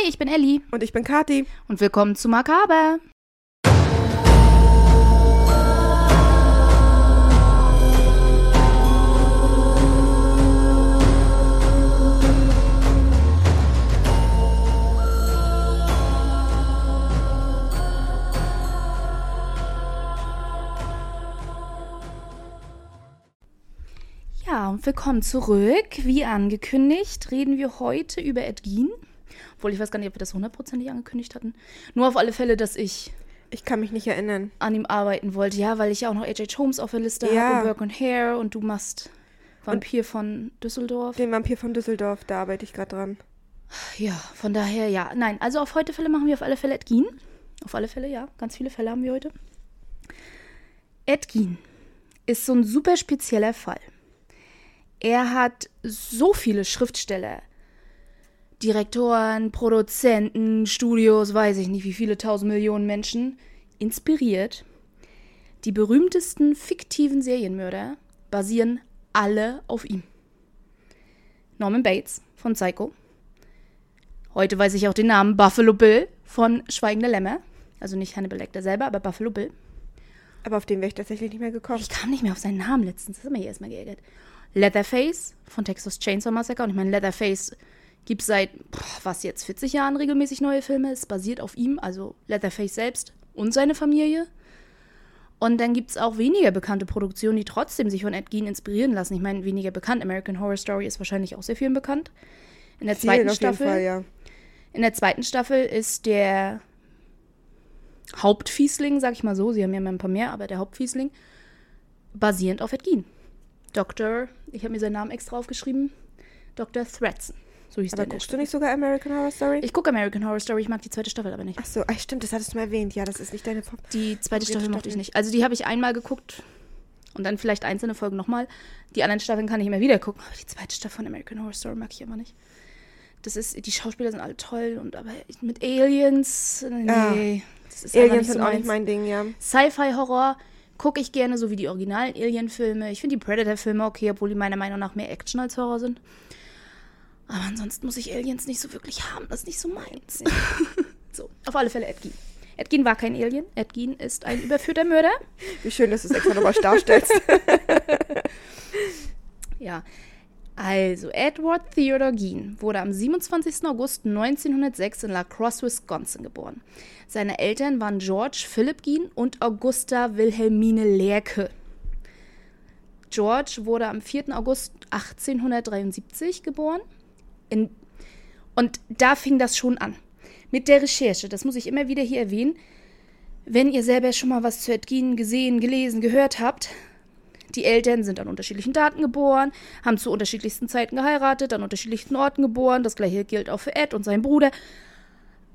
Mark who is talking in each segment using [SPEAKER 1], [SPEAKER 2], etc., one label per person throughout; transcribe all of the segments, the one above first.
[SPEAKER 1] Hi, ich bin Elli
[SPEAKER 2] Und ich bin Kati.
[SPEAKER 1] und willkommen zu Makaber. Ja, und willkommen zurück. Wie angekündigt, reden wir heute über Ed Gein. Obwohl, ich weiß gar nicht, ob wir das hundertprozentig angekündigt hatten. Nur auf alle Fälle, dass ich
[SPEAKER 2] Ich kann mich nicht erinnern.
[SPEAKER 1] an ihm arbeiten wollte. Ja, weil ich ja auch noch H.H. Holmes auf der Liste
[SPEAKER 2] Ja.
[SPEAKER 1] habe und Burke and Hare und du machst Vampir von Düsseldorf.
[SPEAKER 2] Den Vampir von Düsseldorf, da arbeite ich gerade dran.
[SPEAKER 1] Ja, von daher ja. Nein, also auf heute Fälle machen wir auf alle Fälle Ed Gein. Auf alle Fälle, ja. Ganz viele Fälle haben wir heute. Ed Gein ist so ein super spezieller Fall. Er hat so viele Schriftsteller, Direktoren, Produzenten, Studios, weiß ich nicht, wie viele tausend Millionen Menschen inspiriert. Die berühmtesten fiktiven Serienmörder basieren alle auf ihm. Norman Bates von Psycho. Heute weiß ich auch den Namen Buffalo Bill von Schweigende Lämmer. Also nicht Hannibal Lecter selber, aber Buffalo Bill.
[SPEAKER 2] Aber auf den wäre ich tatsächlich nicht mehr gekommen.
[SPEAKER 1] Ich kam nicht mehr auf seinen Namen letztens. Das hat mich erstmal geärgert. Leatherface von Texas Chainsaw Massacre. Und ich meine, Leatherface gibt seit, was jetzt, 40 Jahren regelmäßig neue Filme. Es basiert auf ihm, also Leatherface selbst und seine Familie. Und dann gibt es auch weniger bekannte Produktionen, die trotzdem sich von Ed Gein inspirieren lassen. Ich meine, weniger bekannt. American Horror Story ist wahrscheinlich auch sehr vielen bekannt. In der
[SPEAKER 2] Vielen
[SPEAKER 1] zweiten Staffel.
[SPEAKER 2] Fall, ja.
[SPEAKER 1] In der zweiten Staffel ist der Hauptfiesling, sag ich mal so, sie haben ja mal ein paar mehr, aber der Hauptfiesling, basierend auf Ed Gein. Dr., ich habe mir seinen Namen extra aufgeschrieben, Dr. Threadson. So hieß der
[SPEAKER 2] Aber
[SPEAKER 1] der
[SPEAKER 2] guckst du
[SPEAKER 1] Staffel.
[SPEAKER 2] nicht sogar American Horror Story?
[SPEAKER 1] Ich gucke American Horror Story, ich mag die zweite Staffel aber nicht.
[SPEAKER 2] Ach so, ah, stimmt, das hattest du mal erwähnt. Ja, das ist nicht deine Pop.
[SPEAKER 1] Die zweite Staffel mochte ich nicht. Also die habe ich einmal geguckt und dann vielleicht einzelne Folgen nochmal. Die anderen Staffeln kann ich immer wieder gucken, aber die zweite Staffel von American Horror Story mag ich immer nicht. Das ist, die Schauspieler sind alle toll und aber mit Aliens, nee.
[SPEAKER 2] Ja.
[SPEAKER 1] Einfach
[SPEAKER 2] Aliens sind
[SPEAKER 1] so
[SPEAKER 2] auch nicht mein Ding, ja.
[SPEAKER 1] Sci-Fi-Horror gucke ich gerne, so wie die originalen Alien-Filme. Ich finde die Predator-Filme okay, obwohl die meiner Meinung nach mehr Action als Horror sind. Aber ansonsten muss ich Aliens nicht so wirklich haben. Das ist nicht so meins. so, auf alle Fälle Ed Gein. Ed Gein war kein Alien. Ed Gein ist ein überführter Mörder.
[SPEAKER 2] Wie schön, dass du es extra nochmal darstellst.
[SPEAKER 1] Ja. Also, Edward Theodore Gein wurde am 27. August 1906 in La Crosse, Wisconsin geboren. Seine Eltern waren George Philip Gein und Augusta Wilhelmine Lerke. George wurde am 4. August 1873 geboren. In, und da fing das schon an. Mit der Recherche, das muss ich immer wieder hier erwähnen. Wenn ihr selber schon mal was zu Ed Gein gesehen, gelesen, gehört habt, die Eltern sind an unterschiedlichen Daten geboren, haben zu unterschiedlichsten Zeiten geheiratet, an unterschiedlichsten Orten geboren. Das gleiche gilt auch für Ed und seinen Bruder.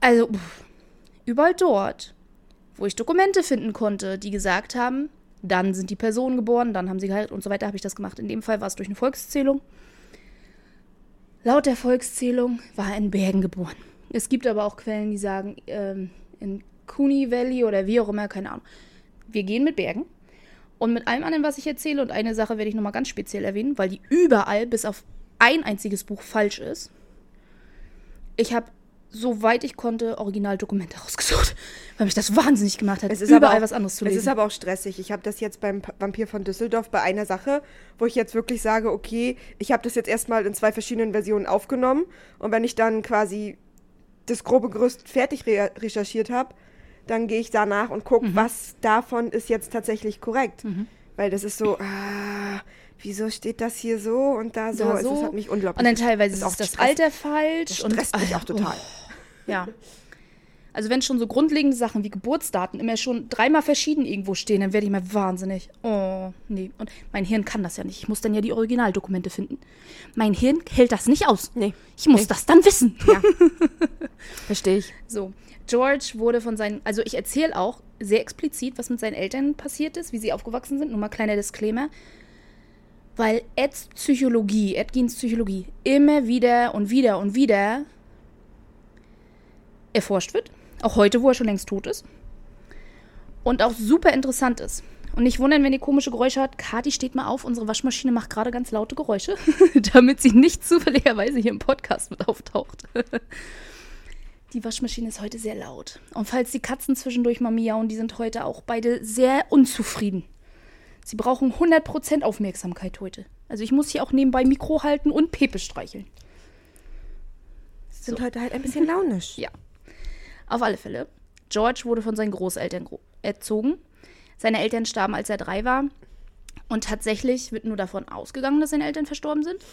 [SPEAKER 1] Also, überall dort, wo ich Dokumente finden konnte, die gesagt haben, dann sind die Personen geboren, dann haben sie geheiratet und so weiter, habe ich das gemacht. In dem Fall war es durch eine Volkszählung. Laut der Volkszählung war er in Bergen geboren. Es gibt aber auch Quellen, die sagen, ähm, in Cooney Valley oder wie auch immer, keine Ahnung. Wir gehen mit Bergen. Und mit allem anderen, was ich erzähle, und eine Sache werde ich nochmal ganz speziell erwähnen, weil die überall bis auf ein einziges Buch falsch ist. Ich habe, soweit ich konnte, Originaldokumente rausgesucht, weil mich das wahnsinnig gemacht hat,
[SPEAKER 2] Es ist
[SPEAKER 1] überall
[SPEAKER 2] aber auch,
[SPEAKER 1] was anderes zu
[SPEAKER 2] Es
[SPEAKER 1] lesen.
[SPEAKER 2] ist aber auch stressig. Ich habe das jetzt beim Vampir von Düsseldorf bei einer Sache, wo ich jetzt wirklich sage, okay, ich habe das jetzt erstmal in zwei verschiedenen Versionen aufgenommen und wenn ich dann quasi das grobe Gerüst fertig re recherchiert habe, dann gehe ich danach und gucke,
[SPEAKER 1] Mhm.
[SPEAKER 2] was davon ist jetzt tatsächlich korrekt. Weil das ist so, ah, wieso steht das hier so und da so?
[SPEAKER 1] Da
[SPEAKER 2] Also,
[SPEAKER 1] so.
[SPEAKER 2] Das hat mich unglaublich.
[SPEAKER 1] und dann teilweise ist
[SPEAKER 2] auch
[SPEAKER 1] das
[SPEAKER 2] Stress.
[SPEAKER 1] Alter falsch.
[SPEAKER 2] Das
[SPEAKER 1] und
[SPEAKER 2] stresst mich auch total.
[SPEAKER 1] Oh, ja. Also wenn schon so grundlegende Sachen wie Geburtsdaten immer schon dreimal verschieden irgendwo stehen, dann werde ich mal wahnsinnig. Oh, nee. Und mein Hirn kann das ja nicht. Ich muss dann ja die Originaldokumente finden. Mein Hirn hält das nicht aus.
[SPEAKER 2] Nee.
[SPEAKER 1] Ich muss
[SPEAKER 2] Nee.
[SPEAKER 1] das dann wissen.
[SPEAKER 2] Ja. Verstehe ich.
[SPEAKER 1] So, George wurde von seinen, also ich erzähle auch sehr explizit, was mit seinen Eltern passiert ist, wie sie aufgewachsen sind. Nur mal kleiner Disclaimer. Weil Eds Psychologie, Edgins Psychologie immer wieder und wieder und wieder erforscht wird. Auch heute, wo er schon längst tot ist. Und auch super interessant ist. Und nicht wundern, wenn ihr komische Geräusche hört. Kati steht mal auf, unsere Waschmaschine macht gerade ganz laute Geräusche, damit sie nicht zufälligerweise hier im Podcast mit auftaucht. Die Waschmaschine ist heute sehr laut. Und falls die Katzen zwischendurch mal miauen, die sind heute auch beide sehr unzufrieden. Sie brauchen 100% Aufmerksamkeit heute. Also ich muss hier auch nebenbei Mikro halten und Pepe streicheln.
[SPEAKER 2] Sind heute halt ein bisschen launisch.
[SPEAKER 1] Ja. Auf alle Fälle. George wurde von seinen Großeltern gro erzogen. Seine Eltern starben, als er drei war. Und tatsächlich wird nur davon ausgegangen, dass seine Eltern verstorben sind.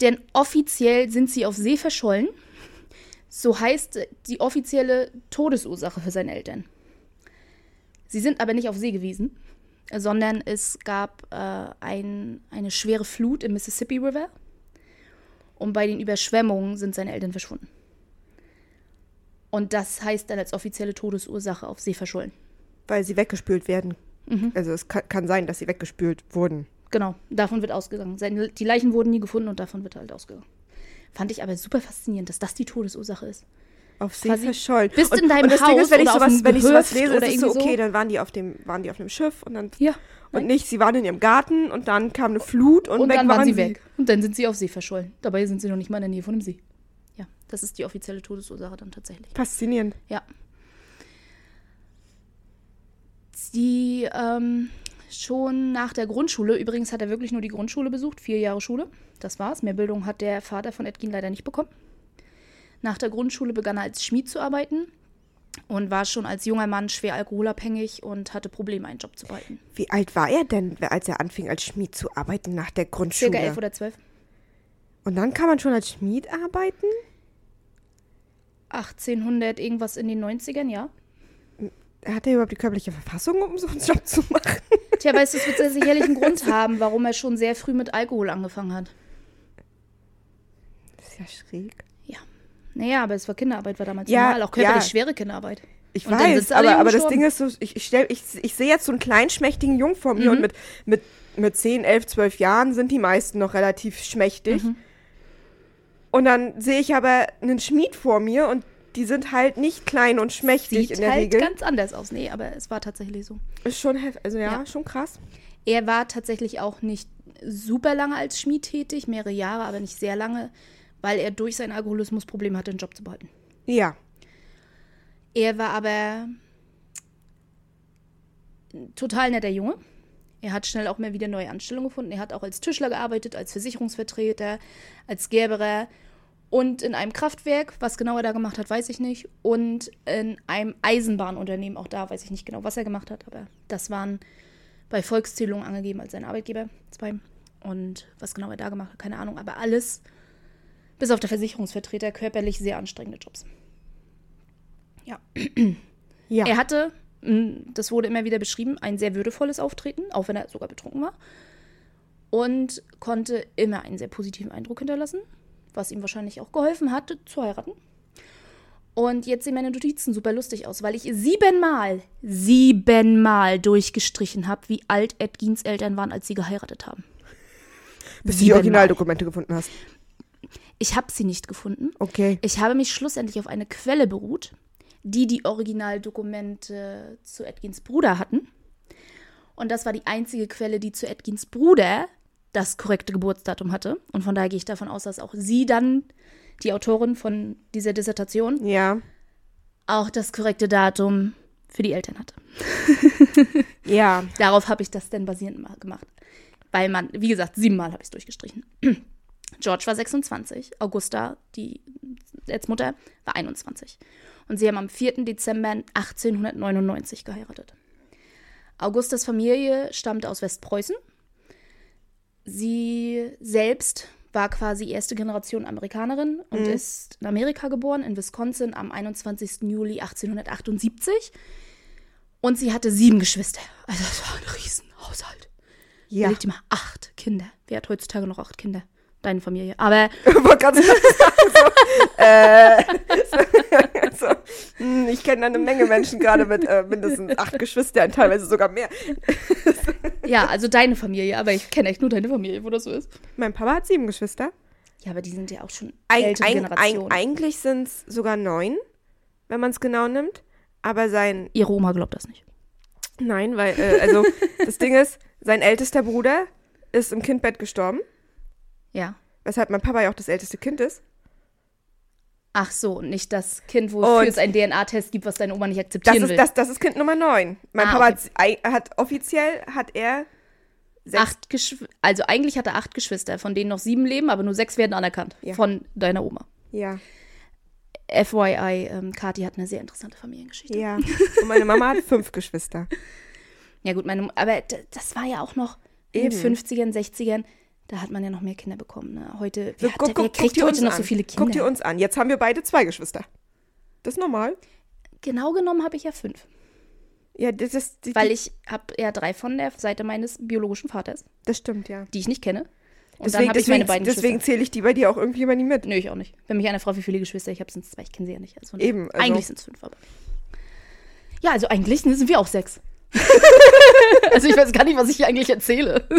[SPEAKER 1] Denn offiziell sind sie auf See verschollen. So heißt die offizielle Todesursache für seine Eltern. Sie sind aber nicht auf See gewesen, sondern es gab äh, ein, eine schwere Flut im Mississippi River. Und bei den Überschwemmungen sind seine Eltern verschwunden. Und das heißt dann als offizielle Todesursache auf See verschollen.
[SPEAKER 2] Weil sie weggespült werden.
[SPEAKER 1] Mhm.
[SPEAKER 2] Also es kann, kann sein, dass sie weggespült wurden.
[SPEAKER 1] Genau, davon wird ausgegangen. Seine, die Leichen wurden nie gefunden und davon wird halt ausgegangen. Fand ich aber super faszinierend, dass das die Todesursache ist.
[SPEAKER 2] Auf See verschollen.
[SPEAKER 1] bist
[SPEAKER 2] und,
[SPEAKER 1] in deinem
[SPEAKER 2] und das Ding
[SPEAKER 1] Haus
[SPEAKER 2] ist, wenn ich sowas,
[SPEAKER 1] einem
[SPEAKER 2] wenn ich sowas lese,
[SPEAKER 1] oder
[SPEAKER 2] ist es so,
[SPEAKER 1] irgendwie so.
[SPEAKER 2] okay, dann waren die auf dem, waren die auf einem Schiff und dann
[SPEAKER 1] Ja.
[SPEAKER 2] und nicht, sie waren in ihrem Garten und dann kam eine Flut und,
[SPEAKER 1] Und
[SPEAKER 2] weg
[SPEAKER 1] dann waren sie weg. Und dann sind sie auf See verschollen. Dabei sind sie noch nicht mal in der Nähe von dem See. Ja, das ist die offizielle Todesursache dann tatsächlich.
[SPEAKER 2] Faszinierend.
[SPEAKER 1] Ja. Die ähm, schon nach der Grundschule, übrigens hat er wirklich nur die Grundschule besucht, vier Jahre Schule. Das war's. Mehr Bildung hat der Vater von Edkin leider nicht bekommen. Nach der Grundschule begann er als Schmied zu arbeiten und war schon als junger Mann schwer alkoholabhängig und hatte Probleme, einen Job zu behalten.
[SPEAKER 2] Wie alt war er denn, als er anfing als Schmied zu arbeiten nach der Grundschule?
[SPEAKER 1] Circa elf oder zwölf.
[SPEAKER 2] und dann kann man schon als Schmied arbeiten?
[SPEAKER 1] 1800 irgendwas in den 90ern, ja.
[SPEAKER 2] Hat er überhaupt die körperliche Verfassung, um so einen Job zu machen?
[SPEAKER 1] Tja, weißt du, es wird sicherlich einen Grund haben, warum er schon sehr früh mit Alkohol angefangen hat.
[SPEAKER 2] Das ist ja schräg.
[SPEAKER 1] Naja, aber es war Kinderarbeit, war damals
[SPEAKER 2] Ja,
[SPEAKER 1] normal. Auch körperlich
[SPEAKER 2] ja.
[SPEAKER 1] schwere Kinderarbeit.
[SPEAKER 2] Ich
[SPEAKER 1] Und
[SPEAKER 2] weiß, aber, aber das. Ding ist so, ich, ich, stell, ich, ich sehe jetzt so einen kleinen, schmächtigen Jungen vor mir
[SPEAKER 1] Mhm.
[SPEAKER 2] und mit, mit, mit 10, 11, 12 Jahren sind die meisten noch relativ schmächtig.
[SPEAKER 1] Mhm.
[SPEAKER 2] Und dann sehe ich aber einen Schmied vor mir und die sind halt nicht klein und schmächtig
[SPEAKER 1] Sieht
[SPEAKER 2] in der
[SPEAKER 1] halt
[SPEAKER 2] Regel.
[SPEAKER 1] ganz anders aus. Nee, aber es war tatsächlich so.
[SPEAKER 2] Ist schon heftig, also ja,
[SPEAKER 1] Ja.
[SPEAKER 2] schon krass.
[SPEAKER 1] Er war tatsächlich auch nicht super lange als Schmied tätig, mehrere Jahre, aber nicht sehr lange, weil er durch seinen Alkoholismus Probleme hatte, den Job zu behalten.
[SPEAKER 2] Ja.
[SPEAKER 1] Er war aber ein total netter Junge. Er hat schnell auch mehr wieder neue Anstellungen gefunden. Er hat auch als Tischler gearbeitet, als Versicherungsvertreter, als Gerberer und in einem Kraftwerk. Was genau er da gemacht hat, weiß ich nicht. Und in einem Eisenbahnunternehmen, auch da weiß ich nicht genau, was er gemacht hat, aber das waren bei Volkszählungen angegeben als sein Arbeitgeber. Zwei. Und was genau er da gemacht hat, keine Ahnung. Aber alles, bis auf der Versicherungsvertreter, körperlich sehr anstrengende Jobs. Ja.
[SPEAKER 2] Ja.
[SPEAKER 1] Er hatte, mh, das wurde immer wieder beschrieben, ein sehr würdevolles Auftreten, auch wenn er sogar betrunken war. Und konnte immer einen sehr positiven Eindruck hinterlassen, was ihm wahrscheinlich auch geholfen hatte, zu heiraten. Und jetzt sehen meine Notizen super lustig aus, weil ich siebenmal, siebenmal durchgestrichen habe, wie alt Edgins Eltern waren, als sie geheiratet haben.
[SPEAKER 2] Bis du die. Originaldokumente gefunden hast.
[SPEAKER 1] Ich habe sie nicht gefunden.
[SPEAKER 2] Okay.
[SPEAKER 1] Ich habe mich schlussendlich auf eine Quelle beruht, die die Originaldokumente zu Edgins Bruder hatten. Und das war die einzige Quelle, die zu Edgins Bruder das korrekte Geburtsdatum hatte. Und von daher gehe ich davon aus, dass auch sie dann, die Autorin von dieser Dissertation,
[SPEAKER 2] Ja.
[SPEAKER 1] auch das korrekte Datum für die Eltern hatte.
[SPEAKER 2] Ja.
[SPEAKER 1] Darauf habe ich das dann basierend ma- gemacht. Weil man, wie gesagt, siebenmal habe ich es durchgestrichen. George war 26, Augusta, die Erzmutter, war 21. Und sie haben am 4. Dezember 1899 geheiratet. Augustas Familie stammte aus Westpreußen. Sie selbst war quasi erste Generation Amerikanerin und ist in Amerika geboren, in Wisconsin am 21. Juli 1878. Und sie hatte sieben Geschwister. Also das war ein Riesenhaushalt.
[SPEAKER 2] Ja.
[SPEAKER 1] Überleg dir mal, acht Kinder. Wer hat heutzutage noch acht Kinder? Deine Familie. Aber
[SPEAKER 2] sagen, so, äh, so, hm, ich kenne eine Menge Menschen gerade mit äh, mindestens acht Geschwistern, teilweise sogar mehr.
[SPEAKER 1] ja, also deine Familie. Aber ich kenne echt nur deine Familie, wo das so ist.
[SPEAKER 2] Mein Papa hat sieben Geschwister.
[SPEAKER 1] Ja, aber die sind ja auch schon
[SPEAKER 2] Eig
[SPEAKER 1] ältere
[SPEAKER 2] eig
[SPEAKER 1] Generationen.
[SPEAKER 2] eig eigentlich sind es sogar neun, wenn man es genau nimmt. Aber sein,
[SPEAKER 1] Ihre Oma glaubt das nicht.
[SPEAKER 2] nein, weil, äh, also das Ding ist, sein ältester Bruder ist im Kindbett gestorben,
[SPEAKER 1] Ja.
[SPEAKER 2] weshalb mein Papa ja auch das älteste Kind ist.
[SPEAKER 1] Ach so, und nicht das Kind, wofür es einen DNA-Test gibt, was deine Oma nicht
[SPEAKER 2] Das
[SPEAKER 1] akzeptieren
[SPEAKER 2] ist,
[SPEAKER 1] will.
[SPEAKER 2] das, das ist Kind Nummer 9. Mein
[SPEAKER 1] Ah,
[SPEAKER 2] Papa
[SPEAKER 1] okay.
[SPEAKER 2] hat, hat offiziell hat er sechs.
[SPEAKER 1] acht Geschw also eigentlich hat er acht Geschwister, von denen noch sieben leben, aber nur sechs werden anerkannt
[SPEAKER 2] Ja.
[SPEAKER 1] von deiner Oma.
[SPEAKER 2] Ja,
[SPEAKER 1] FYI, ähm, Kathi hat eine sehr interessante Familiengeschichte.
[SPEAKER 2] ja. Und meine Mama hat fünf Geschwister.
[SPEAKER 1] Ja gut, meine, aber das war ja auch noch in
[SPEAKER 2] Eben.
[SPEAKER 1] den 50ern, 60ern, da hat man ja noch mehr Kinder bekommen. Ne? Heute, wer,
[SPEAKER 2] So,
[SPEAKER 1] hat, wer kriegt
[SPEAKER 2] dir
[SPEAKER 1] heute
[SPEAKER 2] uns
[SPEAKER 1] noch
[SPEAKER 2] an.
[SPEAKER 1] so viele
[SPEAKER 2] Guck dir
[SPEAKER 1] Kinder?
[SPEAKER 2] uns an. Jetzt haben wir beide zwei Geschwister. Das ist normal.
[SPEAKER 1] Genau genommen habe ich ja fünf,
[SPEAKER 2] Ja, das ist. Die,
[SPEAKER 1] weil ich habe ja drei von der Seite meines biologischen Vaters,
[SPEAKER 2] das stimmt, ja.
[SPEAKER 1] die ich nicht kenne. Und
[SPEAKER 2] Deswegen,
[SPEAKER 1] dann habe ich
[SPEAKER 2] deswegen,
[SPEAKER 1] meine beiden
[SPEAKER 2] deswegen
[SPEAKER 1] Geschwister.
[SPEAKER 2] zähle ich die bei dir auch irgendwie immer nie mit.
[SPEAKER 1] Nö, ich auch nicht. Wenn mich einer fragt, wie viele Geschwister ich habe, sind es zwei. Ich kenne sie ja nicht. Also
[SPEAKER 2] Eben, also-
[SPEAKER 1] Eigentlich sind es fünf, aber. Ja, also eigentlich sind wir auch sechs. also ich weiß gar nicht, was ich hier eigentlich erzähle.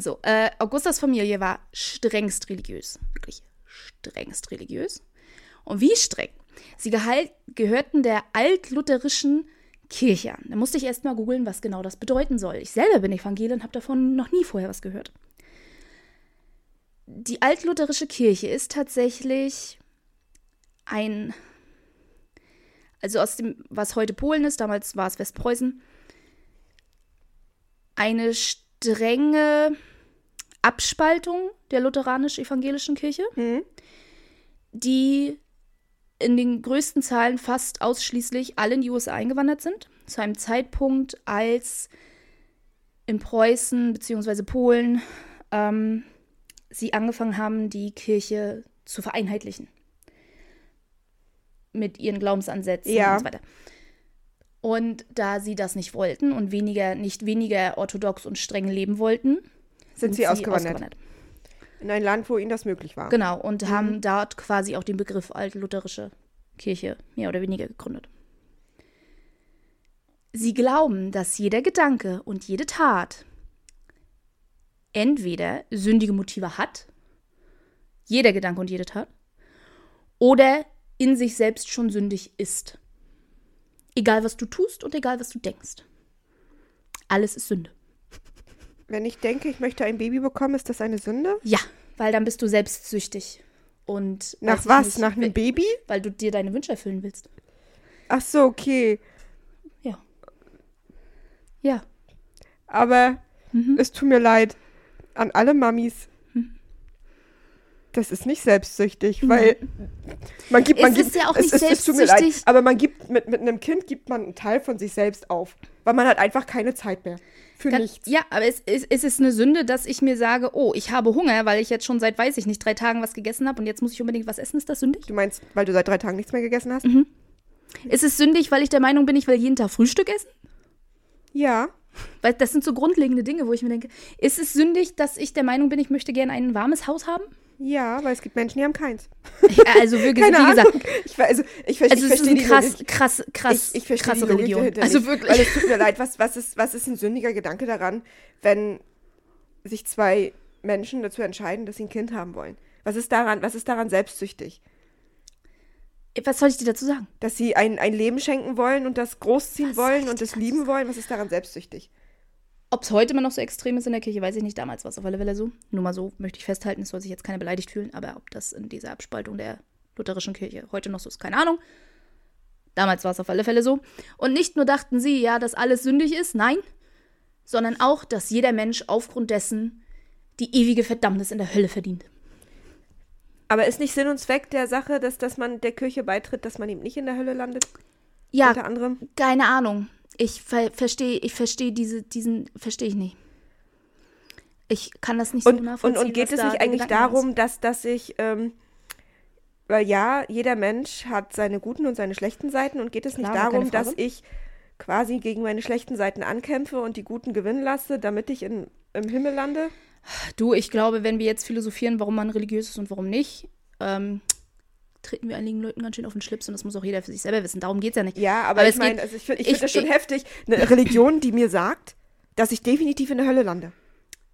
[SPEAKER 1] So, äh, Augustas Familie war strengst religiös. Wirklich strengst religiös. Und wie streng? Sie gehörten der altlutherischen Kirche an. Da musste ich erst mal googeln, was genau das bedeuten soll. Ich selber bin Evangelin habe davon noch nie vorher was gehört. Die altlutherische Kirche ist tatsächlich ein, also aus dem, was heute Polen ist, damals war es Westpreußen, eine strenge Abspaltung der lutheranisch-evangelischen Kirche,
[SPEAKER 2] Mhm.
[SPEAKER 1] die in den größten Zahlen fast ausschließlich alle in die USA eingewandert sind. Zu einem Zeitpunkt, als in Preußen bzw. Polen ähm, sie angefangen haben, die Kirche zu vereinheitlichen. Mit ihren Glaubensansätzen
[SPEAKER 2] Ja.
[SPEAKER 1] und so weiter. Und da sie das nicht wollten und weniger, nicht weniger orthodox und streng leben wollten,
[SPEAKER 2] Sind sie ausgewandert. In ein Land, wo ihnen das möglich war.
[SPEAKER 1] Genau, und haben dort quasi auch den Begriff altlutherische Kirche mehr oder weniger gegründet. Sie glauben, dass jeder Gedanke und jede Tat entweder sündige Motive hat, jeder Gedanke und jede Tat, oder in sich selbst schon sündig ist. Egal, was du tust und egal, was du denkst. Alles ist Sünde.
[SPEAKER 2] Wenn ich denke, ich möchte ein Baby bekommen, ist das eine Sünde?
[SPEAKER 1] Ja, weil dann bist du selbstsüchtig. Und
[SPEAKER 2] Nach was?
[SPEAKER 1] nicht,
[SPEAKER 2] Nach einem Baby?
[SPEAKER 1] weil du dir deine Wünsche erfüllen willst.
[SPEAKER 2] Ach so, okay.
[SPEAKER 1] Ja. Ja.
[SPEAKER 2] Aber
[SPEAKER 1] Mhm.
[SPEAKER 2] es tut mir leid an alle Mamis. Das ist nicht selbstsüchtig, weil man gibt, man
[SPEAKER 1] Es
[SPEAKER 2] gibt,
[SPEAKER 1] ist ja auch
[SPEAKER 2] es,
[SPEAKER 1] nicht
[SPEAKER 2] es, es tut mir leid,
[SPEAKER 1] selbstsüchtig.
[SPEAKER 2] aber man gibt mit, mit einem Kind gibt man einen Teil von sich selbst auf, weil man hat einfach keine Zeit mehr für
[SPEAKER 1] Kann,
[SPEAKER 2] nichts.
[SPEAKER 1] ja, aber es, es, es ist eine Sünde, dass ich mir sage, oh, ich habe Hunger, weil ich jetzt schon seit, weiß ich nicht, drei Tagen was gegessen habe und jetzt muss ich unbedingt was essen. Ist das sündig?
[SPEAKER 2] Du meinst, weil du seit drei Tagen nichts mehr gegessen hast?
[SPEAKER 1] Mhm. Ist es sündig, weil ich der Meinung bin, ich will jeden Tag Frühstück essen?
[SPEAKER 2] Ja.
[SPEAKER 1] Weil das sind so grundlegende Dinge, wo ich mir denke, ist es sündig, dass ich der Meinung bin, ich möchte gerne ein warmes Haus haben?
[SPEAKER 2] Ja, weil es gibt Menschen, die haben keins.
[SPEAKER 1] Also wirklich,
[SPEAKER 2] Keine
[SPEAKER 1] wie gesagt,
[SPEAKER 2] Ahnung. Ich, also, ich, ver-
[SPEAKER 1] also
[SPEAKER 2] ich verstehe die
[SPEAKER 1] krass,
[SPEAKER 2] Logik.
[SPEAKER 1] krass, krass,
[SPEAKER 2] ich, ich verstehe
[SPEAKER 1] krasse Religion. Also
[SPEAKER 2] nicht.
[SPEAKER 1] wirklich.
[SPEAKER 2] Weil es tut mir leid, was, was, ist, was ist ein sündiger Gedanke daran, wenn sich zwei Menschen dazu entscheiden, dass sie ein Kind haben wollen? Was ist daran, was ist daran selbstsüchtig?
[SPEAKER 1] Was soll ich dir dazu sagen?
[SPEAKER 2] Dass sie ein, ein Leben schenken wollen und das großziehen
[SPEAKER 1] Was
[SPEAKER 2] wollen und das lieben wollen? Was ist daran selbstsüchtig?
[SPEAKER 1] Ob es heute immer noch so extrem ist in der Kirche, weiß ich nicht. Damals war es auf alle Fälle so. Nur mal so möchte ich festhalten, es soll sich jetzt keiner beleidigt fühlen. Aber ob das in dieser Abspaltung der lutherischen Kirche heute noch so ist, keine Ahnung. Damals war es auf alle Fälle so. Und nicht nur dachten sie, ja, dass alles sündig ist, nein, sondern auch, dass jeder Mensch aufgrund dessen die ewige Verdammnis in der Hölle verdient.
[SPEAKER 2] Aber ist nicht Sinn und Zweck der Sache, dass, dass man der Kirche beitritt, dass man eben nicht in der Hölle landet?
[SPEAKER 1] Ja,
[SPEAKER 2] Unter anderem?
[SPEAKER 1] keine Ahnung. Ich ver verstehe, ich verstehe diese, diesen, verstehe ich nicht. Ich kann das nicht so
[SPEAKER 2] Und, und,
[SPEAKER 1] nachvollziehen.
[SPEAKER 2] und geht
[SPEAKER 1] was
[SPEAKER 2] es nicht eigentlich
[SPEAKER 1] Gedankengang ist.
[SPEAKER 2] darum, dass, dass ich, ähm, weil ja, jeder Mensch hat seine guten und seine schlechten Seiten und geht es nicht
[SPEAKER 1] Klar, gar
[SPEAKER 2] darum, dass ich quasi gegen meine schlechten Seiten ankämpfe und die guten gewinnen lasse, damit ich in, im Himmel lande?
[SPEAKER 1] Du, ich glaube, wenn wir jetzt philosophieren, warum man religiös ist und warum nicht, ähm, treten wir einigen Leuten ganz schön auf den Schlips und das muss auch jeder für sich selber wissen. Darum geht es ja nicht.
[SPEAKER 2] Ja, aber,
[SPEAKER 1] Aber
[SPEAKER 2] ich
[SPEAKER 1] es
[SPEAKER 2] meine, also ich finde find das schon
[SPEAKER 1] ich-
[SPEAKER 2] heftig. Eine Religion, die mir sagt, dass ich definitiv in der Hölle lande.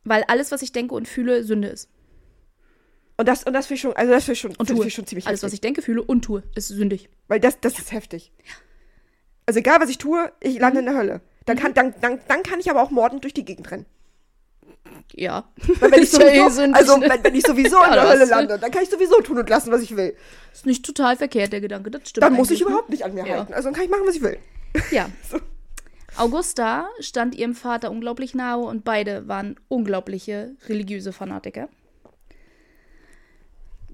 [SPEAKER 1] Weil alles, was ich denke und fühle, Sünde ist.
[SPEAKER 2] Und das, und das finde ich schon, also das finde ich schon,
[SPEAKER 1] Und tue.
[SPEAKER 2] ich schon ziemlich
[SPEAKER 1] alles, was
[SPEAKER 2] heftig.
[SPEAKER 1] ich denke, fühle und tue, ist sündig.
[SPEAKER 2] Weil das, das ist heftig. Also egal, was ich tue, ich lande in der Hölle. Dann kann, dann, dann, dann kann ich aber auch mordend durch die Gegend rennen.
[SPEAKER 1] Ja.
[SPEAKER 2] Weil wenn ich sowieso, also wenn, wenn ich sowieso in der Hölle lande, dann kann ich sowieso tun und lassen, was ich will.
[SPEAKER 1] Ist nicht total verkehrt, der Gedanke. Das stimmt.
[SPEAKER 2] Dann muss ich
[SPEAKER 1] ne?
[SPEAKER 2] überhaupt nicht an mir
[SPEAKER 1] Ja.
[SPEAKER 2] halten. Also dann kann ich machen, was ich will.
[SPEAKER 1] Ja. Augusta stand ihrem Vater unglaublich nahe und beide waren unglaubliche religiöse Fanatiker.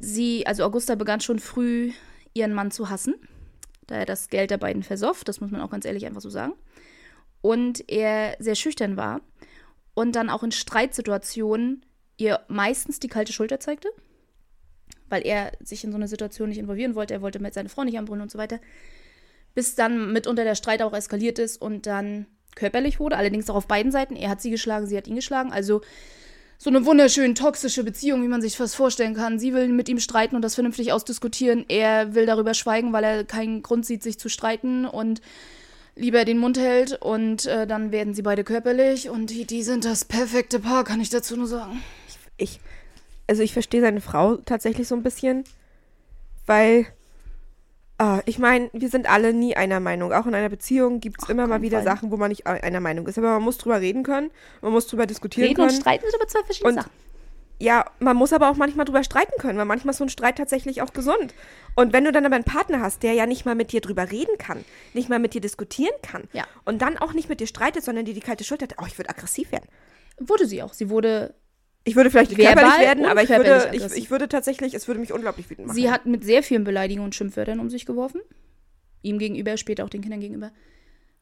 [SPEAKER 1] Sie, also Augusta begann schon früh, ihren Mann zu hassen, da er das Geld der beiden versoff, das muss man auch ganz ehrlich einfach so sagen. Und er sehr schüchtern war und dann auch in Streitsituationen ihr meistens die kalte Schulter zeigte, weil er sich in so eine Situation nicht involvieren wollte. Er wollte mit seiner Frau nicht anbrüllen und so weiter bis dann mitunter der Streit auch eskaliert ist und dann körperlich wurde, allerdings auch auf beiden Seiten. Er hat sie geschlagen, sie hat ihn geschlagen. Also so eine wunderschön toxische Beziehung, wie man sich fast vorstellen kann. Sie will mit ihm streiten und das vernünftig ausdiskutieren. Er will darüber schweigen, weil er keinen Grund sieht, sich zu streiten und lieber den Mund hält. Und äh, dann werden sie beide körperlich und die, die sind das perfekte Paar, kann ich dazu nur sagen.
[SPEAKER 2] Ich, also ich verstehe seine Frau tatsächlich so ein bisschen, weil, ah, ich meine, wir sind alle nie einer Meinung. Auch in einer Beziehung gibt es immer mal wieder
[SPEAKER 1] Fall.
[SPEAKER 2] Sachen, wo man nicht einer Meinung ist. Aber man muss drüber reden können, man muss drüber diskutieren
[SPEAKER 1] Reden und
[SPEAKER 2] können.
[SPEAKER 1] streiten sind aber zwei verschiedene
[SPEAKER 2] Und-
[SPEAKER 1] Sachen.
[SPEAKER 2] Ja, man muss aber auch manchmal drüber streiten können, weil manchmal ist so ein Streit tatsächlich auch gesund. Und wenn du dann aber einen Partner hast, der ja nicht mal mit dir drüber reden kann, nicht mal mit dir diskutieren kann
[SPEAKER 1] Ja.
[SPEAKER 2] und dann auch nicht mit dir streitet, sondern dir die kalte Schulter hat, oh, ich würde aggressiv werden.
[SPEAKER 1] Wurde sie auch. Sie wurde
[SPEAKER 2] Ich würde vielleicht
[SPEAKER 1] Verbal
[SPEAKER 2] körperlich werden, aber ich würde, ich, ich würde tatsächlich, es würde mich unglaublich wütend machen.
[SPEAKER 1] Sie hat mit sehr vielen Beleidigungen und Schimpfwörtern um sich geworfen. Ihm gegenüber, später auch den Kindern gegenüber.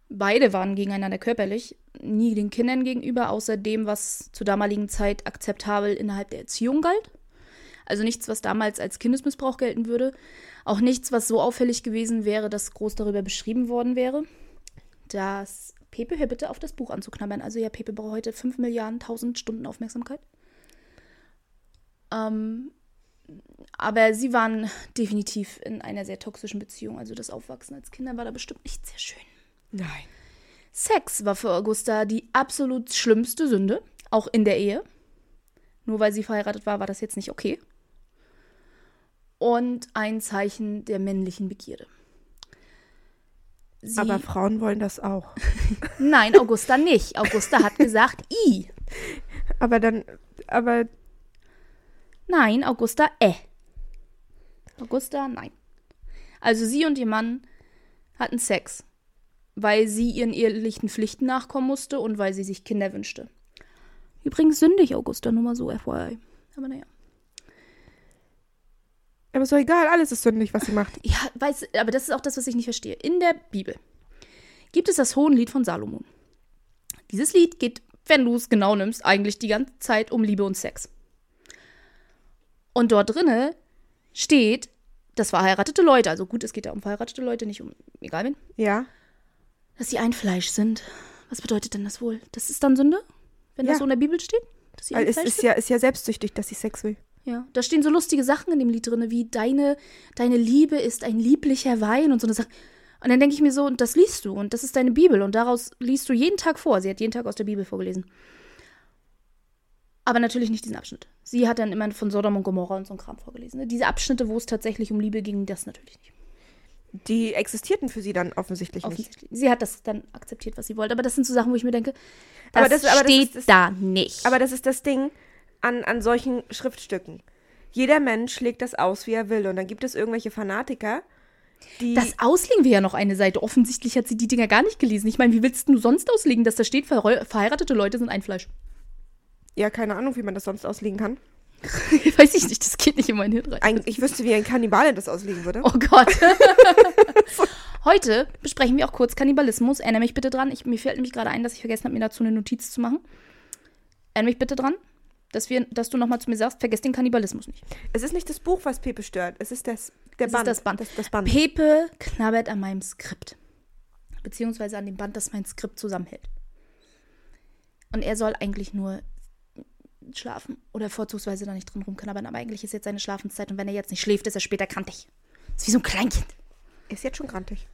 [SPEAKER 1] Beide waren gegeneinander körperlich, nie den Kindern gegenüber, außer dem, was zur damaligen Zeit akzeptabel innerhalb der Erziehung galt. Also nichts, was damals als Kindesmissbrauch gelten würde. Auch nichts, was so auffällig gewesen wäre, dass groß darüber beschrieben worden wäre. Das Pepe, hör bitte auf das Buch anzuknabbern. Also ja, Pepe braucht heute 5 Milliarden, 1000 Stunden Aufmerksamkeit. Ähm, aber sie waren definitiv in einer sehr toxischen Beziehung. Also das Aufwachsen als Kinder war da bestimmt nicht sehr schön.
[SPEAKER 2] Nein.
[SPEAKER 1] Sex war für Augusta die absolut schlimmste Sünde, auch in der Ehe. Nur weil sie verheiratet war, war das jetzt nicht okay. Und ein Zeichen der männlichen Begierde. Sie,
[SPEAKER 2] Aber Frauen wollen das auch.
[SPEAKER 1] nein, Augusta nicht. Augusta hat gesagt, i.
[SPEAKER 2] Aber dann, aber
[SPEAKER 1] Nein, Augusta, äh. Augusta, nein. Also sie und ihr Mann hatten Sex, weil sie ihren ehelichen Pflichten nachkommen musste und weil sie sich Kinder wünschte. Übrigens sündig, Augusta, nur mal so, FYI. Aber naja.
[SPEAKER 2] aber ist doch egal, alles ist sündig, was sie macht.
[SPEAKER 1] Ja, weiß, aber das ist auch das, was ich nicht verstehe. In der Bibel gibt es das Hohenlied von Salomon. Dieses Lied geht, wenn du es genau nimmst, eigentlich die ganze Zeit um Liebe und Sex. Und dort drinne steht, dass verheiratete Leute, also gut, es geht ja um verheiratete Leute, nicht um egal wen,
[SPEAKER 2] Ja.
[SPEAKER 1] Dass sie ein Fleisch sind. Was bedeutet denn das wohl? Das ist dann Sünde? Wenn das
[SPEAKER 2] Ja.
[SPEAKER 1] so in der Bibel steht? Dass sie ein
[SPEAKER 2] es
[SPEAKER 1] Fleisch
[SPEAKER 2] ist
[SPEAKER 1] sind?
[SPEAKER 2] ja, ist ja selbstsüchtig, dass sie Sex will.
[SPEAKER 1] Ja, da stehen so lustige Sachen in dem Lied drin, wie deine, deine Liebe ist ein lieblicher Wein und so eine Sache. Und dann denke ich mir so, und das liest du und das ist deine Bibel und daraus liest du jeden Tag vor. Sie hat jeden Tag aus der Bibel vorgelesen. Aber natürlich nicht diesen Abschnitt. Sie hat dann immer von Sodom und Gomorra und so ein Kram vorgelesen. ne? Diese Abschnitte, wo es tatsächlich um Liebe ging, das natürlich nicht.
[SPEAKER 2] Die existierten für sie dann offensichtlich nicht.
[SPEAKER 1] Offensichtlich. Sie hat das dann akzeptiert, was sie wollte. Aber das sind so Sachen, wo ich mir denke, das,
[SPEAKER 2] Aber das- aber das
[SPEAKER 1] steht
[SPEAKER 2] ist das-
[SPEAKER 1] da nicht.
[SPEAKER 2] Aber das ist das Ding an, an solchen Schriftstücken. Jeder Mensch legt das aus, wie er will. Und dann gibt es irgendwelche Fanatiker, die.
[SPEAKER 1] Das auslegen wir ja noch eine Seite. Offensichtlich hat sie die Dinger gar nicht gelesen. Ich meine, wie willst du sonst auslegen, dass da steht, verheiratete Leute sind ein Fleisch?
[SPEAKER 2] ja, keine Ahnung, wie man das sonst auslegen kann.
[SPEAKER 1] Weiß ich nicht, das geht nicht in mein Hirn rein.
[SPEAKER 2] Ein, ich wüsste, wie ein Kannibale das auslegen würde.
[SPEAKER 1] Oh Gott. Heute besprechen wir auch kurz Kannibalismus. Erinnere mich bitte dran. Ich, mir fällt nämlich gerade ein, dass ich vergessen habe, mir dazu eine Notiz zu machen. Erinnere mich bitte dran, dass, wir, dass du nochmal zu mir sagst, vergesst den Kannibalismus nicht.
[SPEAKER 2] Es ist nicht das Buch, was Pepe stört. Es ist das, der
[SPEAKER 1] Es ist
[SPEAKER 2] Band.
[SPEAKER 1] das Band.
[SPEAKER 2] Das, das Band.
[SPEAKER 1] Pepe knabbert an meinem Skript. Beziehungsweise an dem Band, das mein Skript zusammenhält. Und er soll eigentlich nur schlafen oder vorzugsweise da nicht drin rumknabbern. Aber eigentlich ist jetzt seine Schlafenszeit und wenn er jetzt nicht schläft, ist er später kantig. Ist wie so ein Kleinkind.
[SPEAKER 2] ist jetzt schon grantig.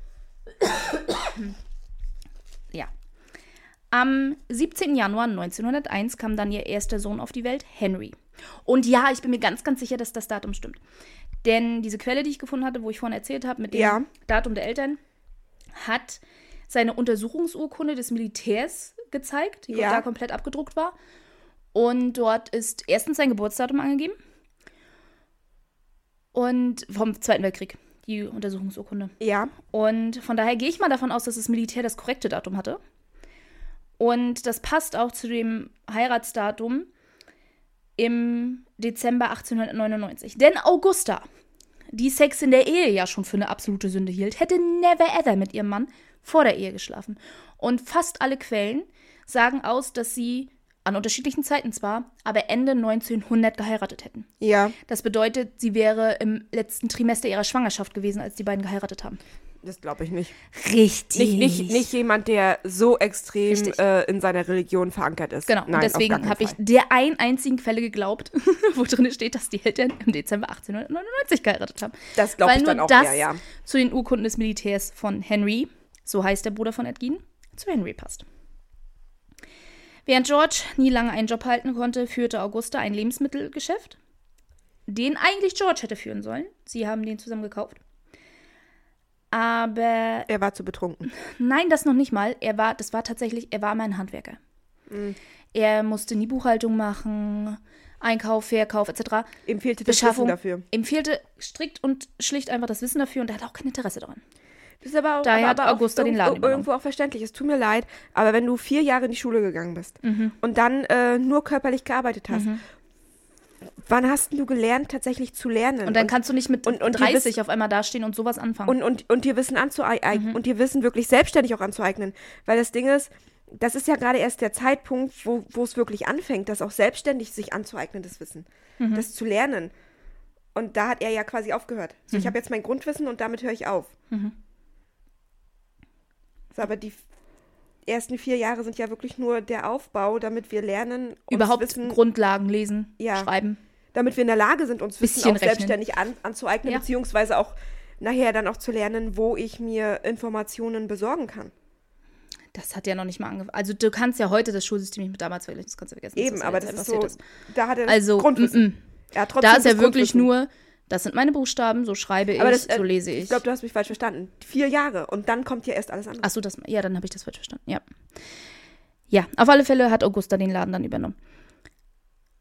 [SPEAKER 1] Ja. Am 17. Januar 1901 kam dann ihr erster Sohn auf die Welt, Henry. Und ja, ich bin mir ganz, ganz sicher, dass das Datum stimmt. Denn diese Quelle, die ich gefunden hatte, wo ich vorhin erzählt habe, mit dem
[SPEAKER 2] Ja.
[SPEAKER 1] Datum der Eltern, hat seine Untersuchungsurkunde des Militärs gezeigt, die
[SPEAKER 2] Ja.
[SPEAKER 1] da komplett abgedruckt war. Und dort ist erstens sein Geburtsdatum angegeben. Und vom Zweiten Weltkrieg, die Untersuchungsurkunde.
[SPEAKER 2] Ja.
[SPEAKER 1] Und von daher gehe ich mal davon aus, dass das Militär das korrekte Datum hatte. Und das passt auch zu dem Heiratsdatum im Dezember 1899. Denn Augusta, die Sex in der Ehe ja schon für eine absolute Sünde hielt, hätte never ever mit ihrem Mann vor der Ehe geschlafen. Und fast alle Quellen sagen aus, dass sie an unterschiedlichen Zeiten zwar, aber Ende 1900 geheiratet hätten.
[SPEAKER 2] Ja.
[SPEAKER 1] Das bedeutet, sie wäre im letzten Trimester ihrer Schwangerschaft gewesen, als die beiden geheiratet haben.
[SPEAKER 2] Das glaube ich nicht.
[SPEAKER 1] Richtig.
[SPEAKER 2] Nicht, nicht, nicht jemand, der so extrem äh, in seiner Religion verankert ist.
[SPEAKER 1] Genau,
[SPEAKER 2] Nein,
[SPEAKER 1] und deswegen habe ich der einen einzigen Quelle geglaubt, wo drin steht, dass die Eltern im Dezember 1899 geheiratet haben.
[SPEAKER 2] Das glaube ich
[SPEAKER 1] nur
[SPEAKER 2] dann auch
[SPEAKER 1] das
[SPEAKER 2] eher, ja.
[SPEAKER 1] zu den Urkunden des Militärs von Henry, so heißt der Bruder von Edgin, zu Henry passt. Während George nie lange einen Job halten konnte, führte Augusta ein Lebensmittelgeschäft, den eigentlich George hätte führen sollen. Sie haben den zusammen gekauft. Aber
[SPEAKER 2] Er war zu betrunken.
[SPEAKER 1] Nein, das noch nicht mal. Er war, das war tatsächlich, er war mal ein Handwerker.
[SPEAKER 2] Mhm.
[SPEAKER 1] Er musste nie Buchhaltung machen, Einkauf, Verkauf etc.
[SPEAKER 2] Ihm fehlte das
[SPEAKER 1] Beschaffung.
[SPEAKER 2] Wissen dafür.
[SPEAKER 1] Ihm fehlte strikt und schlicht einfach das Wissen dafür und er hat auch kein Interesse daran.
[SPEAKER 2] Das ist aber auch,
[SPEAKER 1] Daher
[SPEAKER 2] aber,
[SPEAKER 1] hat
[SPEAKER 2] aber auch
[SPEAKER 1] Augusta den
[SPEAKER 2] irgendwo-
[SPEAKER 1] Laden übernommen.
[SPEAKER 2] irgendwo auch verständlich. Es tut mir leid, aber wenn du vier Jahre in die Schule gegangen bist
[SPEAKER 1] Mhm.
[SPEAKER 2] und dann äh, nur körperlich gearbeitet hast, wann hast du gelernt, tatsächlich zu lernen?
[SPEAKER 1] Und dann kannst du nicht mit
[SPEAKER 2] und- und die
[SPEAKER 1] 30
[SPEAKER 2] wissen-
[SPEAKER 1] auf einmal dastehen und sowas anfangen.
[SPEAKER 2] und, und, und dir Wissen anzueignen
[SPEAKER 1] Mhm.
[SPEAKER 2] und dir Wissen wirklich selbstständig auch anzueignen. Weil das Ding ist, das ist ja gerade erst der Zeitpunkt, wo, wo es wirklich anfängt, das auch selbstständig sich anzueignen, das Wissen.
[SPEAKER 1] Mhm.
[SPEAKER 2] Das zu lernen. Und da hat er ja quasi aufgehört. So,
[SPEAKER 1] Mhm.
[SPEAKER 2] ich habe jetzt mein Grundwissen und damit höre ich auf. Aber die ersten vier Jahre sind ja wirklich nur der Aufbau, damit wir lernen, uns
[SPEAKER 1] Überhaupt
[SPEAKER 2] Wissen,
[SPEAKER 1] Grundlagen lesen,
[SPEAKER 2] Ja.
[SPEAKER 1] schreiben.
[SPEAKER 2] damit wir in der Lage sind, uns Wissen auch
[SPEAKER 1] rechnen.
[SPEAKER 2] selbstständig an, anzueignen,
[SPEAKER 1] Ja.
[SPEAKER 2] beziehungsweise auch nachher dann auch zu lernen, wo ich mir Informationen besorgen kann.
[SPEAKER 1] Das hat ja noch nicht mal angefangen. Also du kannst ja heute das Schulsystem nicht mit damals vergleichen, das kannst du vergessen.
[SPEAKER 2] Eben, aber das ist so,
[SPEAKER 1] passiert
[SPEAKER 2] da hat er
[SPEAKER 1] Also,
[SPEAKER 2] Grundwissen. Er hat trotzdem
[SPEAKER 1] Da ist ja wirklich nur, das sind meine Buchstaben, so schreibe ich,
[SPEAKER 2] aber das, äh,
[SPEAKER 1] so lese ich.
[SPEAKER 2] Ich glaube, du hast mich falsch verstanden. Vier Jahre und dann kommt ja erst alles andere.
[SPEAKER 1] Achso, das, ja, dann habe ich das falsch verstanden. Ja. Ja, auf alle Fälle hat Augusta den Laden dann übernommen.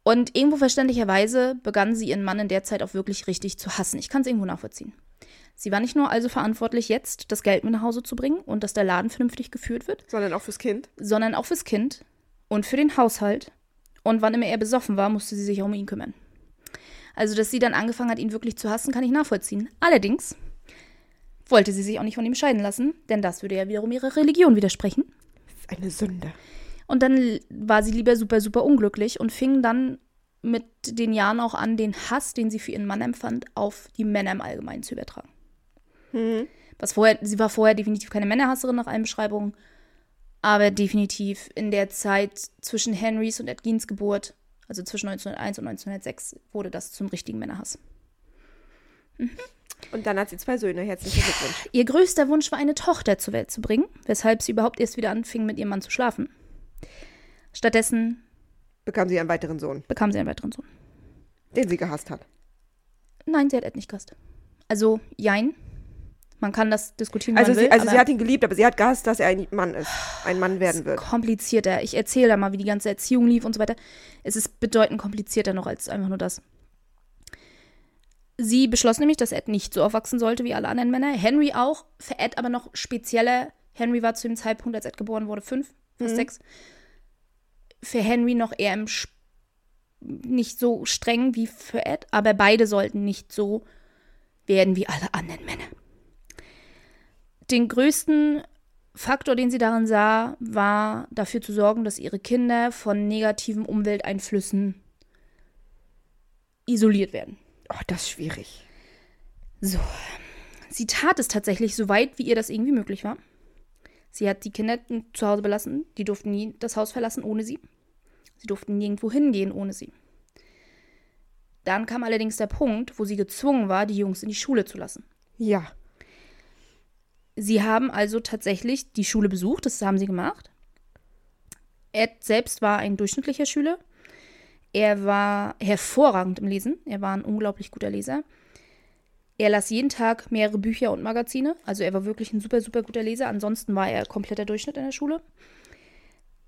[SPEAKER 1] Und irgendwo verständlicherweise begann sie ihren Mann in der Zeit auch wirklich richtig zu hassen. Ich kann es irgendwo nachvollziehen. Sie war nicht nur also verantwortlich, jetzt das Geld mit nach Hause zu bringen und dass der Laden vernünftig geführt wird,
[SPEAKER 2] Sondern auch fürs Kind.
[SPEAKER 1] sondern auch fürs Kind und für den Haushalt. Und wann immer er besoffen war, musste sie sich auch um ihn kümmern. Also, dass sie dann angefangen hat, ihn wirklich zu hassen, kann ich nachvollziehen. Allerdings wollte sie sich auch nicht von ihm scheiden lassen, denn das würde ja wiederum ihrer Religion widersprechen.
[SPEAKER 2] Das ist eine Sünde.
[SPEAKER 1] Und dann war sie lieber super, super unglücklich und fing dann mit den Jahren auch an, den Hass, den sie für ihren Mann empfand, auf die Männer im Allgemeinen zu übertragen. Was vorher, sie war vorher definitiv keine Männerhasserin nach allen Beschreibungen, aber definitiv in der Zeit zwischen Henrys und Edgins Geburt, also zwischen 1901 und 1906, wurde das zum richtigen Männerhass.
[SPEAKER 2] Und dann hat sie zwei Söhne. Herzlichen Glückwunsch.
[SPEAKER 1] Ihr größter Wunsch war, eine Tochter zur Welt zu bringen, weshalb sie überhaupt erst wieder anfing, mit ihrem Mann zu schlafen. Stattdessen
[SPEAKER 2] Bekam sie einen weiteren Sohn,
[SPEAKER 1] bekam sie einen weiteren Sohn.
[SPEAKER 2] den sie gehasst hat.
[SPEAKER 1] Nein, sie hat Ed nicht gehasst. Also, jein. Man kann das diskutieren,
[SPEAKER 2] Also, sie,
[SPEAKER 1] will,
[SPEAKER 2] also sie hat ihn geliebt, aber sie hat gehasst, dass er ein Mann ist. Ein Mann werden wird.
[SPEAKER 1] komplizierter. Ich erzähle da mal, wie die ganze Erziehung lief und so weiter. Es ist bedeutend komplizierter noch als einfach nur das. Sie beschloss nämlich, dass Ed nicht so aufwachsen sollte wie alle anderen Männer. Henry auch. Für Ed aber noch spezieller. Henry war zu dem Zeitpunkt, als Ed geboren wurde, fünf, fast sechs. Für Henry noch eher im Sp nicht so streng wie für Ed, aber beide sollten nicht so werden wie alle anderen Männer. Den größten Faktor, den sie darin sah, war dafür zu sorgen, dass ihre Kinder von negativen Umwelteinflüssen isoliert werden.
[SPEAKER 2] Oh, das ist schwierig.
[SPEAKER 1] So. Sie tat es tatsächlich so weit, wie ihr das irgendwie möglich war. Sie hat die Kinder zu Hause belassen. Die durften nie das Haus verlassen ohne sie. Sie durften nirgendwo hingehen ohne sie. Dann kam allerdings der Punkt, wo sie gezwungen war, die Jungs in die Schule zu lassen.
[SPEAKER 2] Ja.
[SPEAKER 1] Sie haben also tatsächlich die Schule besucht, das haben sie gemacht. Ed selbst war ein durchschnittlicher Schüler. Er war hervorragend im Lesen. Er war ein unglaublich guter Leser. Er las jeden Tag mehrere Bücher und Magazine. Also er war wirklich ein super, super guter Leser. Ansonsten war er kompletter Durchschnitt in der Schule.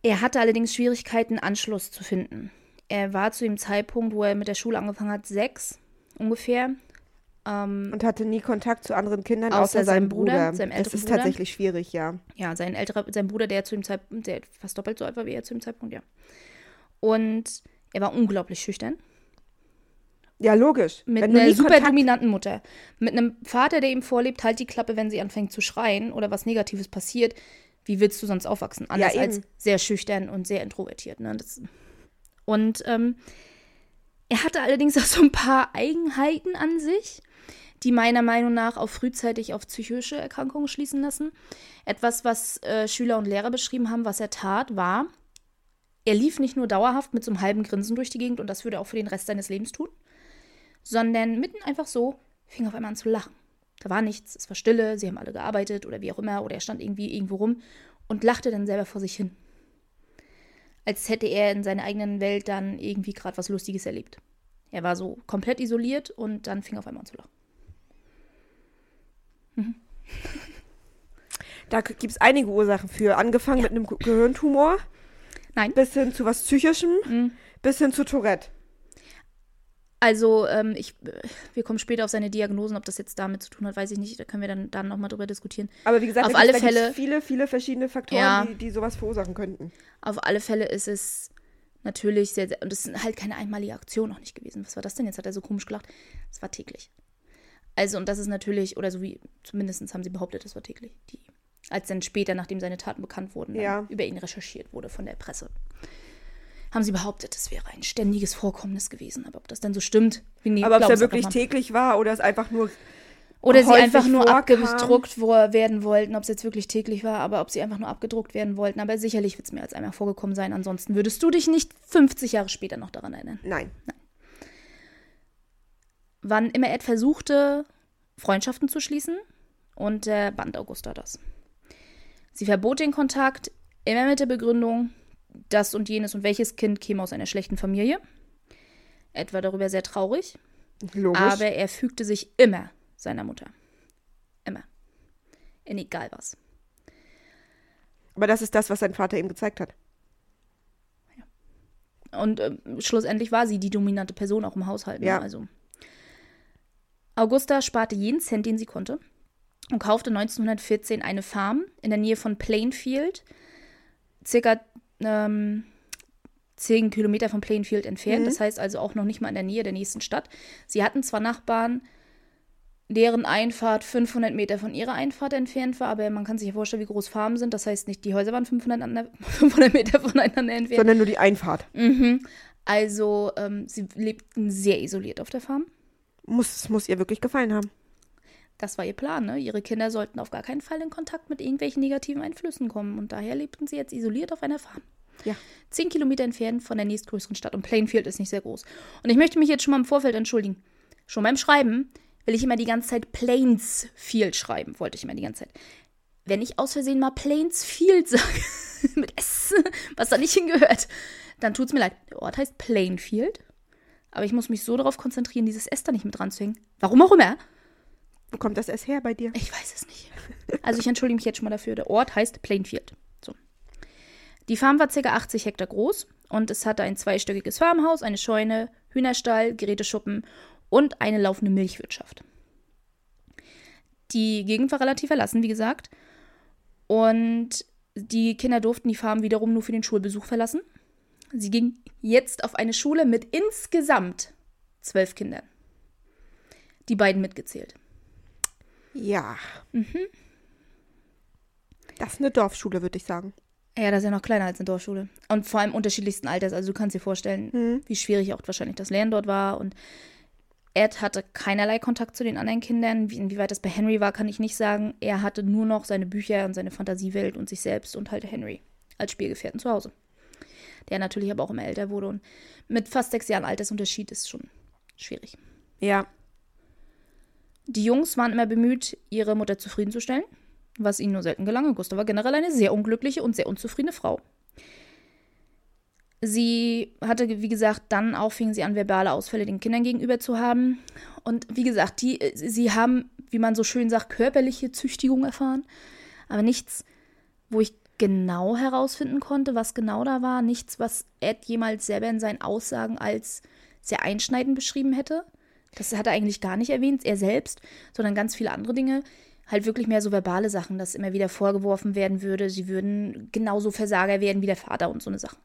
[SPEAKER 1] Er hatte allerdings Schwierigkeiten, Anschluss zu finden. er war zu dem Zeitpunkt, wo er mit der Schule angefangen hat, sechs ungefähr. Ähm,
[SPEAKER 2] Und hatte nie Kontakt zu anderen Kindern,
[SPEAKER 1] Außer
[SPEAKER 2] außer,
[SPEAKER 1] seinem Bruder,
[SPEAKER 2] Bruder.
[SPEAKER 1] seinem
[SPEAKER 2] das
[SPEAKER 1] älteren
[SPEAKER 2] ist
[SPEAKER 1] Bruder.
[SPEAKER 2] tatsächlich schwierig, ja.
[SPEAKER 1] ja, sein älterer, sein Bruder, der zu dem Zeitpunkt, der fast doppelt so alt war wie er zu dem Zeitpunkt, ja. Und er war unglaublich schüchtern.
[SPEAKER 2] Ja, logisch.
[SPEAKER 1] Mit
[SPEAKER 2] Wenn
[SPEAKER 1] einer super
[SPEAKER 2] Kontakt-
[SPEAKER 1] dominanten Mutter. Mit einem Vater, der ihm vorlebt, halt die Klappe, wenn sie anfängt zu schreien oder was Negatives passiert. Wie willst du sonst aufwachsen? Anders
[SPEAKER 2] eben.
[SPEAKER 1] als sehr schüchtern und sehr introvertiert. Ne? Das, und ähm, er hatte allerdings auch so ein paar Eigenheiten an sich, die meiner Meinung nach auch frühzeitig auf psychische Erkrankungen schließen lassen. Etwas, was äh, Schüler und Lehrer beschrieben haben, was er tat, war, er lief nicht nur dauerhaft mit so einem halben Grinsen durch die Gegend und das würde er auch für den Rest seines Lebens tun, sondern mitten einfach so fing er auf einmal an zu lachen. Da war nichts, es war Stille, sie haben alle gearbeitet oder wie auch immer, oder er stand irgendwie irgendwo rum und lachte dann selber vor sich hin. Als hätte er in seiner eigenen Welt dann irgendwie gerade was Lustiges erlebt. Er war so komplett isoliert und dann fing er auf einmal an zu lachen.
[SPEAKER 2] Da gibt es einige Ursachen für. Angefangen mit einem Ge- Gehirntumor,
[SPEAKER 1] Nein.
[SPEAKER 2] bis hin zu was Psychischem,
[SPEAKER 1] Mhm.
[SPEAKER 2] bis hin zu Tourette.
[SPEAKER 1] Also, ähm, ich, äh, wir kommen später auf seine Diagnosen, ob das jetzt damit zu tun hat, weiß ich nicht. Da können wir dann, dann nochmal drüber diskutieren.
[SPEAKER 2] Aber wie gesagt,
[SPEAKER 1] Auf alle Fälle-
[SPEAKER 2] viele, viele verschiedene Faktoren,
[SPEAKER 1] Ja.
[SPEAKER 2] die, die sowas verursachen könnten.
[SPEAKER 1] Auf alle Fälle ist es natürlich sehr, sehr und es ist halt keine einmalige Aktion auch nicht gewesen. Was war das denn? Jetzt hat er so komisch gelacht. Es war täglich. Also, und das ist natürlich, oder so wie, zumindest haben sie behauptet, es war täglich. Die, als dann später, nachdem seine Taten bekannt wurden,
[SPEAKER 2] Ja.
[SPEAKER 1] über ihn recherchiert wurde von der Presse. Haben sie behauptet, es wäre ein ständiges Vorkommnis gewesen. Aber ob das dann so stimmt, wie nee,
[SPEAKER 2] Aber ob es ja wirklich täglich war oder es einfach nur.
[SPEAKER 1] Oder sie einfach nur
[SPEAKER 2] vorkam.
[SPEAKER 1] abgedruckt werden wollten, ob es jetzt wirklich täglich war, aber ob sie einfach nur abgedruckt werden wollten. Aber sicherlich wird es mehr als einmal vorgekommen sein. Ansonsten würdest du dich nicht 50 Jahre später noch daran erinnern.
[SPEAKER 2] Nein.
[SPEAKER 1] Wann immer Ed versuchte, Freundschaften zu schließen, und der band Augusta das. Sie verbot den Kontakt, immer mit der Begründung, das und jenes und welches Kind käme aus einer schlechten Familie. Ed war darüber sehr traurig,
[SPEAKER 2] Logisch.
[SPEAKER 1] aber er fügte sich immer seiner Mutter. Immer. In egal was.
[SPEAKER 2] Aber das ist das, was sein Vater ihm gezeigt hat.
[SPEAKER 1] Und ähm, schlussendlich war sie die dominante Person auch im Haushalt. Ne?
[SPEAKER 2] Ja.
[SPEAKER 1] Also. Augusta sparte jeden Cent, den sie konnte und kaufte 1914 eine Farm in der Nähe von Plainfield, circa ähm, 10 Kilometer von Plainfield entfernt.
[SPEAKER 2] Mhm.
[SPEAKER 1] Das heißt also auch noch nicht mal in der Nähe der nächsten Stadt. Sie hatten zwar Nachbarn, deren Einfahrt 500 Meter von ihrer Einfahrt entfernt war, aber man kann sich ja vorstellen, wie groß Farmen sind. Das heißt nicht, die Häuser waren 500, ander- 500 Meter voneinander entfernt.
[SPEAKER 2] Sondern nur die Einfahrt.
[SPEAKER 1] Mhm. Also, ähm, sie lebten sehr isoliert auf der Farm.
[SPEAKER 2] Muss, muss ihr wirklich gefallen haben.
[SPEAKER 1] Das war ihr Plan, ne? Ihre Kinder sollten auf gar keinen Fall in Kontakt mit irgendwelchen negativen Einflüssen kommen. Und daher lebten sie jetzt isoliert auf einer Farm.
[SPEAKER 2] Ja.
[SPEAKER 1] Zehn Kilometer entfernt von der nächstgrößeren Stadt. Und Plainfield ist nicht sehr groß. Und ich möchte mich jetzt schon mal im Vorfeld entschuldigen. Schon beim Schreiben will ich immer die ganze Zeit Plainsfield schreiben. Wollte ich immer die ganze Zeit. Wenn ich aus Versehen mal Plainsfield sage, mit S, was da nicht hingehört, dann tut's mir leid. Der Ort heißt Plainfield. Aber ich muss mich so darauf konzentrieren, dieses S da nicht mit dran zu hängen. Warum auch immer.
[SPEAKER 2] Wo kommt das erst her bei dir?
[SPEAKER 1] Ich weiß es nicht. Also ich entschuldige mich jetzt schon mal dafür. Der Ort heißt Plainfield. So. Die Farm war ca. 80 Hektar groß und es hatte ein zweistöckiges Farmhaus, eine Scheune, Hühnerstall, Geräteschuppen und eine laufende Milchwirtschaft. Die Gegend war relativ verlassen, wie gesagt. Und die Kinder durften die Farm wiederum nur für den Schulbesuch verlassen. Sie ging jetzt auf eine Schule mit insgesamt zwölf Kindern. Die beiden mitgezählt.
[SPEAKER 2] Ja.
[SPEAKER 1] Mhm.
[SPEAKER 2] Das ist eine Dorfschule, würde ich sagen.
[SPEAKER 1] Ja, das ist ja noch kleiner als eine Dorfschule. Und vor allem unterschiedlichsten Alters. Also du kannst dir vorstellen,
[SPEAKER 2] Mhm.
[SPEAKER 1] wie schwierig auch wahrscheinlich das Lernen dort war. Und Ed hatte keinerlei Kontakt zu den anderen Kindern. Wie, inwieweit das bei Henry war, kann ich nicht sagen. Er hatte nur noch seine Bücher und seine Fantasiewelt und sich selbst und halt Henry als Spielgefährten zu Hause. Der natürlich aber auch immer älter wurde. Und mit fast sechs Jahren Altersunterschied ist schon schwierig.
[SPEAKER 2] Ja.
[SPEAKER 1] Die Jungs waren immer bemüht, ihre Mutter zufriedenzustellen, was ihnen nur selten gelang. Gustav war generell eine sehr unglückliche und sehr unzufriedene Frau. Sie hatte, wie gesagt, dann auch fing sie an, verbale Ausfälle den Kindern gegenüber zu haben. Und wie gesagt, die, äh, sie haben, wie man so schön sagt, körperliche Züchtigung erfahren. Aber nichts, wo ich genau herausfinden konnte, was genau da war. Nichts, was Ed jemals selber in seinen Aussagen als sehr einschneidend beschrieben hätte. Das hat er eigentlich gar nicht erwähnt, er selbst, sondern ganz viele andere Dinge. Halt wirklich mehr so verbale Sachen, dass immer wieder vorgeworfen werden würde, sie würden genauso Versager werden wie der Vater und so eine Sache.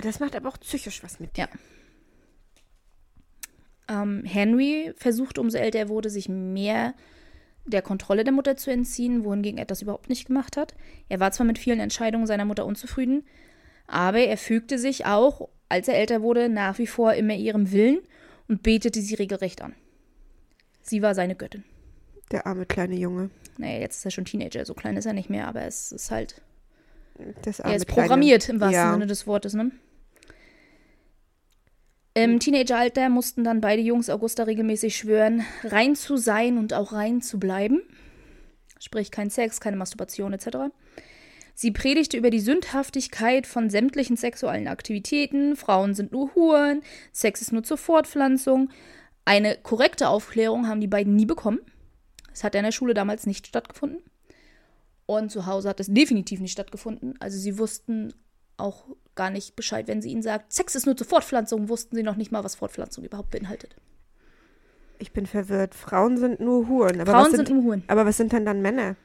[SPEAKER 2] Das macht aber auch psychisch was mit dir.
[SPEAKER 1] Ja. Ähm, Henry versuchte, umso älter er wurde, sich mehr der Kontrolle der Mutter zu entziehen, wohingegen er das überhaupt nicht gemacht hat. Er war zwar mit vielen Entscheidungen seiner Mutter unzufrieden, aber er fügte sich auch, als er älter wurde, nach wie vor immer ihrem Willen und betete sie regelrecht an. Sie war seine Göttin.
[SPEAKER 2] Der arme kleine Junge.
[SPEAKER 1] Naja, jetzt ist er schon Teenager, so klein ist er nicht mehr, aber es ist halt.
[SPEAKER 2] Das
[SPEAKER 1] er ist
[SPEAKER 2] kleine-
[SPEAKER 1] programmiert im wahrsten
[SPEAKER 2] ja.
[SPEAKER 1] Sinne des Wortes, ne? Im Teenageralter mussten dann beide Jungs Augusta regelmäßig schwören, rein zu sein und auch rein zu bleiben. Sprich, kein Sex, keine Masturbation etc. Sie predigte über die Sündhaftigkeit von sämtlichen sexuellen Aktivitäten. Frauen sind nur Huren, Sex ist nur zur Fortpflanzung. Eine korrekte Aufklärung haben die beiden nie bekommen. Es hat in der Schule damals nicht stattgefunden. Und zu Hause hat es definitiv nicht stattgefunden. Also sie wussten auch gar nicht Bescheid, wenn sie ihnen sagt, Sex ist nur zur Fortpflanzung, wussten sie noch nicht mal, was Fortpflanzung überhaupt beinhaltet.
[SPEAKER 2] Ich bin verwirrt. Frauen sind nur Huren. Aber
[SPEAKER 1] Frauen
[SPEAKER 2] was
[SPEAKER 1] sind nur Huren.
[SPEAKER 2] Aber was sind denn dann Männer?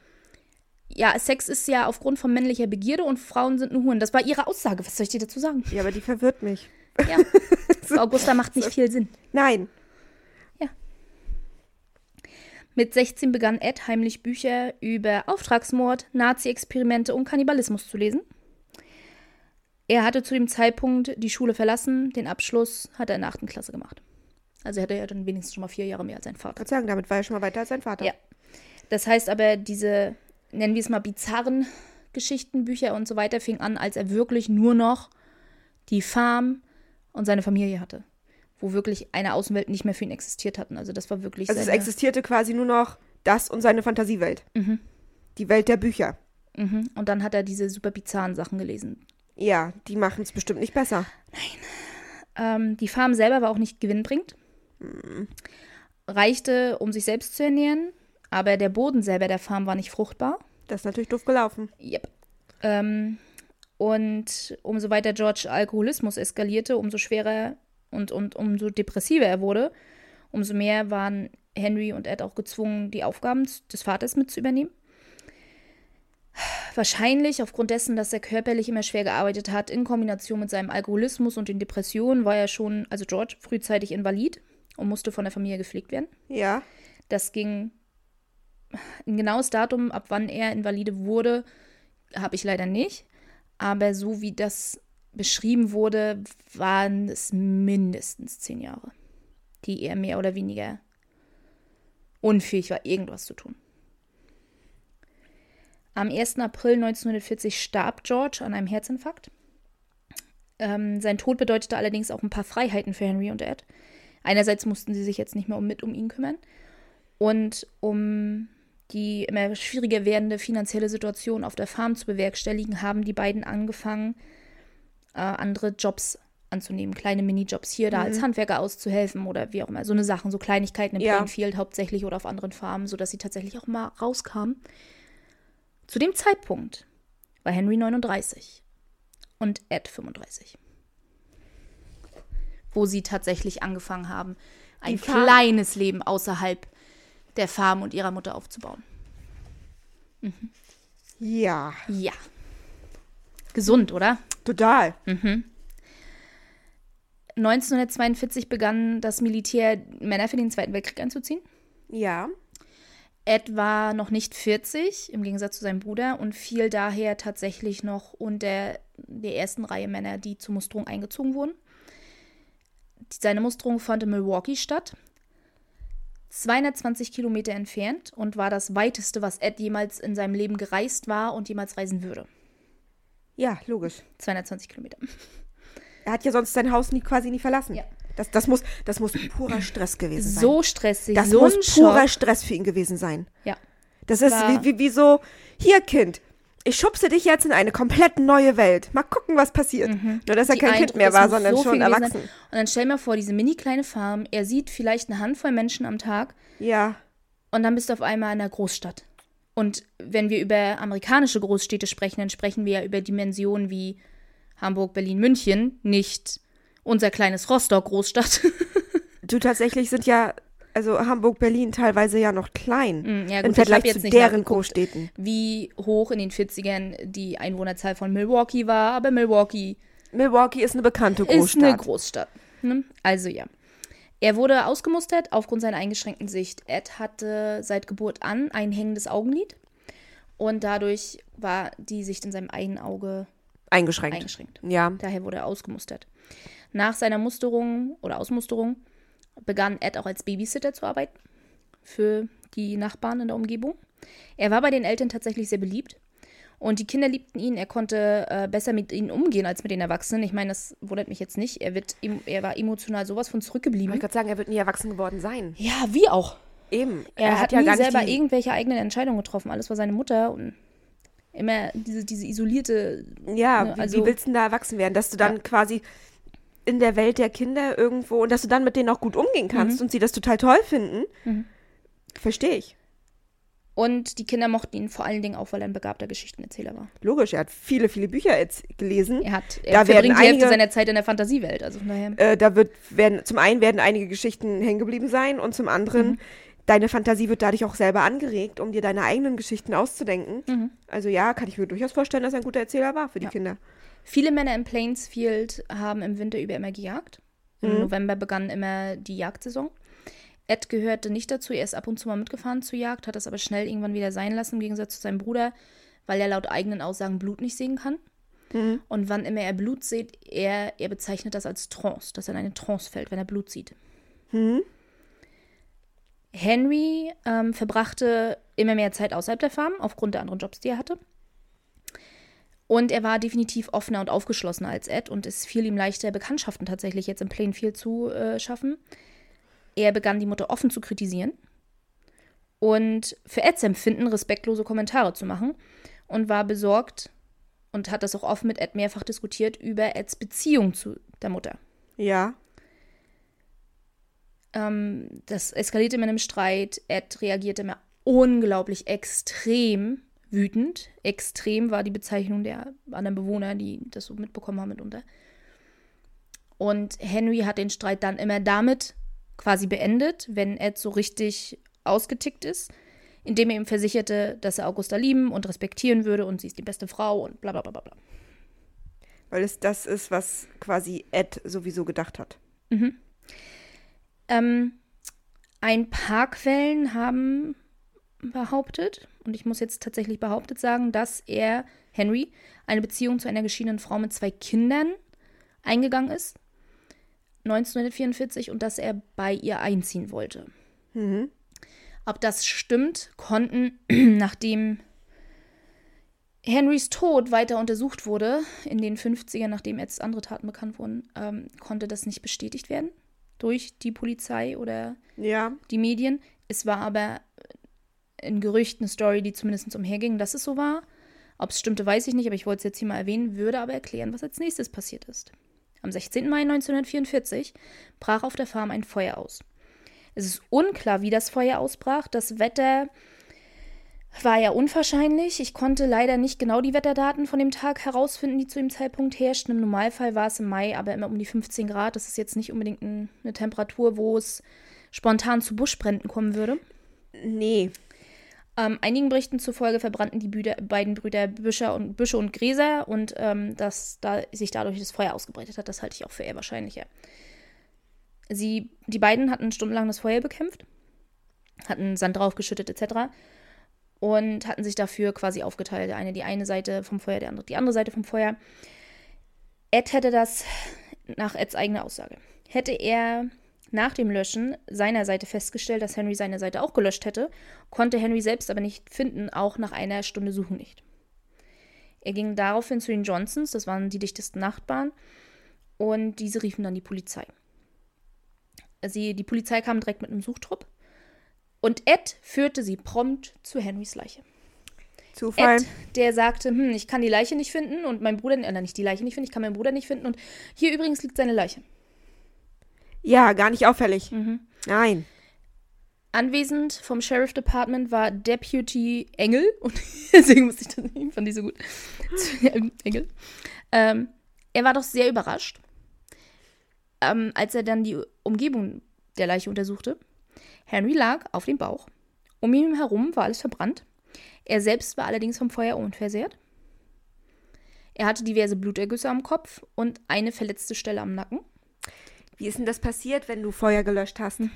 [SPEAKER 1] Ja, Sex ist ja aufgrund von männlicher Begierde und Frauen sind nur Huren. Das war ihre Aussage. Was soll ich dir dazu sagen?
[SPEAKER 2] Ja, aber die verwirrt mich.
[SPEAKER 1] Ja. Für Augusta macht nicht viel Sinn.
[SPEAKER 2] Nein.
[SPEAKER 1] Mit 16 begann Ed heimlich Bücher über Auftragsmord, Nazi-Experimente und Kannibalismus zu lesen. Er hatte zu dem Zeitpunkt die Schule verlassen, den Abschluss hat er in der 8. Klasse gemacht. Also er hatte ja dann wenigstens schon mal vier Jahre mehr als sein Vater.
[SPEAKER 2] Gott sagen, damit war er schon mal weiter als sein Vater.
[SPEAKER 1] Ja. Das heißt aber, diese, nennen wir es mal, bizarren Geschichten, Bücher und so weiter, fing an, als er wirklich nur noch die Farm und seine Familie hatte. Wo wirklich eine Außenwelt nicht mehr für ihn existiert hatten. Also das war wirklich
[SPEAKER 2] Also es existierte quasi nur noch das und seine Fantasiewelt.
[SPEAKER 1] Mhm.
[SPEAKER 2] Die Welt der Bücher.
[SPEAKER 1] Mhm. Und dann hat er diese super bizarren Sachen gelesen.
[SPEAKER 2] Ja, die machen es bestimmt nicht besser.
[SPEAKER 1] Ähm, die Farm selber war auch nicht gewinnbringend. Reichte, um sich selbst zu ernähren, aber der Boden selber der Farm war nicht fruchtbar.
[SPEAKER 2] Das ist natürlich doof gelaufen.
[SPEAKER 1] Yep. Ähm, und umso weiter George Alkoholismus eskalierte, umso schwerer und, und umso depressiver er wurde, umso mehr waren Henry und Ed auch gezwungen, die Aufgaben des Vaters mit zu übernehmen. Wahrscheinlich aufgrund dessen, dass er körperlich immer schwer gearbeitet hat, in Kombination mit seinem Alkoholismus und den Depressionen, war er schon, also George, frühzeitig invalid und musste von der Familie gepflegt werden.
[SPEAKER 2] Ja.
[SPEAKER 1] Das ging ein genaues Datum, ab wann er invalide wurde, habe ich leider nicht. Aber so wie das beschrieben wurde, waren es mindestens zehn Jahre, die er mehr oder weniger unfähig war, irgendwas zu tun. Am 1. April 1940 starb George an einem Herzinfarkt. Ähm, sein Tod bedeutete allerdings auch ein paar Freiheiten für Henry und Ed. Einerseits mussten sie sich jetzt nicht mehr um, mit um ihn kümmern und um die immer schwieriger werdende finanzielle Situation auf der Farm zu bewerkstelligen, haben die beiden angefangen, äh, andere Jobs anzunehmen, kleine Minijobs hier, da als Handwerker auszuhelfen oder wie auch immer. So eine Sachen, so Kleinigkeiten im
[SPEAKER 2] Ja.
[SPEAKER 1] Plainfield hauptsächlich oder auf anderen Farmen, sodass sie tatsächlich auch mal rauskamen. Zu dem Zeitpunkt war Henry 39 und Ed 35. Wo sie tatsächlich angefangen haben, ein kleines Leben außerhalb der Farm und ihrer Mutter aufzubauen.
[SPEAKER 2] Ja.
[SPEAKER 1] Ja. Gesund, oder?
[SPEAKER 2] Total.
[SPEAKER 1] 1942 begann das Militär, Männer für den Zweiten Weltkrieg einzuziehen.
[SPEAKER 2] Ja.
[SPEAKER 1] Ed war noch nicht 40, im Gegensatz zu seinem Bruder, und fiel daher tatsächlich noch unter der ersten Reihe Männer, die zur Musterung eingezogen wurden. Seine Musterung fand in Milwaukee statt, 220 Kilometer entfernt und war das weiteste, was Ed jemals in seinem Leben gereist war und jemals reisen würde.
[SPEAKER 2] Ja, logisch.
[SPEAKER 1] 220 Kilometer.
[SPEAKER 2] Er hat ja sonst sein Haus nie, quasi nie verlassen.
[SPEAKER 1] Ja.
[SPEAKER 2] Das, das, muss, das muss purer Stress gewesen sein.
[SPEAKER 1] So stressig,
[SPEAKER 2] das
[SPEAKER 1] so
[SPEAKER 2] muss purer
[SPEAKER 1] Schock.
[SPEAKER 2] Stress für ihn gewesen sein.
[SPEAKER 1] Ja.
[SPEAKER 2] Das ist wie, wie, wie so, hier Kind, ich schubse dich jetzt in eine komplett neue Welt. Mal gucken, was passiert. Nur, dass er
[SPEAKER 1] Die
[SPEAKER 2] kein Kind mehr war, sondern
[SPEAKER 1] so
[SPEAKER 2] schon
[SPEAKER 1] gewesen sein.
[SPEAKER 2] erwachsen.
[SPEAKER 1] Und dann stell mal vor, diese mini kleine Farm, er sieht vielleicht eine Handvoll Menschen am Tag
[SPEAKER 2] Ja,
[SPEAKER 1] und dann bist du auf einmal in einer Großstadt. Und wenn wir über amerikanische Großstädte sprechen, dann sprechen wir ja über Dimensionen wie Hamburg, Berlin, München, nicht unser kleines Rostock Großstadt.
[SPEAKER 2] Du tatsächlich sind ja, also Hamburg, Berlin teilweise ja noch klein
[SPEAKER 1] Mm, ja,
[SPEAKER 2] im
[SPEAKER 1] gut, hab
[SPEAKER 2] Vergleich
[SPEAKER 1] jetzt
[SPEAKER 2] zu
[SPEAKER 1] nicht
[SPEAKER 2] deren Großstädten.
[SPEAKER 1] Wie hoch in den 40ern die Einwohnerzahl von Milwaukee war, aber Milwaukee
[SPEAKER 2] Milwaukee ist eine bekannte
[SPEAKER 1] ist eine
[SPEAKER 2] Großstadt.
[SPEAKER 1] Großstadt. Ne? Also ja. Er wurde ausgemustert aufgrund seiner eingeschränkten Sicht. Ed hatte seit Geburt an ein hängendes Augenlid und dadurch war die Sicht in seinem einen Auge
[SPEAKER 2] eingeschränkt.
[SPEAKER 1] eingeschränkt.
[SPEAKER 2] Ja.
[SPEAKER 1] Daher wurde er ausgemustert. Nach seiner Musterung oder Ausmusterung begann Ed auch als Babysitter zu arbeiten für die Nachbarn in der Umgebung. Er war bei den Eltern tatsächlich sehr beliebt und die Kinder liebten ihn. Er konnte äh, besser mit ihnen umgehen als mit den Erwachsenen. Ich meine, das wundert mich jetzt nicht. Er, wird, er war emotional sowas von
[SPEAKER 2] Ich
[SPEAKER 1] zurückgeblieben.
[SPEAKER 2] wollte gerade sagen, er wird nie erwachsen geworden sein.
[SPEAKER 1] Ja, wie auch.
[SPEAKER 2] Eben.
[SPEAKER 1] Er, hat,
[SPEAKER 2] ja
[SPEAKER 1] nie
[SPEAKER 2] gar
[SPEAKER 1] selber
[SPEAKER 2] die,
[SPEAKER 1] irgendwelche eigenen Entscheidungen getroffen. Alles war seine Mutter und immer diese, diese isolierte
[SPEAKER 2] Ja,
[SPEAKER 1] ne,
[SPEAKER 2] wie,
[SPEAKER 1] also-
[SPEAKER 2] wie willst du denn da erwachsen werden? Dass du dann quasi in der Welt der Kinder irgendwo und dass du dann mit denen auch gut umgehen kannst
[SPEAKER 1] Mhm.
[SPEAKER 2] und sie das total toll finden. Verstehe ich.
[SPEAKER 1] Und die Kinder mochten ihn vor allen Dingen auch, weil er ein begabter Geschichtenerzähler war.
[SPEAKER 2] Logisch, er hat viele, viele Bücher jetzt gelesen.
[SPEAKER 1] Er hat,
[SPEAKER 2] Da
[SPEAKER 1] er
[SPEAKER 2] werden
[SPEAKER 1] verbringt die Hälfte seiner Zeit in der Fantasiewelt. Also daher.
[SPEAKER 2] Äh, da wird, werden, zum einen werden einige Geschichten hängen geblieben sein und zum anderen,
[SPEAKER 1] Mhm.
[SPEAKER 2] deine Fantasie wird dadurch auch selber angeregt, um dir deine eigenen Geschichten auszudenken.
[SPEAKER 1] Mhm.
[SPEAKER 2] Also ja, kann ich mir durchaus vorstellen, dass er ein guter Erzähler war für die
[SPEAKER 1] Ja.
[SPEAKER 2] Kinder.
[SPEAKER 1] Viele Männer in Plainsfield haben im Winter über immer gejagt. Im
[SPEAKER 2] Mhm.
[SPEAKER 1] November begann immer die Jagdsaison. Ed gehörte nicht dazu. Er ist ab und zu mal mitgefahren zur Jagd, hat das aber schnell irgendwann wieder sein lassen, im Gegensatz zu seinem Bruder, weil er laut eigenen Aussagen Blut nicht sehen kann.
[SPEAKER 2] Mhm.
[SPEAKER 1] Und wann immer er Blut sieht, er, er bezeichnet das als Trance, dass er in eine Trance fällt, wenn er Blut sieht.
[SPEAKER 2] Mhm.
[SPEAKER 1] Henry ähm, verbrachte immer mehr Zeit außerhalb der Farm, aufgrund der anderen Jobs, die er hatte. Und er war definitiv offener und aufgeschlossener als Ed und es fiel ihm leichter, Bekanntschaften tatsächlich jetzt im Plainfield zu äh, schaffen. Er begann die Mutter offen zu kritisieren und für Eds Empfinden respektlose Kommentare zu machen und war besorgt und hat das auch offen mit Ed mehrfach diskutiert über Eds Beziehung zu der Mutter.
[SPEAKER 2] Ja.
[SPEAKER 1] Ähm, das eskalierte mit einem Streit. Ed reagierte immer unglaublich extrem wütend. Extrem war die Bezeichnung der anderen Bewohner, die das so mitbekommen haben mitunter. Und Henry hat den Streit dann immer damit quasi beendet, wenn Ed so richtig ausgetickt ist, indem er ihm versicherte, dass er Augusta lieben und respektieren würde und sie ist die beste Frau und bla bla bla bla bla.
[SPEAKER 2] Weil es das ist, was quasi Ed sowieso gedacht hat.
[SPEAKER 1] Ähm, ein paar Quellen haben behauptet, und ich muss jetzt tatsächlich behauptet sagen, dass er, Henry, eine Beziehung zu einer geschiedenen Frau mit zwei Kindern eingegangen ist, 1944, und dass er bei ihr einziehen wollte.
[SPEAKER 2] Mhm.
[SPEAKER 1] Ob das stimmt, konnten, nachdem Henrys Tod weiter untersucht wurde, in den 50ern, nachdem jetzt andere Taten bekannt wurden, ähm, konnte das nicht bestätigt werden durch die Polizei oder
[SPEAKER 2] Ja.
[SPEAKER 1] die Medien. Es war aber ein Gerücht, eine Story, die zumindest umherging, dass es so war. Ob es stimmte, weiß ich nicht, aber ich wollte es jetzt hier mal erwähnen, würde aber erklären, was als nächstes passiert ist. Am 16. Mai 1944 brach auf der Farm ein Feuer aus. Es ist unklar, wie das Feuer ausbrach. Das Wetter war ja unwahrscheinlich. Ich konnte leider nicht genau die Wetterdaten von dem Tag herausfinden, die zu dem Zeitpunkt herrschten. Im Normalfall war es im Mai aber immer um die 15 Grad. Das ist jetzt nicht unbedingt ein, eine Temperatur, wo es spontan zu Buschbränden kommen würde.
[SPEAKER 2] Nee.
[SPEAKER 1] Ähm, einigen Berichten zufolge verbrannten die Brüder, beiden Brüder Büsche und, Büsche und Gräser und ähm, dass da sich dadurch das Feuer ausgebreitet hat, das halte ich auch für eher wahrscheinlicher. Sie, die beiden hatten stundenlang das Feuer bekämpft, hatten Sand draufgeschüttet etc. und hatten sich dafür quasi aufgeteilt. Der eine die eine Seite vom Feuer, der andere die andere Seite vom Feuer. Ed hätte das nach Eds eigener Aussage. Hätte er nach dem Löschen seiner Seite festgestellt, dass Henry seine Seite auch gelöscht hätte, konnte Henry selbst aber nicht finden, auch nach einer Stunde Suchen nicht. Er ging daraufhin zu den Johnsons, das waren die dichtesten Nachbarn, und diese riefen dann die Polizei. Sie, die Polizei kam direkt mit einem Suchtrupp und Ed führte sie prompt zu Henrys Leiche.
[SPEAKER 2] Zufall.
[SPEAKER 1] Ed, der sagte, hm, ich kann die Leiche nicht finden und mein Bruder, äh, nicht die Leiche nicht finden, ich kann meinen Bruder nicht finden und hier übrigens liegt seine Leiche.
[SPEAKER 2] Ja, gar nicht auffällig.
[SPEAKER 1] Mhm.
[SPEAKER 2] Nein.
[SPEAKER 1] Anwesend vom Sheriff Department war Deputy Engel. Und deswegen muss ich das nehmen, fand ich so gut. Engel. Ähm, er war doch sehr überrascht, ähm, als er dann die Umgebung der Leiche untersuchte. Henry lag auf dem Bauch. Um ihn herum war alles verbrannt. Er selbst war allerdings vom Feuer unversehrt. Er hatte diverse Blutergüsse am Kopf und eine verletzte Stelle am Nacken.
[SPEAKER 2] Wie ist denn das passiert, wenn du Feuer gelöscht hast?
[SPEAKER 1] Mhm.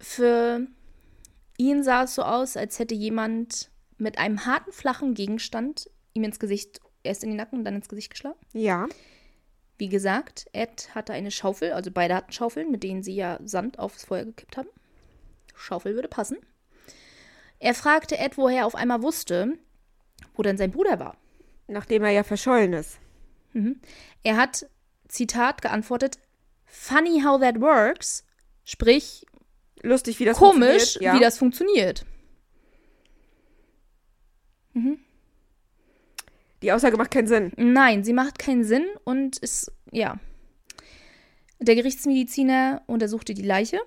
[SPEAKER 1] Für ihn sah es so aus, als hätte jemand mit einem harten, flachen Gegenstand ihm ins Gesicht, erst in den Nacken und dann ins Gesicht geschlagen.
[SPEAKER 2] Ja.
[SPEAKER 1] Wie gesagt, Ed hatte eine Schaufel, also beide hatten Schaufeln, mit denen sie ja Sand aufs Feuer gekippt haben. Schaufel würde passen. Er fragte Ed, woher er auf einmal wusste, wo denn sein Bruder war.
[SPEAKER 2] Nachdem er ja verschollen ist.
[SPEAKER 1] Mhm. Er hat, Zitat, geantwortet, funny how that works, sprich,
[SPEAKER 2] Lustig, wie das
[SPEAKER 1] komisch,
[SPEAKER 2] funktioniert. Ja.
[SPEAKER 1] wie das funktioniert. Mhm.
[SPEAKER 2] Die Aussage macht keinen Sinn.
[SPEAKER 1] Nein, sie macht keinen Sinn und ist, ja. Der Gerichtsmediziner untersuchte die Leiche.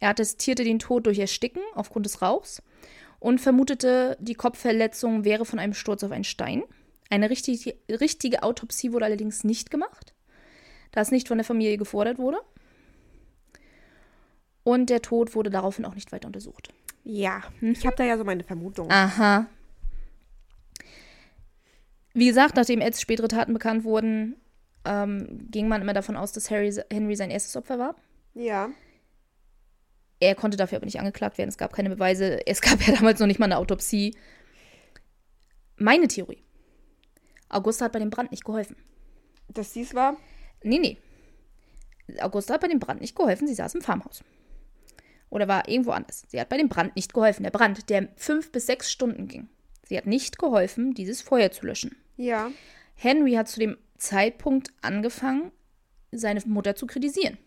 [SPEAKER 1] Er attestierte den Tod durch Ersticken aufgrund des Rauchs und vermutete, die Kopfverletzung wäre von einem Sturz auf einen Stein. Eine richtige, richtige Autopsie wurde allerdings nicht gemacht, da es nicht von der Familie gefordert wurde. Und der Tod wurde daraufhin auch nicht weiter untersucht.
[SPEAKER 2] Ja, ich habe da ja so meine Vermutung.
[SPEAKER 1] Aha. Wie gesagt, nachdem Eds spätere Taten bekannt wurden, ähm, ging man immer davon aus, dass Harry, Henry sein erstes Opfer war.
[SPEAKER 2] Ja.
[SPEAKER 1] Er konnte dafür aber nicht angeklagt werden. Es gab keine Beweise. Es gab ja damals noch nicht mal eine Autopsie. Meine Theorie. Augusta hat bei dem Brand nicht geholfen.
[SPEAKER 2] Dass dies war?
[SPEAKER 1] Nee, nee. Augusta hat bei dem Brand nicht geholfen. Sie saß im Farmhaus. Oder war irgendwo anders. Sie hat bei dem Brand nicht geholfen. Der Brand, der fünf bis sechs Stunden ging. Sie hat nicht geholfen, dieses Feuer zu löschen.
[SPEAKER 2] Ja.
[SPEAKER 1] Henry hat zu dem Zeitpunkt angefangen, seine Mutter zu kritisieren.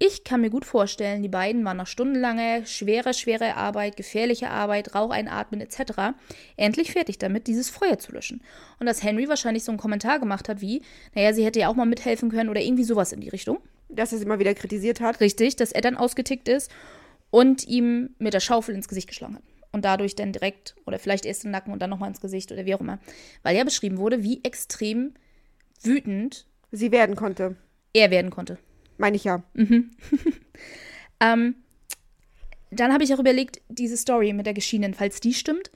[SPEAKER 1] Ich kann mir gut vorstellen, die beiden waren nach stundenlanger, schwerer, schwerer Arbeit, gefährlicher Arbeit, Rauch einatmen etc. endlich fertig damit, dieses Feuer zu löschen. Und dass Henry wahrscheinlich so einen Kommentar gemacht hat wie, naja, sie hätte ja auch mal mithelfen können oder irgendwie sowas in die Richtung.
[SPEAKER 2] Dass er sie mal wieder kritisiert hat.
[SPEAKER 1] Richtig, dass er dann ausgetickt ist und ihm mit der Schaufel ins Gesicht geschlagen hat. Und dadurch dann direkt, oder vielleicht erst im Nacken und dann nochmal ins Gesicht oder wie auch immer. Weil ja beschrieben wurde, wie extrem wütend
[SPEAKER 2] Sie werden konnte.
[SPEAKER 1] er werden konnte.
[SPEAKER 2] Meine ich ja.
[SPEAKER 1] Ähm, dann habe ich auch überlegt, diese Story mit der Geschiedenen, falls die stimmt,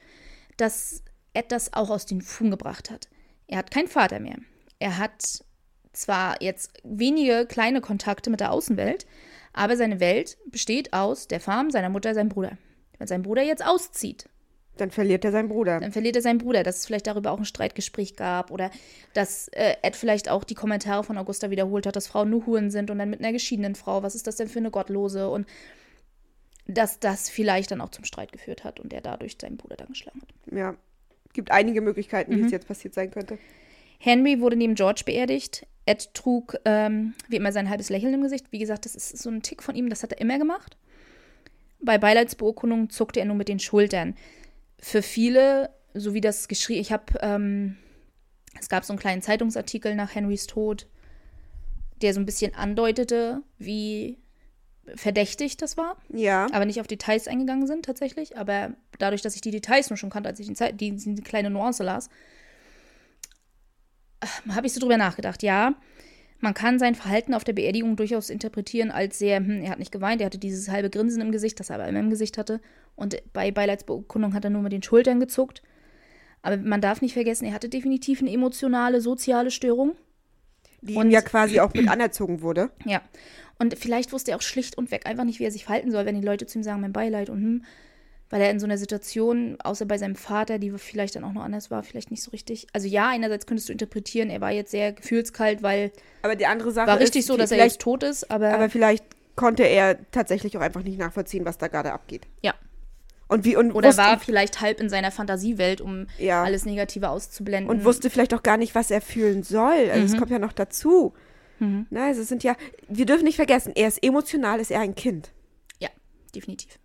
[SPEAKER 1] dass Ed das auch aus den Fugen gebracht hat. Er hat keinen Vater mehr. Er hat zwar jetzt wenige kleine Kontakte mit der Außenwelt, aber seine Welt besteht aus der Farm, seiner Mutter, seinem Bruder. Wenn sein Bruder jetzt auszieht,
[SPEAKER 2] Dann verliert er seinen Bruder.
[SPEAKER 1] dann verliert er seinen Bruder, dass es vielleicht darüber auch ein Streitgespräch gab oder dass äh, Ed vielleicht auch die Kommentare von Augusta wiederholt hat, dass Frauen nur Huren sind und dann mit einer geschiedenen Frau, was ist das denn für eine Gottlose und dass das vielleicht dann auch zum Streit geführt hat und er dadurch seinen Bruder dann geschlagen hat.
[SPEAKER 2] Ja. Gibt einige Möglichkeiten, wie
[SPEAKER 1] Mhm.
[SPEAKER 2] es jetzt passiert sein könnte.
[SPEAKER 1] Henry wurde neben George beerdigt. Ed trug ähm, wie immer sein halbes Lächeln im Gesicht. Wie gesagt, das ist so ein Tick von ihm, das hat er immer gemacht. Bei Beileidsbeurkundungen zuckte er nur mit den Schultern. Für viele, so wie das geschrieben, ich habe, ähm, es gab so einen kleinen Zeitungsartikel nach Henrys Tod, der so ein bisschen andeutete, wie verdächtig das war,
[SPEAKER 2] Ja.
[SPEAKER 1] aber nicht auf Details eingegangen sind tatsächlich. Aber dadurch, dass ich die Details nur schon kannte, als ich die, die, die kleine Nuance las, habe ich so drüber nachgedacht. Ja, man kann sein Verhalten auf der Beerdigung durchaus interpretieren als sehr, hm, er hat nicht geweint, er hatte dieses halbe Grinsen im Gesicht, das er aber immer im Gesicht hatte. Und bei Beileidsbeurkundung hat er nur mit den Schultern gezuckt. Aber man darf nicht vergessen, er hatte definitiv eine emotionale, soziale Störung.
[SPEAKER 2] Die
[SPEAKER 1] Und-
[SPEAKER 2] ihm ja quasi auch mit anerzogen wurde.
[SPEAKER 1] Ja. Und vielleicht wusste er auch schlicht und weg einfach nicht, wie er sich verhalten soll, wenn die Leute zu ihm sagen, mein Beileid und hm, weil er in so einer Situation, außer bei seinem Vater, die vielleicht dann auch noch anders war, vielleicht nicht so richtig. Also ja, einerseits könntest du interpretieren, er war jetzt sehr gefühlskalt, weil
[SPEAKER 2] Aber die andere Sache
[SPEAKER 1] war richtig
[SPEAKER 2] ist,
[SPEAKER 1] so, dass er jetzt tot ist, aber,
[SPEAKER 2] aber vielleicht konnte er tatsächlich auch einfach nicht nachvollziehen, was da gerade abgeht.
[SPEAKER 1] ja.
[SPEAKER 2] Und wie und
[SPEAKER 1] Oder war vielleicht halb in seiner Fantasiewelt, um
[SPEAKER 2] Ja.
[SPEAKER 1] alles Negative auszublenden.
[SPEAKER 2] und wusste vielleicht auch gar nicht, was er fühlen soll. Also
[SPEAKER 1] Mhm.
[SPEAKER 2] es kommt ja noch dazu. Na, also es sind ja, wir dürfen nicht vergessen, er ist emotional, ist er ein Kind.
[SPEAKER 1] Ja, definitiv.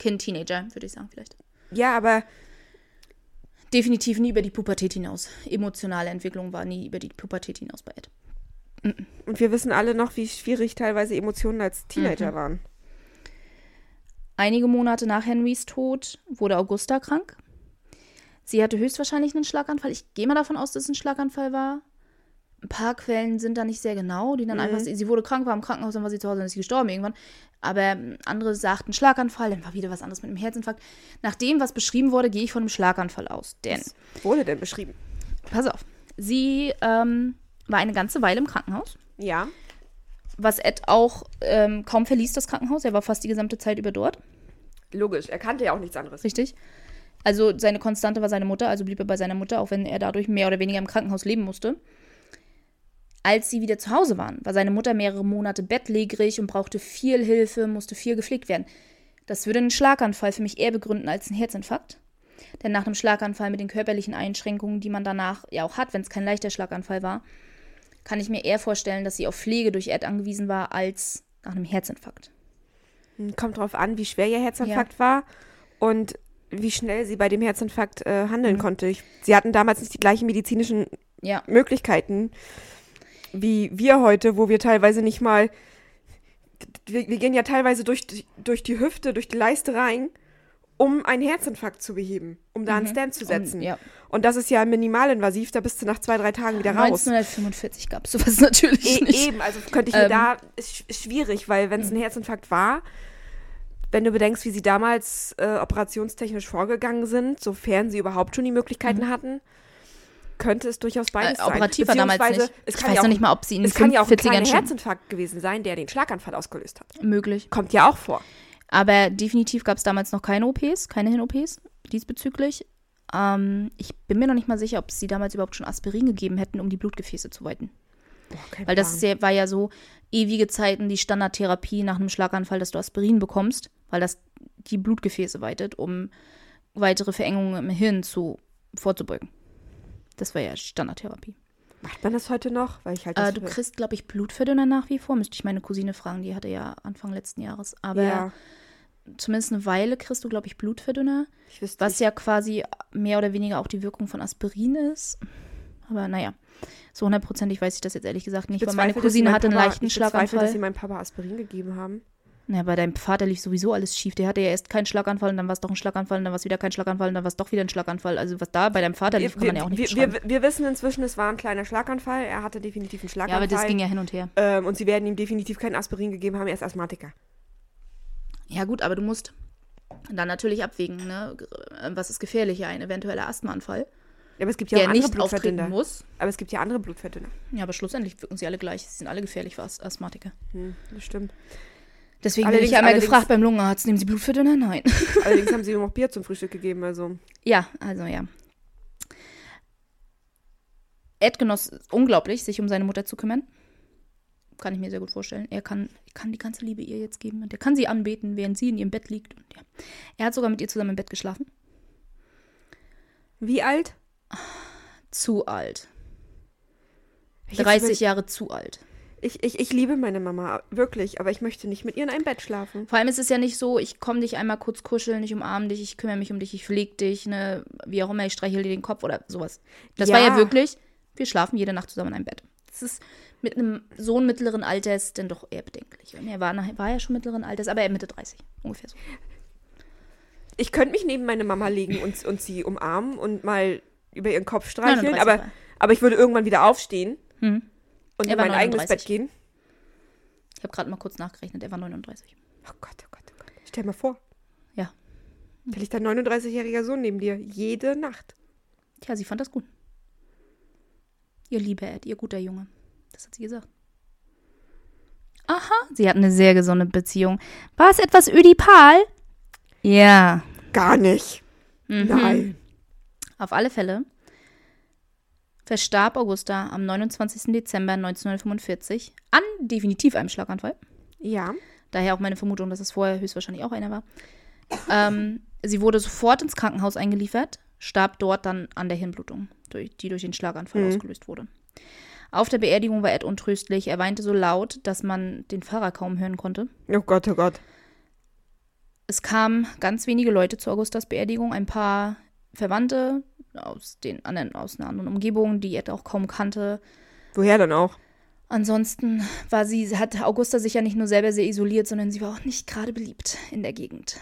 [SPEAKER 1] Kind, Teenager, würde ich sagen, vielleicht.
[SPEAKER 2] Ja, aber
[SPEAKER 1] Definitiv nie über die Pubertät hinaus. Emotionale Entwicklung war nie über die Pubertät hinaus bei Ed.
[SPEAKER 2] und wir wissen alle noch, wie schwierig teilweise Emotionen als
[SPEAKER 1] Mhm.
[SPEAKER 2] Teenager waren.
[SPEAKER 1] Einige Monate nach Henrys Tod wurde Augusta krank. Sie hatte höchstwahrscheinlich einen Schlaganfall. Ich gehe mal davon aus, dass es ein Schlaganfall war. Ein paar Quellen sind da nicht sehr genau, die dann
[SPEAKER 2] Mhm.
[SPEAKER 1] einfach, sie wurde krank, war im Krankenhaus, dann war sie zu Hause, dann ist sie gestorben irgendwann. Aber ähm, andere sagten Schlaganfall, dann war wieder was anderes mit einem Herzinfarkt. Nach dem, was beschrieben wurde, gehe ich von einem Schlaganfall aus. Denn,
[SPEAKER 2] Was wurde denn beschrieben?
[SPEAKER 1] pass auf, sie ähm, war eine ganze Weile im Krankenhaus.
[SPEAKER 2] Ja.
[SPEAKER 1] Was Ed auch ähm, kaum verließ, das Krankenhaus. Er war fast die gesamte Zeit über dort.
[SPEAKER 2] Logisch, er kannte ja auch nichts anderes.
[SPEAKER 1] Richtig. Also seine Konstante war seine Mutter, also blieb er bei seiner Mutter, auch wenn er dadurch mehr oder weniger im Krankenhaus leben musste. Als sie wieder zu Hause waren, war seine Mutter mehrere Monate bettlägerig und brauchte viel Hilfe, musste viel gepflegt werden. Das würde einen Schlaganfall für mich eher begründen als einen Herzinfarkt. Denn nach einem Schlaganfall mit den körperlichen Einschränkungen, die man danach ja auch hat, wenn es kein leichter Schlaganfall war, kann ich mir eher vorstellen, dass sie auf Pflege durch Ed angewiesen war, als nach einem Herzinfarkt.
[SPEAKER 2] Hm, Kommt drauf an, wie schwer ihr Herzinfarkt war und wie schnell sie bei dem Herzinfarkt äh, handeln
[SPEAKER 1] Mhm.
[SPEAKER 2] konnte. Ich, sie hatten damals nicht die gleichen medizinischen
[SPEAKER 1] Ja,
[SPEAKER 2] Möglichkeiten wie wir heute, wo wir teilweise nicht mal. Wir, wir gehen ja teilweise durch, die- durch die Hüfte, durch die Leiste rein, um einen Herzinfarkt zu beheben, um da einen Stand zu setzen.
[SPEAKER 1] Und, ja.
[SPEAKER 2] Und das ist ja minimalinvasiv, da bist du nach zwei, drei Tagen wieder raus.
[SPEAKER 1] 1945 gab es sowas natürlich
[SPEAKER 2] E
[SPEAKER 1] nicht.
[SPEAKER 2] eben, also könnte ich mir
[SPEAKER 1] Ähm.
[SPEAKER 2] da, ist, sch- ist schwierig, weil wenn es ein Herzinfarkt war, wenn du bedenkst, wie sie damals äh, operationstechnisch vorgegangen sind, sofern sie überhaupt schon die Möglichkeiten hatten, könnte es durchaus beides
[SPEAKER 1] Mhm. Äh, operativ
[SPEAKER 2] sein.
[SPEAKER 1] damals
[SPEAKER 2] Beziehungsweise,
[SPEAKER 1] nicht.
[SPEAKER 2] Es
[SPEAKER 1] Ich weiß
[SPEAKER 2] ja
[SPEAKER 1] noch
[SPEAKER 2] auch,
[SPEAKER 1] nicht mal, ob sie in den
[SPEAKER 2] es kann ja auch ein
[SPEAKER 1] 45ern
[SPEAKER 2] kleiner
[SPEAKER 1] schon
[SPEAKER 2] Herzinfarkt gewesen sein, der den Schlaganfall ausgelöst hat.
[SPEAKER 1] möglich.
[SPEAKER 2] Kommt ja auch vor.
[SPEAKER 1] Aber definitiv gab es damals noch keine OPs, keine Hin-OPs diesbezüglich. Ähm, ich bin mir noch nicht mal sicher, ob sie damals überhaupt schon Aspirin gegeben hätten, um die Blutgefäße zu weiten. Weil das ja, war ja so ewige Zeiten die Standardtherapie nach einem Schlaganfall, dass du Aspirin bekommst, weil das die Blutgefäße weitet, um weitere Verengungen im Hirn zu, vorzubeugen. Das war ja Standardtherapie.
[SPEAKER 2] Macht man das heute noch? Weil ich halt
[SPEAKER 1] Äh, du kriegst, glaube ich, Blutverdünner nach wie vor. Müsste ich meine Cousine fragen, die hatte ja Anfang letzten Jahres. Aber
[SPEAKER 2] ja,
[SPEAKER 1] zumindest eine Weile kriegst du, glaube ich, Blutverdünner.
[SPEAKER 2] ich wüsste
[SPEAKER 1] Was
[SPEAKER 2] nicht.
[SPEAKER 1] ja quasi mehr oder weniger auch die Wirkung von Aspirin ist. Aber naja, so hundertprozentig weiß ich das jetzt ehrlich gesagt nicht,
[SPEAKER 2] Ich
[SPEAKER 1] weil meine Cousine
[SPEAKER 2] meinem
[SPEAKER 1] hatte einen leichten
[SPEAKER 2] Ich bezweifle, dass sie
[SPEAKER 1] Schlaganfall.
[SPEAKER 2] meinem Papa Aspirin gegeben haben.
[SPEAKER 1] Ja, bei deinem Vater lief sowieso alles schief. Der hatte ja erst keinen Schlaganfall und dann war es doch ein Schlaganfall und dann war es wieder kein Schlaganfall und dann war es doch wieder ein Schlaganfall. Also was da bei deinem Vater lief, kann man ja auch nicht
[SPEAKER 2] wir, wir, wir wissen inzwischen, es war ein kleiner Schlaganfall. Er hatte definitiv einen
[SPEAKER 1] Ja,
[SPEAKER 2] Schlaganfall.
[SPEAKER 1] aber das ging ja hin und her.
[SPEAKER 2] ähm, und sie werden ihm definitiv kein Aspirin gegeben haben. Er ist Asthmatiker.
[SPEAKER 1] Ja gut, aber du musst dann natürlich abwägen, ne? was ist gefährlicher, ein eventueller Asthmaanfall,
[SPEAKER 2] Ja, aber es gibt ja
[SPEAKER 1] der
[SPEAKER 2] auch andere
[SPEAKER 1] nicht
[SPEAKER 2] Blutverdünner.
[SPEAKER 1] muss.
[SPEAKER 2] Aber es gibt ja andere Blutverdünner.
[SPEAKER 1] Ja, aber schlussendlich wirken sie alle gleich. Sie sind alle gefährlich für As- Asthmatiker.
[SPEAKER 2] Hm, das stimmt.
[SPEAKER 1] Deswegen bin ich
[SPEAKER 2] Allerdings-
[SPEAKER 1] ja immer
[SPEAKER 2] allerdings-
[SPEAKER 1] gefragt beim Lungenarzt, nehmen Sie Blutverdünner? Nein.
[SPEAKER 2] Allerdings haben sie ihm auch Bier zum Frühstück gegeben. Also
[SPEAKER 1] Ja, also ja. Ed genoss unglaublich, sich um seine Mutter zu kümmern. Kann ich mir sehr gut vorstellen. Er kann, kann die ganze Liebe ihr jetzt geben und er kann sie anbeten, während sie in ihrem Bett liegt. Und ja. Er hat sogar mit ihr zusammen im Bett geschlafen.
[SPEAKER 2] wie alt?
[SPEAKER 1] Zu alt.
[SPEAKER 2] Ich jetzt
[SPEAKER 1] 30
[SPEAKER 2] über-
[SPEAKER 1] Jahre zu alt.
[SPEAKER 2] Ich, ich, ich liebe meine Mama, wirklich. Aber ich möchte nicht mit ihr in einem Bett schlafen.
[SPEAKER 1] Vor allem ist es ja nicht so, ich komme dich einmal kurz kuscheln, ich umarme dich, ich kümmere mich um dich, ich pflege dich, ne, wie auch immer, ich streichel dir den Kopf oder sowas. Das war ja
[SPEAKER 2] Ja.
[SPEAKER 1] wirklich, wir schlafen jede Nacht zusammen in einem Bett. Das ist mit einem Sohn mittleren Alters dann doch eher bedenklich. Und er war, nach- war ja schon mittleren Alters, aber er Mitte 30, ungefähr so.
[SPEAKER 2] Ich könnte mich neben meine Mama legen und, und sie umarmen und mal über ihren Kopf streicheln.
[SPEAKER 1] 39
[SPEAKER 2] Aber, aber ich würde irgendwann wieder aufstehen
[SPEAKER 1] Hm.
[SPEAKER 2] Und
[SPEAKER 1] Er
[SPEAKER 2] in mein eigenes
[SPEAKER 1] 39.
[SPEAKER 2] Bett gehen.
[SPEAKER 1] Ich habe gerade mal kurz nachgerechnet, er war 39.
[SPEAKER 2] Oh Gott, oh Gott, oh Gott. Stell mal vor.
[SPEAKER 1] Ja.
[SPEAKER 2] Da liegt dein 39-jähriger Sohn neben dir. Jede Nacht.
[SPEAKER 1] Tja, sie fand das gut. Ihr lieber Ed, ihr guter Junge. Das hat sie gesagt. Aha, sie hatten eine sehr gesunde Beziehung. War es etwas ödipal? Ja.
[SPEAKER 2] Gar nicht.
[SPEAKER 1] Mhm.
[SPEAKER 2] Nein.
[SPEAKER 1] Auf alle Fälle verstarb Augusta am 29. Dezember 1945 an definitiv einem Schlaganfall.
[SPEAKER 2] Ja.
[SPEAKER 1] Daher auch meine Vermutung, dass es vorher höchstwahrscheinlich auch einer war. Ähm, sie wurde sofort ins Krankenhaus eingeliefert, starb dort dann an der Hirnblutung, die durch den Schlaganfall
[SPEAKER 2] Mhm.
[SPEAKER 1] ausgelöst wurde. Auf der Beerdigung war Ed untröstlich. Er weinte so laut, dass man den Pfarrer kaum hören konnte.
[SPEAKER 2] Oh Gott, oh Gott.
[SPEAKER 1] Es kamen ganz wenige Leute zu Augustas Beerdigung, ein paar Verwandte aus, den anderen, aus einer anderen Umgebung, die Ed auch kaum kannte.
[SPEAKER 2] Woher dann auch?
[SPEAKER 1] Ansonsten war sie, hat Augusta sich ja nicht nur selber sehr isoliert, sondern sie war auch nicht gerade beliebt in der Gegend.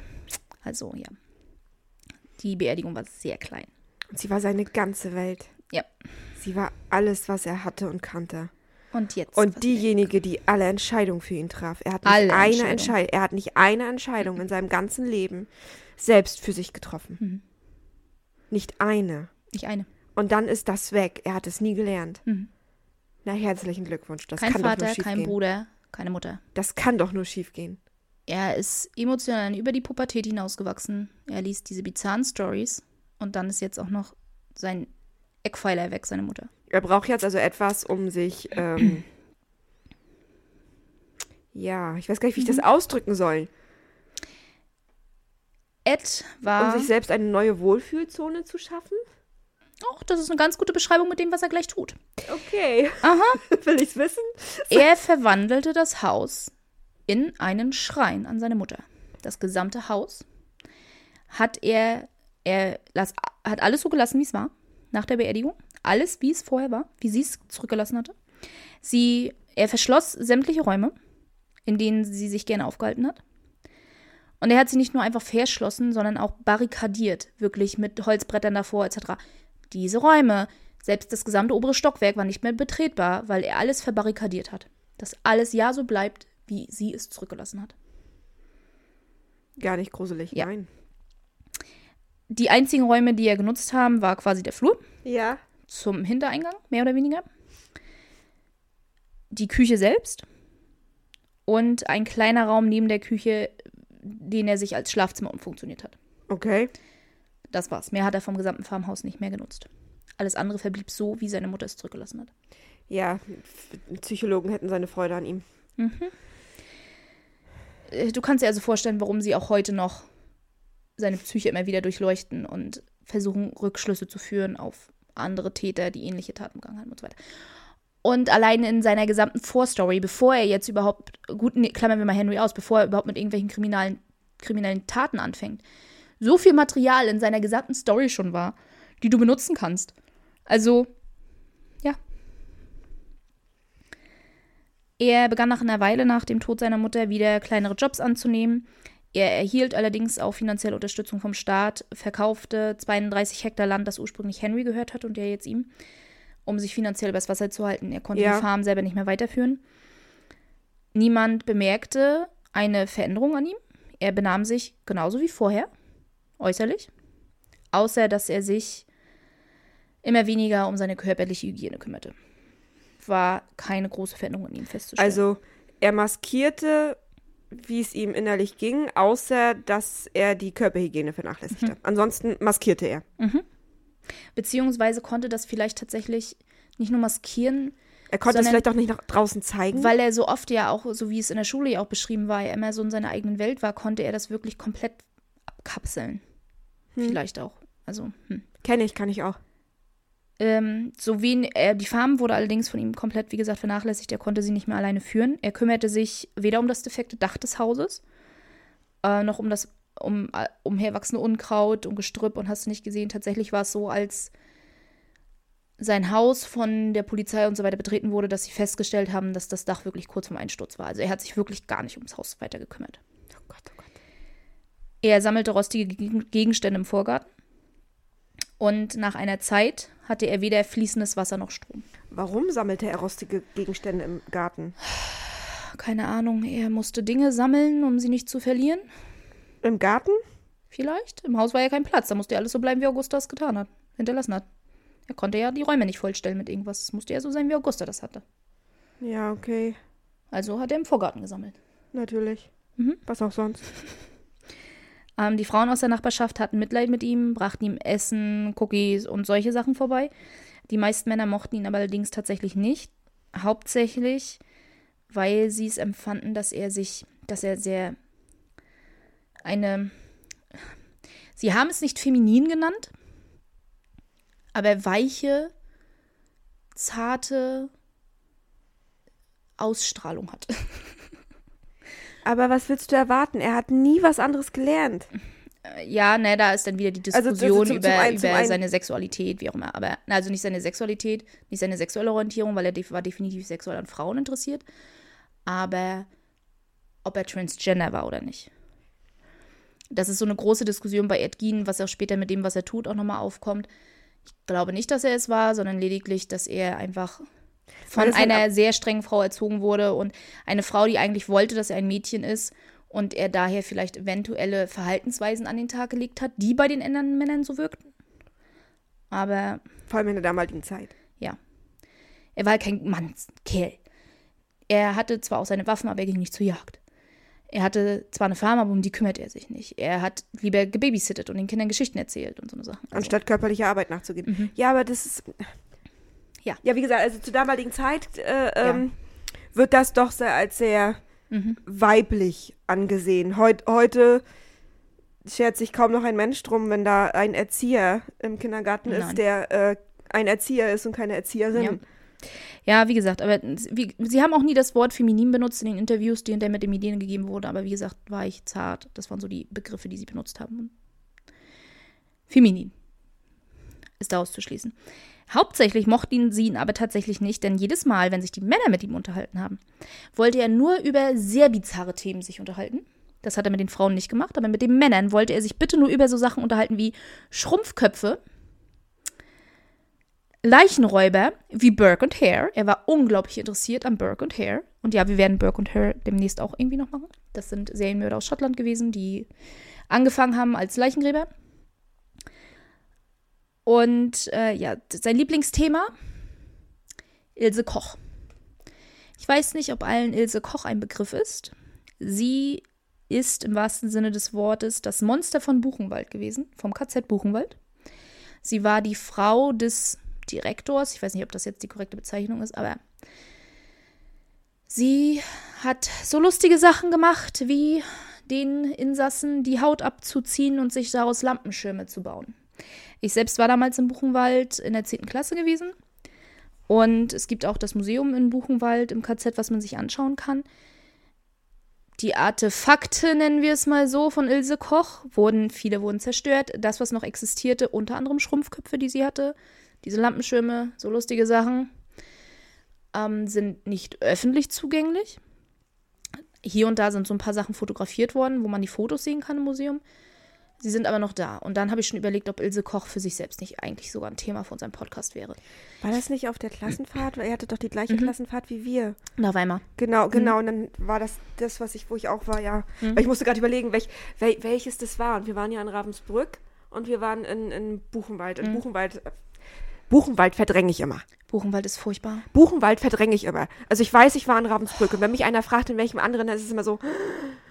[SPEAKER 1] Also ja. Die Beerdigung war sehr klein.
[SPEAKER 2] Und sie war seine ganze Welt.
[SPEAKER 1] Ja.
[SPEAKER 2] Sie war alles, was er hatte und kannte.
[SPEAKER 1] Und jetzt.
[SPEAKER 2] Und diejenige, die alle Entscheidungen für ihn traf. Er hat nicht
[SPEAKER 1] Alle
[SPEAKER 2] eine. Entscheidung. Er hat nicht eine Entscheidung in seinem ganzen Leben selbst für sich getroffen.
[SPEAKER 1] Mhm.
[SPEAKER 2] Nicht eine.
[SPEAKER 1] nicht eine.
[SPEAKER 2] Und dann ist das weg. Er hat es nie gelernt.
[SPEAKER 1] Mhm.
[SPEAKER 2] Na, herzlichen Glückwunsch. Das
[SPEAKER 1] Kein
[SPEAKER 2] kann doch
[SPEAKER 1] Vater,
[SPEAKER 2] nur schief
[SPEAKER 1] kein
[SPEAKER 2] gehen.
[SPEAKER 1] Bruder, keine Mutter.
[SPEAKER 2] Das kann doch nur schief gehen.
[SPEAKER 1] Er ist emotional über die Pubertät hinausgewachsen. Er liest diese bizarren Stories. Und dann ist jetzt auch noch sein Eckpfeiler weg, seine Mutter.
[SPEAKER 2] Er braucht jetzt also etwas, um sich. Ähm, ja, ich weiß gar nicht, wie ich
[SPEAKER 1] Mhm.
[SPEAKER 2] das ausdrücken soll.
[SPEAKER 1] Ed
[SPEAKER 2] Um
[SPEAKER 1] war.
[SPEAKER 2] sich selbst eine neue Wohlfühlzone zu schaffen?
[SPEAKER 1] Oh, das ist eine ganz gute Beschreibung mit dem, was er gleich tut.
[SPEAKER 2] Okay.
[SPEAKER 1] Aha.
[SPEAKER 2] Will ich's wissen?
[SPEAKER 1] Er verwandelte das Haus in einen Schrein an seine Mutter. Das gesamte Haus hat er, er las, hat alles so gelassen, wie es war, nach der Beerdigung. Alles, wie es vorher war, wie sie es zurückgelassen hatte. Sie, er verschloss sämtliche Räume, in denen sie sich gerne aufgehalten hat. Und er hat sie nicht nur einfach verschlossen, sondern auch barrikadiert, wirklich mit Holzbrettern davor etc. Diese Räume, selbst das gesamte obere Stockwerk war nicht mehr betretbar, weil er alles verbarrikadiert hat. Dass alles ja so bleibt, wie sie es zurückgelassen hat.
[SPEAKER 2] Gar nicht gruselig,
[SPEAKER 1] Ja.
[SPEAKER 2] nein.
[SPEAKER 1] Die einzigen Räume, die er genutzt haben, war quasi der Flur
[SPEAKER 2] Ja.
[SPEAKER 1] zum Hintereingang, mehr oder weniger. Die Küche selbst und ein kleiner Raum neben der Küche, den er sich als Schlafzimmer umfunktioniert hat.
[SPEAKER 2] Okay.
[SPEAKER 1] Das war's. Mehr hat er vom gesamten Farmhaus nicht mehr genutzt. Alles andere verblieb so, wie seine Mutter es zurückgelassen hat.
[SPEAKER 2] Ja, Psychologen hätten seine Freude an ihm.
[SPEAKER 1] Äh, Du kannst dir also vorstellen, warum sie auch heute noch seine Psyche immer wieder durchleuchten und versuchen, Rückschlüsse zu führen auf andere Täter, die ähnliche Taten begangen haben und so weiter. Und allein in seiner gesamten Vorstory, bevor er jetzt überhaupt, gut, nee, klammern wir mal Henry aus, bevor er überhaupt mit irgendwelchen kriminalen, kriminellen Taten anfängt, so viel Material in seiner gesamten Story schon war, die du benutzen kannst. Also, ja. Er begann nach einer Weile nach dem Tod seiner Mutter wieder kleinere Jobs anzunehmen. Er erhielt allerdings auch finanzielle Unterstützung vom Staat, verkaufte 32 Hektar Land, das ursprünglich Henry gehört hat und der jetzt ihm, um sich finanziell übers Wasser zu halten. Er konnte
[SPEAKER 2] Ja.
[SPEAKER 1] die Farm selber nicht mehr weiterführen. Niemand bemerkte eine Veränderung an ihm. Er benahm sich genauso wie vorher, äußerlich, außer dass er sich immer weniger um seine körperliche Hygiene kümmerte. War keine große Veränderung an ihm festzustellen.
[SPEAKER 2] Also, er maskierte, wie es ihm innerlich ging, außer dass er die Körperhygiene vernachlässigte. Ansonsten maskierte er.
[SPEAKER 1] Beziehungsweise konnte das vielleicht tatsächlich nicht nur maskieren,
[SPEAKER 2] Er konnte es vielleicht auch nicht nach draußen zeigen.
[SPEAKER 1] weil er so oft ja auch, so wie es in der Schule ja auch beschrieben war, er immer so in seiner eigenen Welt war, konnte er das wirklich komplett abkapseln. Vielleicht auch. Also, hm.
[SPEAKER 2] Kenne ich, kann ich auch.
[SPEAKER 1] Ähm, so wen, äh, die Farm wurde allerdings von ihm komplett, wie gesagt, vernachlässigt. Er konnte sie nicht mehr alleine führen. Er kümmerte sich weder um das defekte Dach des Hauses, äh, noch um das um, umherwachsende Unkraut und Gestrüpp und hast du nicht gesehen. Tatsächlich war es so, als sein Haus von der Polizei und so weiter betreten wurde, dass sie festgestellt haben, dass das Dach wirklich kurz vorm Einsturz war. Also er hat sich wirklich gar nicht ums Haus weiter gekümmert.
[SPEAKER 2] Oh Gott, oh Gott.
[SPEAKER 1] Er sammelte rostige Gegen- Gegenstände im Vorgarten. Und nach einer Zeit hatte er weder fließendes Wasser noch Strom.
[SPEAKER 2] Warum sammelte er rostige Gegenstände im Garten?
[SPEAKER 1] Keine Ahnung, er musste Dinge sammeln, um sie nicht zu verlieren.
[SPEAKER 2] Im Garten?
[SPEAKER 1] Vielleicht. Im Haus war ja kein Platz. Da musste ja alles so bleiben, wie Augusta es getan hat, hinterlassen hat. Er konnte ja die Räume nicht vollstellen mit irgendwas. Es musste ja so sein, wie Augusta das hatte.
[SPEAKER 2] Ja, okay.
[SPEAKER 1] Also hat er im Vorgarten gesammelt.
[SPEAKER 2] Natürlich.
[SPEAKER 1] Mhm.
[SPEAKER 2] Was auch sonst.
[SPEAKER 1] Ähm, die Frauen aus der Nachbarschaft hatten Mitleid mit ihm, brachten ihm Essen, Cookies und solche Sachen vorbei. Die meisten Männer mochten ihn aber allerdings tatsächlich nicht. Hauptsächlich, weil sie es empfanden, dass er sich, dass er sehr eine. Sie haben es nicht feminin genannt, aber weiche, zarte Ausstrahlung hat.
[SPEAKER 2] Aber was willst du erwarten? Er hat nie was anderes gelernt.
[SPEAKER 1] ja, ne, da ist dann wieder die
[SPEAKER 2] Also,
[SPEAKER 1] Diskussion
[SPEAKER 2] also zum- zum
[SPEAKER 1] über,
[SPEAKER 2] einen-
[SPEAKER 1] über
[SPEAKER 2] einen-
[SPEAKER 1] seine Sexualität, wie auch immer. Aber, also nicht seine Sexualität, nicht seine sexuelle Orientierung, weil er def war definitiv sexuell an Frauen interessiert. Aber ob er transgender war oder nicht. Das ist so eine große Diskussion bei Ed Gein, was auch später mit dem, was er tut, auch nochmal aufkommt. Ich glaube nicht, dass er es war, sondern lediglich, dass er einfach von
[SPEAKER 2] das halt
[SPEAKER 1] einer sehr strengen Frau erzogen wurde und eine Frau, die eigentlich wollte, dass er ein Mädchen ist und er daher vielleicht eventuelle Verhaltensweisen an den Tag gelegt hat, die bei den anderen Männern so wirkten. Aber
[SPEAKER 2] Vor allem in der damaligen Zeit.
[SPEAKER 1] er war halt kein Mannskerl. Er hatte zwar auch seine Waffen, aber er ging nicht zur Jagd. Er hatte zwar eine Farm, aber um die kümmert er sich nicht. Er hat lieber gebabysittet und den Kindern Geschichten erzählt und so eine Sachen. Also,
[SPEAKER 2] Anstatt körperlicher Arbeit nachzugehen. Ja, aber das ist.
[SPEAKER 1] Ja.
[SPEAKER 2] Ja, wie gesagt, also zur damaligen Zeit äh, ähm, wird das doch sehr als sehr
[SPEAKER 1] Mhm.
[SPEAKER 2] weiblich angesehen. Heut, heute schert sich kaum noch ein Mensch drum, wenn da ein Erzieher im Kindergarten
[SPEAKER 1] Nein.
[SPEAKER 2] ist, der äh, ein Erzieher ist und keine Erzieherin.
[SPEAKER 1] Ja. Ja, wie gesagt, aber wie, sie haben auch nie das Wort feminin benutzt in den Interviews, die hinterher mit den Medien gegeben wurden. Aber wie gesagt, war ich zart. Das waren so die Begriffe, die sie benutzt haben. Feminin ist daraus zu schließen. Hauptsächlich mochten sie ihn aber tatsächlich nicht, denn jedes Mal, wenn sich die Männer mit ihm unterhalten haben, wollte er nur über sehr bizarre Themen sich unterhalten. Das hat er mit den Frauen nicht gemacht, aber mit den Männern wollte er sich bitte nur über so Sachen unterhalten wie Schrumpfköpfe, Leichenräuber wie Burke und Hare. Er war unglaublich interessiert an Burke und Hare. Und ja, wir werden Burke und Hare demnächst auch irgendwie noch machen. Das sind Serienmörder aus Schottland gewesen, die angefangen haben als Leichengräber. Und äh, ja, sein Lieblingsthema, Ilse Koch. Ich weiß nicht, ob allen Ilse Koch ein Begriff ist. Sie ist im wahrsten Sinne des Wortes das Monster von Buchenwald gewesen, vom KZ Buchenwald. Sie war die Frau des Direktors. Ich weiß nicht, ob das jetzt die korrekte Bezeichnung ist, aber sie hat so lustige Sachen gemacht, wie den Insassen die Haut abzuziehen und sich daraus Lampenschirme zu bauen. Ich selbst war damals im Buchenwald in der 10. Klasse gewesen. Und es gibt auch das Museum in Buchenwald im KZ, was man sich anschauen kann. Die Artefakte, nennen wir es mal so, von Ilse Koch, wurden, viele wurden zerstört. Das, was noch existierte, unter anderem Schrumpfköpfe, die sie hatte, diese Lampenschirme, so lustige Sachen, ähm, sind nicht öffentlich zugänglich. Hier und da sind so ein paar Sachen fotografiert worden, wo man die Fotos sehen kann im Museum. Sie sind aber noch da. Und dann habe ich schon überlegt, ob Ilse Koch für sich selbst nicht eigentlich sogar ein Thema für unseren Podcast wäre.
[SPEAKER 2] War das nicht auf der Klassenfahrt? Er hatte doch die gleiche
[SPEAKER 1] Mhm.
[SPEAKER 2] Klassenfahrt wie wir.
[SPEAKER 1] Nach Weimar.
[SPEAKER 2] Genau, genau. Und dann war das das, was ich, wo ich auch war, ja. Weil ich musste gerade überlegen, welch, wel, welches das war. Und wir waren ja in Ravensbrück und wir waren in, in Buchenwald. Und Buchenwald, äh, Buchenwald verdränge ich immer.
[SPEAKER 1] Buchenwald ist furchtbar.
[SPEAKER 2] Buchenwald verdränge ich immer. Also ich weiß, ich war in Ravensbrück. Und wenn mich einer fragt, in welchem anderen, dann ist es immer so.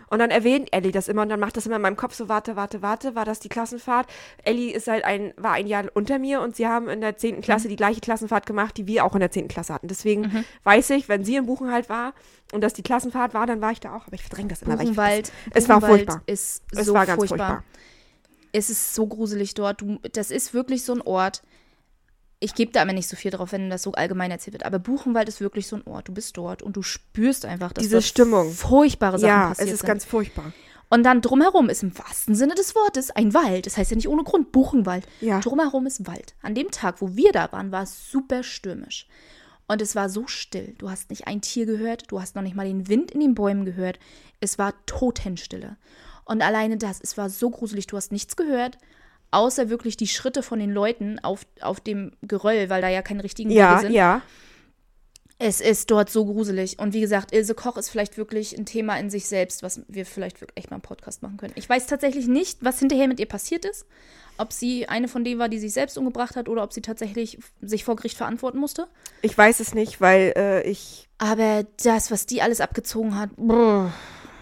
[SPEAKER 2] Und dann erwähnt Ellie das immer und dann macht das immer in meinem Kopf so, warte, warte, warte, war das die Klassenfahrt? Ellie ist halt ein, war ein Jahr unter mir und sie haben in der 10. Klasse die gleiche Klassenfahrt gemacht, die wir auch in der 10. Klasse hatten. Deswegen weiß ich, wenn sie in Buchenwald war und das die Klassenfahrt war, dann war ich da auch. Aber ich verdränge das immer.
[SPEAKER 1] Buchenwald,
[SPEAKER 2] es war
[SPEAKER 1] Buchenwald
[SPEAKER 2] furchtbar.
[SPEAKER 1] ist
[SPEAKER 2] Es
[SPEAKER 1] so
[SPEAKER 2] war ganz
[SPEAKER 1] furchtbar.
[SPEAKER 2] furchtbar.
[SPEAKER 1] Es ist so gruselig dort. Du, das ist wirklich so ein Ort. Ich gebe da immer nicht so viel drauf, wenn das so allgemein erzählt wird. Aber Buchenwald ist wirklich so ein Ort. Du bist dort und du spürst einfach, dass
[SPEAKER 2] Diese Stimmung.
[SPEAKER 1] furchtbare Sachen
[SPEAKER 2] Ja, es
[SPEAKER 1] passiert
[SPEAKER 2] ist
[SPEAKER 1] sind.
[SPEAKER 2] ganz furchtbar.
[SPEAKER 1] Und dann drumherum ist im wahrsten Sinne des Wortes ein Wald. Das heißt ja nicht ohne Grund Buchenwald.
[SPEAKER 2] Ja.
[SPEAKER 1] Drumherum ist Wald. An dem Tag, wo wir da waren, war es super stürmisch. Und es war so still. Du hast nicht ein Tier gehört, du hast noch nicht mal den Wind in den Bäumen gehört. Es war Totenstille. Und alleine das, es war so gruselig, du hast nichts gehört, außer wirklich die Schritte von den Leuten auf, auf dem Geröll, weil da ja keine richtigen Wege
[SPEAKER 2] Ja,
[SPEAKER 1] sind.
[SPEAKER 2] ja.
[SPEAKER 1] Es ist dort so gruselig. Und wie gesagt, Ilse Koch ist vielleicht wirklich ein Thema in sich selbst, was wir vielleicht wirklich echt mal im Podcast machen können. Ich weiß tatsächlich nicht, was hinterher mit ihr passiert ist. Ob sie eine von denen war, die sich selbst umgebracht hat oder ob sie tatsächlich sich vor Gericht verantworten musste.
[SPEAKER 2] Ich weiß es nicht, weil äh, ich
[SPEAKER 1] Aber das, was die alles abgezogen hat, brr.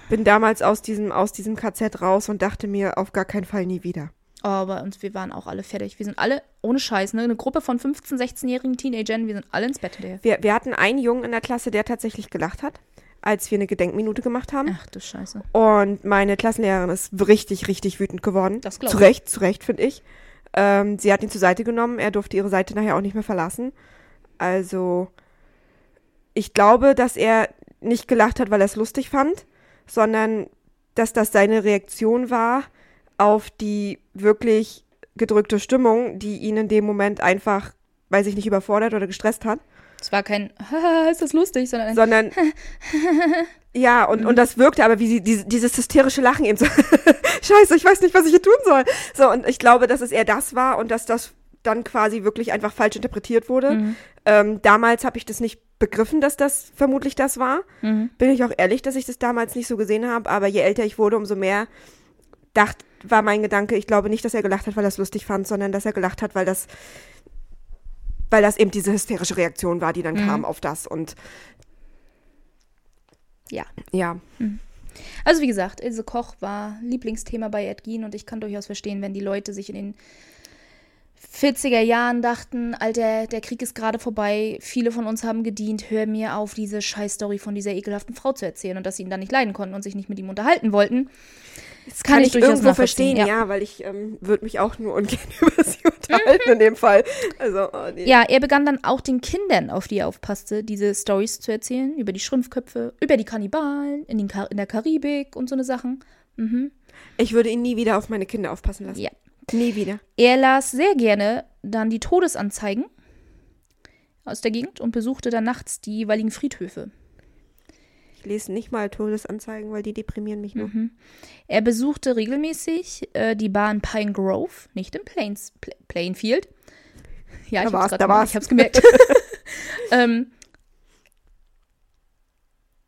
[SPEAKER 2] bin damals aus diesem, aus diesem KZ raus und dachte mir, auf gar keinen Fall nie wieder.
[SPEAKER 1] Bei uns, wir waren auch alle fertig. Wir sind alle, ohne Scheiß, ne? Eine Gruppe von 15-, 16-jährigen Teenagern, wir sind alle ins Bett hinterher.
[SPEAKER 2] Wir, wir hatten einen Jungen in der Klasse, der tatsächlich gelacht hat, als wir eine Gedenkminute gemacht haben.
[SPEAKER 1] Ach du Scheiße.
[SPEAKER 2] Und meine Klassenlehrerin ist richtig, richtig wütend geworden.
[SPEAKER 1] Das glaub
[SPEAKER 2] Zu
[SPEAKER 1] ich.
[SPEAKER 2] Recht, zu Recht, finde ich. Ähm, sie hat ihn zur Seite genommen. Er durfte ihre Seite nachher auch nicht mehr verlassen. Also, ich glaube, dass er nicht gelacht hat, weil er es lustig fand, sondern dass das seine Reaktion war auf die wirklich gedrückte Stimmung, die ihn in dem Moment einfach, weiß ich nicht, überfordert oder gestresst hat.
[SPEAKER 1] Es war kein, ist das lustig, sondern
[SPEAKER 2] Sondern, ja, und, und das wirkte aber wie sie, diese, dieses hysterische Lachen eben so, scheiße, ich weiß nicht, was ich hier tun soll. So, und ich glaube, dass es eher das war und dass das dann quasi wirklich einfach falsch interpretiert wurde.
[SPEAKER 1] Mhm.
[SPEAKER 2] Ähm, damals habe ich das nicht begriffen, dass das vermutlich das war.
[SPEAKER 1] Mhm.
[SPEAKER 2] Bin ich auch ehrlich, dass ich das damals nicht so gesehen habe, aber je älter ich wurde, umso mehr dacht, war mein Gedanke, ich glaube nicht, dass er gelacht hat, weil er es lustig fand, sondern dass er gelacht hat, weil das, weil das eben diese hysterische Reaktion war, die dann
[SPEAKER 1] Mhm.
[SPEAKER 2] kam auf das. Und
[SPEAKER 1] ja.
[SPEAKER 2] ja,
[SPEAKER 1] Also wie gesagt, Ilse Koch war Lieblingsthema bei Ed Gein und ich kann durchaus verstehen, wenn die Leute sich in den 40er Jahren dachten, Alter, der Krieg ist gerade vorbei, viele von uns haben gedient, hör mir auf, diese Scheißstory von dieser ekelhaften Frau zu erzählen und dass sie ihn dann nicht leiden konnten und sich nicht mit ihm unterhalten wollten.
[SPEAKER 2] das
[SPEAKER 1] kann ich durchaus
[SPEAKER 2] irgendwo verstehen,
[SPEAKER 1] ja.
[SPEAKER 2] ja, weil ich ähm, würde mich auch nur ungern über sie unterhalten in dem Fall. Also, oh, nee.
[SPEAKER 1] Ja, er begann dann auch den Kindern, auf die er aufpasste, diese Stories zu erzählen, über die Schrumpfköpfe, über die Kannibalen in, Kar in der Karibik und so eine Sachen. Mhm.
[SPEAKER 2] Ich würde ihn nie wieder auf meine Kinder aufpassen lassen.
[SPEAKER 1] Ja.
[SPEAKER 2] Nie wieder.
[SPEAKER 1] Er las sehr gerne dann die Todesanzeigen aus der Gegend und besuchte dann nachts die jeweiligen Friedhöfe.
[SPEAKER 2] Ich lese nicht mal Todesanzeigen, weil die deprimieren mich nur.
[SPEAKER 1] Mhm. Er besuchte regelmäßig äh, die Bar in Pine Grove, nicht in Plains, Pla Plainfield. Ja,
[SPEAKER 2] Da
[SPEAKER 1] ich
[SPEAKER 2] war's,
[SPEAKER 1] hab's
[SPEAKER 2] da war's.
[SPEAKER 1] Ich hab's gemerkt. ähm,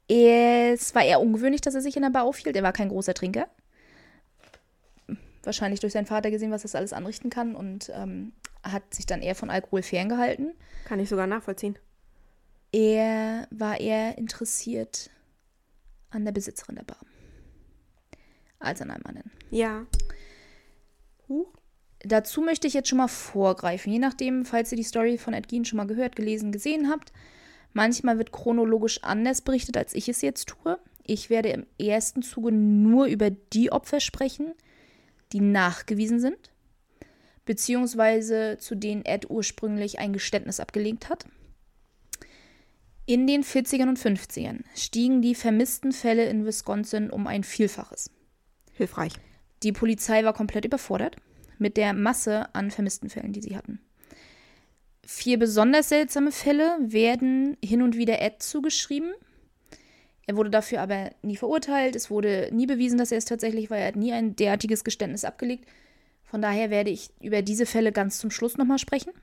[SPEAKER 1] es war eher ungewöhnlich, dass er sich in der Bar aufhielt. Er war kein großer Trinker. Wahrscheinlich durch seinen Vater gesehen, was das alles anrichten kann und ähm, hat sich dann eher von Alkohol ferngehalten.
[SPEAKER 2] Kann ich sogar nachvollziehen.
[SPEAKER 1] Er war eher interessiert an der Besitzerin der Bar als an einem anderen.
[SPEAKER 2] Ja. Huch.
[SPEAKER 1] Dazu möchte ich jetzt schon mal vorgreifen, je nachdem, falls ihr die Story von Ed Gein schon mal gehört, gelesen, gesehen habt. Manchmal wird chronologisch anders berichtet, als ich es jetzt tue. Ich werde im ersten Zuge nur über die Opfer sprechen, die nachgewiesen sind, beziehungsweise zu denen Ed ursprünglich ein Geständnis abgelegt hat. In den 40ern und 50ern stiegen die vermissten Fälle in Wisconsin um ein Vielfaches.
[SPEAKER 2] Hilfreich.
[SPEAKER 1] Die Polizei war komplett überfordert mit der Masse an vermissten Fällen, die sie hatten. Vier besonders seltsame Fälle werden hin und wieder Ed zugeschrieben. Er wurde dafür aber nie verurteilt. Es wurde nie bewiesen, dass er es tatsächlich war. Er hat nie ein derartiges Geständnis abgelegt. Von daher werde ich über diese Fälle ganz zum Schluss nochmal sprechen.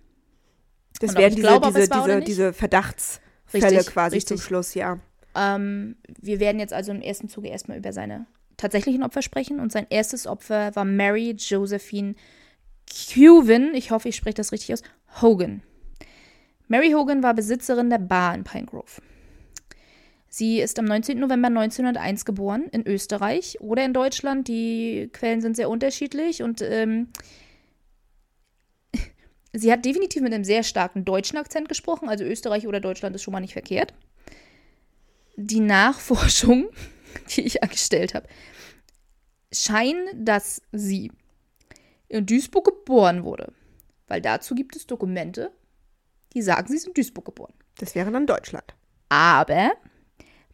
[SPEAKER 2] Das
[SPEAKER 1] ich
[SPEAKER 2] diese,
[SPEAKER 1] glaube,
[SPEAKER 2] diese, diese, diese Verdachtsfälle
[SPEAKER 1] Richtig,
[SPEAKER 2] quasi
[SPEAKER 1] richtig.
[SPEAKER 2] zum Schluss, ja.
[SPEAKER 1] Ähm, wir werden jetzt also im ersten Zuge erstmal über seine tatsächlichen Opfer sprechen. Und sein erstes Opfer war Mary Josephine Cuven. Ich hoffe, ich spreche das richtig aus. Hogan. Mary Hogan war Besitzerin der Bar in Pine Grove. Sie ist am 19. November 1901 geboren in Österreich oder in Deutschland. Die Quellen sind sehr unterschiedlich und ähm, sie hat definitiv mit einem sehr starken deutschen Akzent gesprochen. Also Österreich oder Deutschland ist schon mal nicht verkehrt. Die Nachforschung, die ich angestellt habe, scheinen, dass sie in Duisburg geboren wurde. Weil dazu gibt es Dokumente, die sagen, sie ist in Duisburg geboren.
[SPEAKER 2] Das wäre dann Deutschland.
[SPEAKER 1] Aber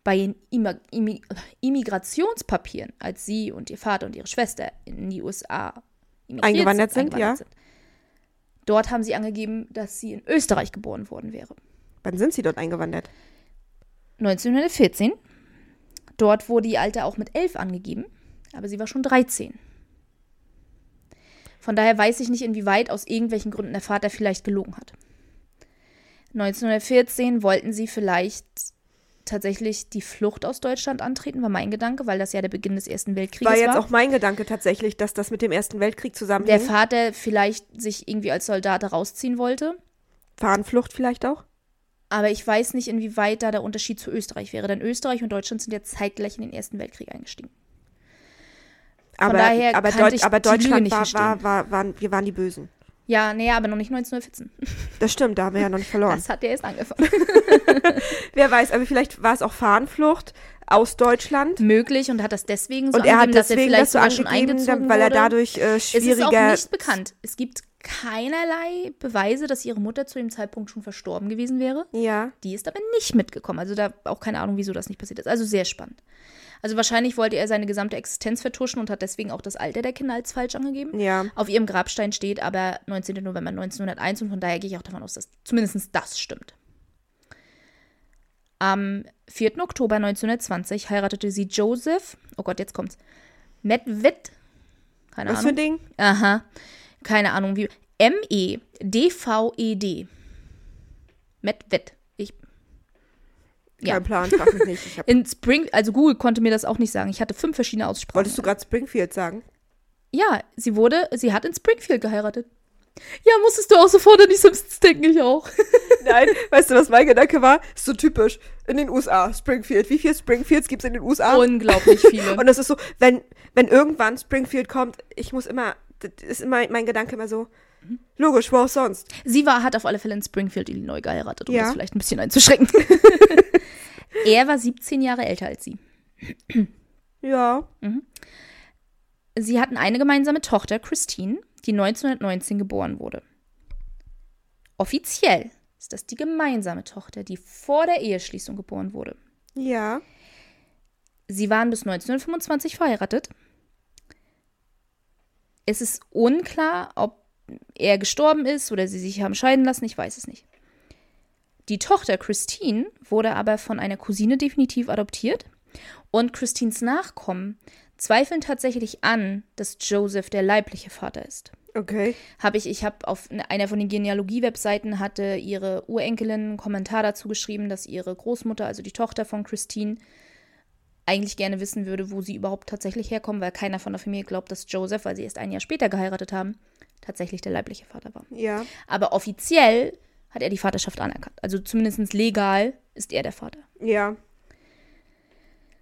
[SPEAKER 1] bei den Immi Immi Immigrationspapieren, als sie und ihr Vater und ihre Schwester in die USA
[SPEAKER 2] Eingewandert sind, ja.
[SPEAKER 1] dort haben sie angegeben, dass sie in Österreich geboren worden wäre.
[SPEAKER 2] Wann sind sie dort eingewandert?
[SPEAKER 1] 1914. Dort wurde die Alte auch mit 11 angegeben, aber sie war schon 13. Von daher weiß ich nicht, inwieweit aus irgendwelchen Gründen der Vater vielleicht gelogen hat. 1914 wollten sie vielleicht tatsächlich die Flucht aus Deutschland antreten, war mein Gedanke, weil das ja der Beginn des Ersten Weltkrieges
[SPEAKER 2] War
[SPEAKER 1] war.
[SPEAKER 2] jetzt auch mein Gedanke tatsächlich, dass das mit dem Ersten Weltkrieg
[SPEAKER 1] der
[SPEAKER 2] zusammenhängt.
[SPEAKER 1] Vater vielleicht sich irgendwie als Soldat rausziehen wollte.
[SPEAKER 2] Fahnenflucht vielleicht auch?
[SPEAKER 1] Aber ich weiß nicht, inwieweit da der Unterschied zu Österreich wäre. Denn Österreich und Deutschland sind ja zeitgleich in den Ersten Weltkrieg eingestiegen.
[SPEAKER 2] Aber,
[SPEAKER 1] daher
[SPEAKER 2] aber, Deut
[SPEAKER 1] ich
[SPEAKER 2] aber Deutschland
[SPEAKER 1] nicht
[SPEAKER 2] war, war, war, waren, wir waren die Bösen.
[SPEAKER 1] Ja, nee, aber noch nicht 1914.
[SPEAKER 2] Das stimmt, da haben wir ja noch nicht verloren.
[SPEAKER 1] Das hat ja erst angefangen.
[SPEAKER 2] Wer weiß, aber vielleicht war es auch Fahnenflucht aus Deutschland.
[SPEAKER 1] Möglich und hat das deswegen so
[SPEAKER 2] und er hat
[SPEAKER 1] angegeben, dass er
[SPEAKER 2] deswegen
[SPEAKER 1] vielleicht
[SPEAKER 2] das so
[SPEAKER 1] sogar schon
[SPEAKER 2] angegeben,
[SPEAKER 1] eingezogen
[SPEAKER 2] weil er dadurch äh,
[SPEAKER 1] Es ist auch
[SPEAKER 2] schwieriger.
[SPEAKER 1] nicht bekannt. Es gibt keinerlei Beweise, dass ihre Mutter zu dem Zeitpunkt schon verstorben gewesen wäre.
[SPEAKER 2] ja,
[SPEAKER 1] Die ist aber nicht mitgekommen. Also da auch keine Ahnung, wieso das nicht passiert ist. Also sehr spannend. Also wahrscheinlich wollte er seine gesamte Existenz vertuschen und hat deswegen auch das Alter der Kinder als falsch angegeben.
[SPEAKER 2] Ja.
[SPEAKER 1] Auf ihrem Grabstein steht aber 19. November 1901 und von daher gehe ich auch davon aus, dass zumindest das stimmt. Am 4. Oktober 1920 heiratete sie Joseph, oh Gott, jetzt kommt's, Medved, keine
[SPEAKER 2] Was für ein
[SPEAKER 1] Ahnung.
[SPEAKER 2] Ding?
[SPEAKER 1] Aha, keine Ahnung wie, M-E-D-V-E-D. Medved. Ja.
[SPEAKER 2] Kein Plan, frag mich nicht. Ich hab,
[SPEAKER 1] in Spring, also Google konnte mir das auch nicht sagen. Ich hatte fünf verschiedene Aussprachen.
[SPEAKER 2] wolltest du gerade Springfield sagen?
[SPEAKER 1] Ja, sie wurde, sie hat in Springfield geheiratet. Ja, musstest du auch sofort an die Simpsons denken, ich auch.
[SPEAKER 2] Nein, weißt du, was mein Gedanke war? Ist so typisch. In den USA, Springfield. Wie viele Springfields gibt es in den USA?
[SPEAKER 1] Unglaublich viele.
[SPEAKER 2] Und das ist so, wenn, wenn irgendwann Springfield kommt, ich muss immer, das ist immer mein Gedanke immer so, logisch, wo auch sonst.
[SPEAKER 1] sie war, hat auf alle Fälle in Springfield, Illinois geheiratet, um
[SPEAKER 2] Ja.
[SPEAKER 1] das vielleicht ein bisschen einzuschränken. er war 17 Jahre älter als sie.
[SPEAKER 2] Ja.
[SPEAKER 1] Sie hatten eine gemeinsame Tochter, Christine, die 1919 geboren wurde. Offiziell ist das die gemeinsame Tochter, die vor der Eheschließung geboren wurde.
[SPEAKER 2] Ja.
[SPEAKER 1] Sie waren bis 1925 verheiratet. Es ist unklar, ob er gestorben ist oder sie sich haben scheiden lassen, ich weiß es nicht. Die Tochter Christine wurde aber von einer Cousine definitiv adoptiert und Christines Nachkommen zweifeln tatsächlich an, dass Joseph der leibliche Vater ist.
[SPEAKER 2] Okay.
[SPEAKER 1] Habe ich, ich habe auf einer von den Genealogie-Webseiten hatte ihre Urenkelin einen Kommentar dazu geschrieben, dass ihre Großmutter, also die Tochter von Christine, eigentlich gerne wissen würde, wo sie überhaupt tatsächlich herkommen, weil keiner von der Familie glaubt, dass Joseph, weil sie erst ein Jahr später geheiratet haben, tatsächlich der leibliche Vater war.
[SPEAKER 2] Ja.
[SPEAKER 1] Aber offiziell hat er die Vaterschaft anerkannt. Also zumindest legal ist er der Vater.
[SPEAKER 2] Ja.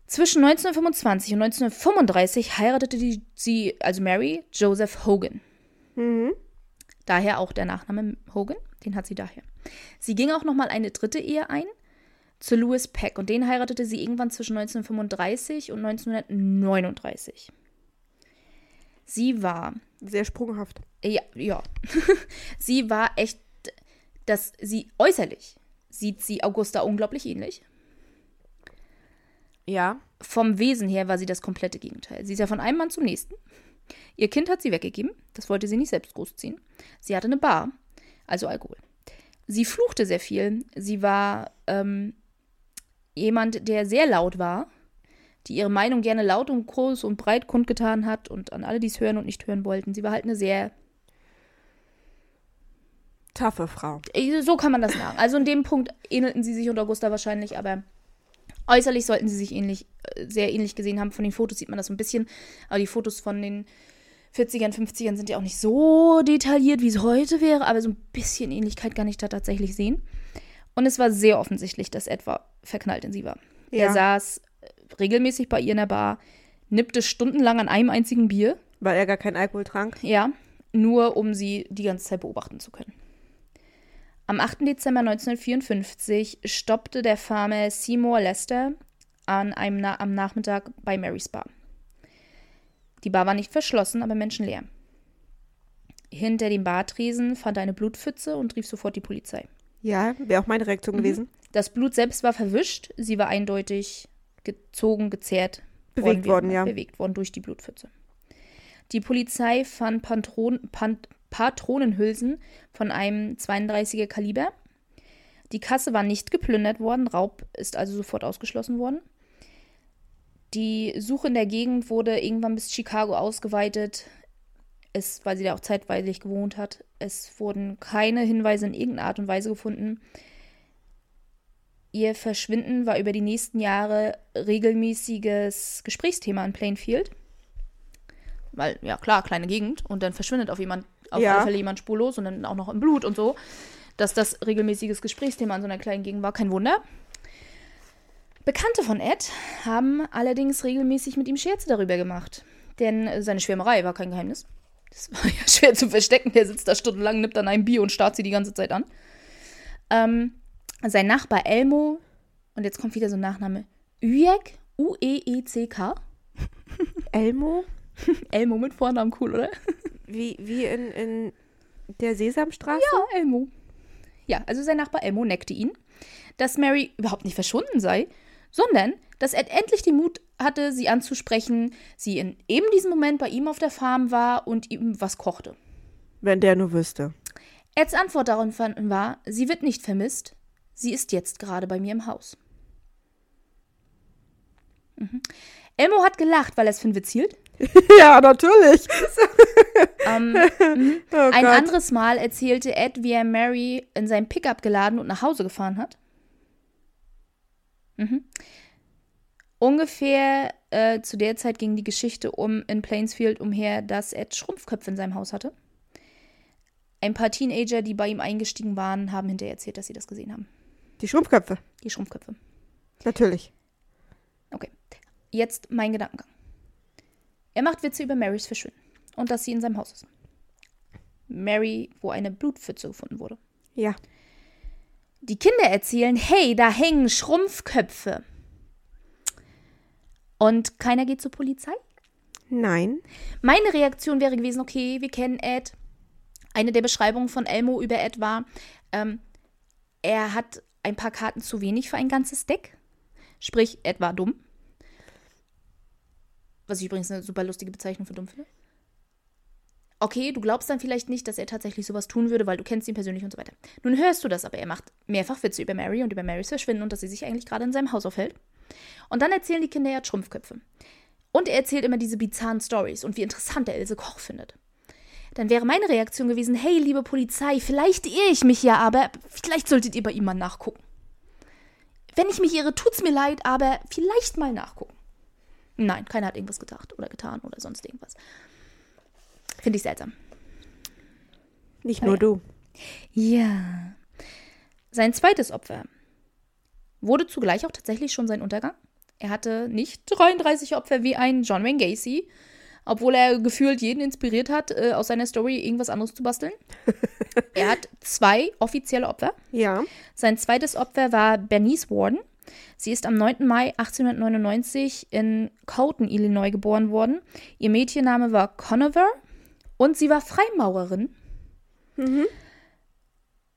[SPEAKER 1] Zwischen 1925 und 1935 heiratete die, sie, also Mary, Joseph Hogan.
[SPEAKER 2] Mhm.
[SPEAKER 1] Daher auch der Nachname Hogan, den hat sie daher. Sie ging auch noch mal eine dritte Ehe ein zu Louis Peck und den heiratete sie irgendwann zwischen 1935 und 1939. Sie war,
[SPEAKER 2] Sehr sprunghaft.
[SPEAKER 1] ja, ja, sie war echt, dass sie äußerlich sieht sie Augusta unglaublich ähnlich.
[SPEAKER 2] Ja.
[SPEAKER 1] Vom Wesen her war sie das komplette Gegenteil. Sie ist ja von einem Mann zum nächsten. Ihr Kind hat sie weggegeben. Das wollte sie nicht selbst großziehen. Sie hatte eine Bar, also Alkohol. Sie fluchte sehr viel. Sie war ähm, jemand, der sehr laut war, die ihre Meinung gerne laut und groß und breit kundgetan hat und an alle, die es hören und nicht hören wollten. Sie war halt eine sehr
[SPEAKER 2] Taffe Frau.
[SPEAKER 1] Äh, So kann man das sagen. Also in dem Punkt ähnelten sie sich und Augusta wahrscheinlich, aber äußerlich sollten sie sich ähnlich, äh, sehr ähnlich gesehen haben. Von den Fotos sieht man das so ein bisschen, aber die Fotos von den 40ern, 50ern sind ja auch nicht so detailliert, wie es heute wäre, aber so ein bisschen Ähnlichkeit kann ich da tatsächlich sehen. Und es war sehr offensichtlich, dass etwa verknallt in sie war. Er
[SPEAKER 2] Ja.
[SPEAKER 1] saß äh, regelmäßig bei ihr in der Bar, nippte stundenlang an einem einzigen Bier
[SPEAKER 2] Weil er gar keinen Alkohol trank.
[SPEAKER 1] ja, nur um sie die ganze Zeit beobachten zu können. Am 8. Dezember 1954 stoppte der Farmer Seymour Lester an einem Na am Nachmittag bei Marys Bar. Die Bar war nicht verschlossen, aber menschenleer. Hinter dem Bartresen fand er eine Blutpfütze und rief sofort die Polizei.
[SPEAKER 2] Ja, wäre auch meine Reaktion gewesen.
[SPEAKER 1] Das Blut selbst war verwischt, sie war eindeutig gezogen, gezerrt,
[SPEAKER 2] Bewegt worden,
[SPEAKER 1] immer,
[SPEAKER 2] ja.
[SPEAKER 1] Bewegt worden durch die Blutpfütze. Die Polizei fand Pantron Pan Patronenhülsen von einem 32er Kaliber. Die Kasse war nicht geplündert worden, Raub ist also sofort ausgeschlossen worden. Die Suche in der Gegend wurde irgendwann bis Chicago ausgeweitet, es, weil sie da auch zeitweilig gewohnt hat. Es wurden keine Hinweise in irgendeiner Art und Weise gefunden. Ihr Verschwinden war über die nächsten Jahre regelmäßiges Gesprächsthema in Plainfield. Weil, ja klar, kleine Gegend und dann verschwindet auf jemand, auf
[SPEAKER 2] Ja.
[SPEAKER 1] alle Fälle jemand spurlos und dann auch noch im Blut und so. Dass das regelmäßiges Gesprächsthema in so einer kleinen Gegend war, kein Wunder. Bekannte von Ed haben allerdings regelmäßig mit ihm Scherze darüber gemacht. Denn seine Schwärmerei war kein Geheimnis. Das war ja schwer zu verstecken. Der sitzt da stundenlang, nimmt an einem Bier und starrt sie die ganze Zeit an. Ähm, sein Nachbar Elmo, und jetzt kommt wieder so ein Nachname, Uyek, U-E-E-C-K.
[SPEAKER 2] Elmo?
[SPEAKER 1] Elmo mit Vornamen, cool, oder?
[SPEAKER 2] Wie, wie in, in der Sesamstraße?
[SPEAKER 1] Ja, Elmo. Ja, also sein Nachbar Elmo neckte ihn, dass Mary überhaupt nicht verschwunden sei, sondern dass Ed endlich den Mut hatte, sie anzusprechen, sie in eben diesem Moment bei ihm auf der Farm war und ihm was kochte.
[SPEAKER 2] Wenn der nur wüsste.
[SPEAKER 1] Eds Antwort darauf war, sie wird nicht vermisst, sie ist jetzt gerade bei mir im Haus. Mhm. Elmo hat gelacht, weil er es für einen Witz hielt.
[SPEAKER 2] ja, natürlich.
[SPEAKER 1] Ähm, mhm.
[SPEAKER 2] Oh
[SPEAKER 1] Ein
[SPEAKER 2] Gott.
[SPEAKER 1] anderes Mal erzählte Ed, wie er Mary in sein Pickup geladen und nach Hause gefahren hat. Mhm. Ungefähr äh, zu der Zeit ging die Geschichte um in Plainsfield umher, dass Ed Schrumpfköpfe in seinem Haus hatte. Ein paar Teenager, die bei ihm eingestiegen waren, haben hinterher erzählt, dass sie das gesehen haben.
[SPEAKER 2] Die Schrumpfköpfe.
[SPEAKER 1] Die Schrumpfköpfe.
[SPEAKER 2] Natürlich.
[SPEAKER 1] Okay. Jetzt mein Gedankengang. Er macht Witze über Marys Verschwinden und dass sie in seinem Haus ist. Mary, wo eine Blutpfütze gefunden wurde.
[SPEAKER 2] Ja.
[SPEAKER 1] Die Kinder erzählen, hey, da hängen Schrumpfköpfe. Und keiner geht zur Polizei?
[SPEAKER 2] Nein.
[SPEAKER 1] Meine Reaktion wäre gewesen, okay, wir kennen Ed. Eine der Beschreibungen von Elmo über Ed war, ähm, er hat ein paar Karten zu wenig für ein ganzes Deck. Sprich, Ed war dumm. Was ich übrigens eine super lustige Bezeichnung für dumm finde. Okay, du glaubst dann vielleicht nicht, dass er tatsächlich sowas tun würde, weil du kennst ihn persönlich und so weiter. Nun hörst du das, aber er macht mehrfach Witze über Mary und über Marys Verschwinden und dass sie sich eigentlich gerade in seinem Haus aufhält. Und dann erzählen die Kinder, er hat Schrumpfköpfe. Und er erzählt immer diese bizarren Stories und wie interessant er Ilse Koch findet. Dann wäre meine Reaktion gewesen, hey, liebe Polizei, vielleicht irre ich mich ja, aber vielleicht solltet ihr bei ihm mal nachgucken. Wenn ich mich irre, tut's mir leid, aber vielleicht mal nachgucken. Nein, keiner hat irgendwas gedacht oder getan oder sonst irgendwas. Finde ich seltsam.
[SPEAKER 2] Nicht nur
[SPEAKER 1] ja.
[SPEAKER 2] du.
[SPEAKER 1] Ja. Sein zweites Opfer wurde zugleich auch tatsächlich schon sein Untergang. Er hatte nicht 33 Opfer wie ein John Wayne Gacy, obwohl er gefühlt jeden inspiriert hat, äh, aus seiner Story irgendwas anderes zu basteln. er hat zwei offizielle Opfer.
[SPEAKER 2] Ja.
[SPEAKER 1] Sein zweites Opfer war Bernice Warden. Sie ist am 9. Mai 1899 in Colton, Illinois, geboren worden. Ihr Mädchenname war Conover und sie war Freimaurerin.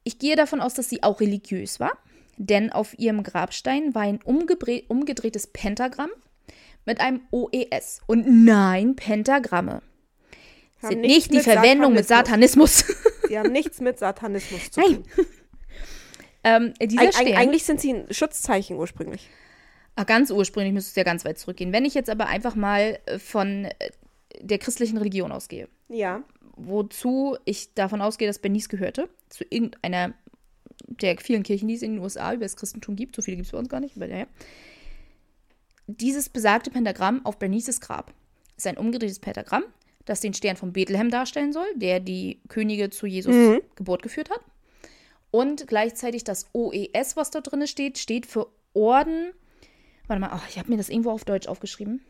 [SPEAKER 1] Ich gehe davon aus, dass sie auch religiös war, denn auf ihrem Grabstein war ein umgedrehtes Pentagramm mit einem OES. Und nein, Pentagramme
[SPEAKER 2] Haben
[SPEAKER 1] sind nicht die Verwendung mit Satanismus.
[SPEAKER 2] Sie haben nichts mit Satanismus zu
[SPEAKER 1] Nein. Ähm, dieser
[SPEAKER 2] Eig
[SPEAKER 1] Stern,
[SPEAKER 2] eig eigentlich sind sie ein Schutzzeichen ursprünglich.
[SPEAKER 1] Ah, ganz ursprünglich müsste es ja ganz weit zurückgehen. Wenn ich jetzt aber einfach mal äh, von äh, der christlichen Religion ausgehe,
[SPEAKER 2] Ja.
[SPEAKER 1] wozu ich davon ausgehe, dass Bernice gehörte, zu irgendeiner der vielen Kirchen, die es in den USA über das Christentum gibt, so viele gibt es bei uns gar nicht, aber naja. Dieses besagte Pentagramm auf Bernices Grab ist ein umgedrehtes Pentagramm, das den Stern von Bethlehem darstellen soll, der die Könige zu Jesus Geburt geführt hat. Und gleichzeitig das OES, was da drin steht, steht für Orden. Warte mal, ach, ich habe mir das irgendwo auf Deutsch aufgeschrieben.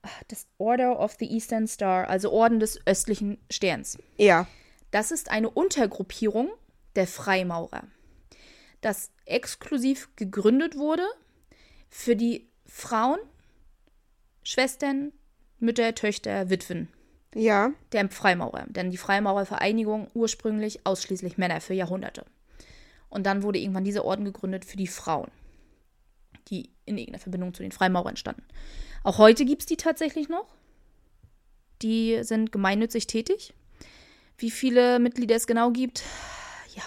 [SPEAKER 1] Ach, Das Order of the Eastern Star, also Orden des östlichen Sterns.
[SPEAKER 2] Ja.
[SPEAKER 1] Das ist eine Untergruppierung der Freimaurer, das exklusiv gegründet wurde für die Frauen, Schwestern, Mütter, Töchter, Witwen
[SPEAKER 2] Ja.
[SPEAKER 1] der Freimaurer. Denn die Freimaurervereinigung ursprünglich ausschließlich Männer für Jahrhunderte. Und dann wurde irgendwann dieser Orden gegründet für die Frauen, die in irgendeiner Verbindung zu den Freimaurern standen. Auch heute gibt es die tatsächlich noch. Die sind gemeinnützig tätig. Wie viele Mitglieder es genau gibt, ja,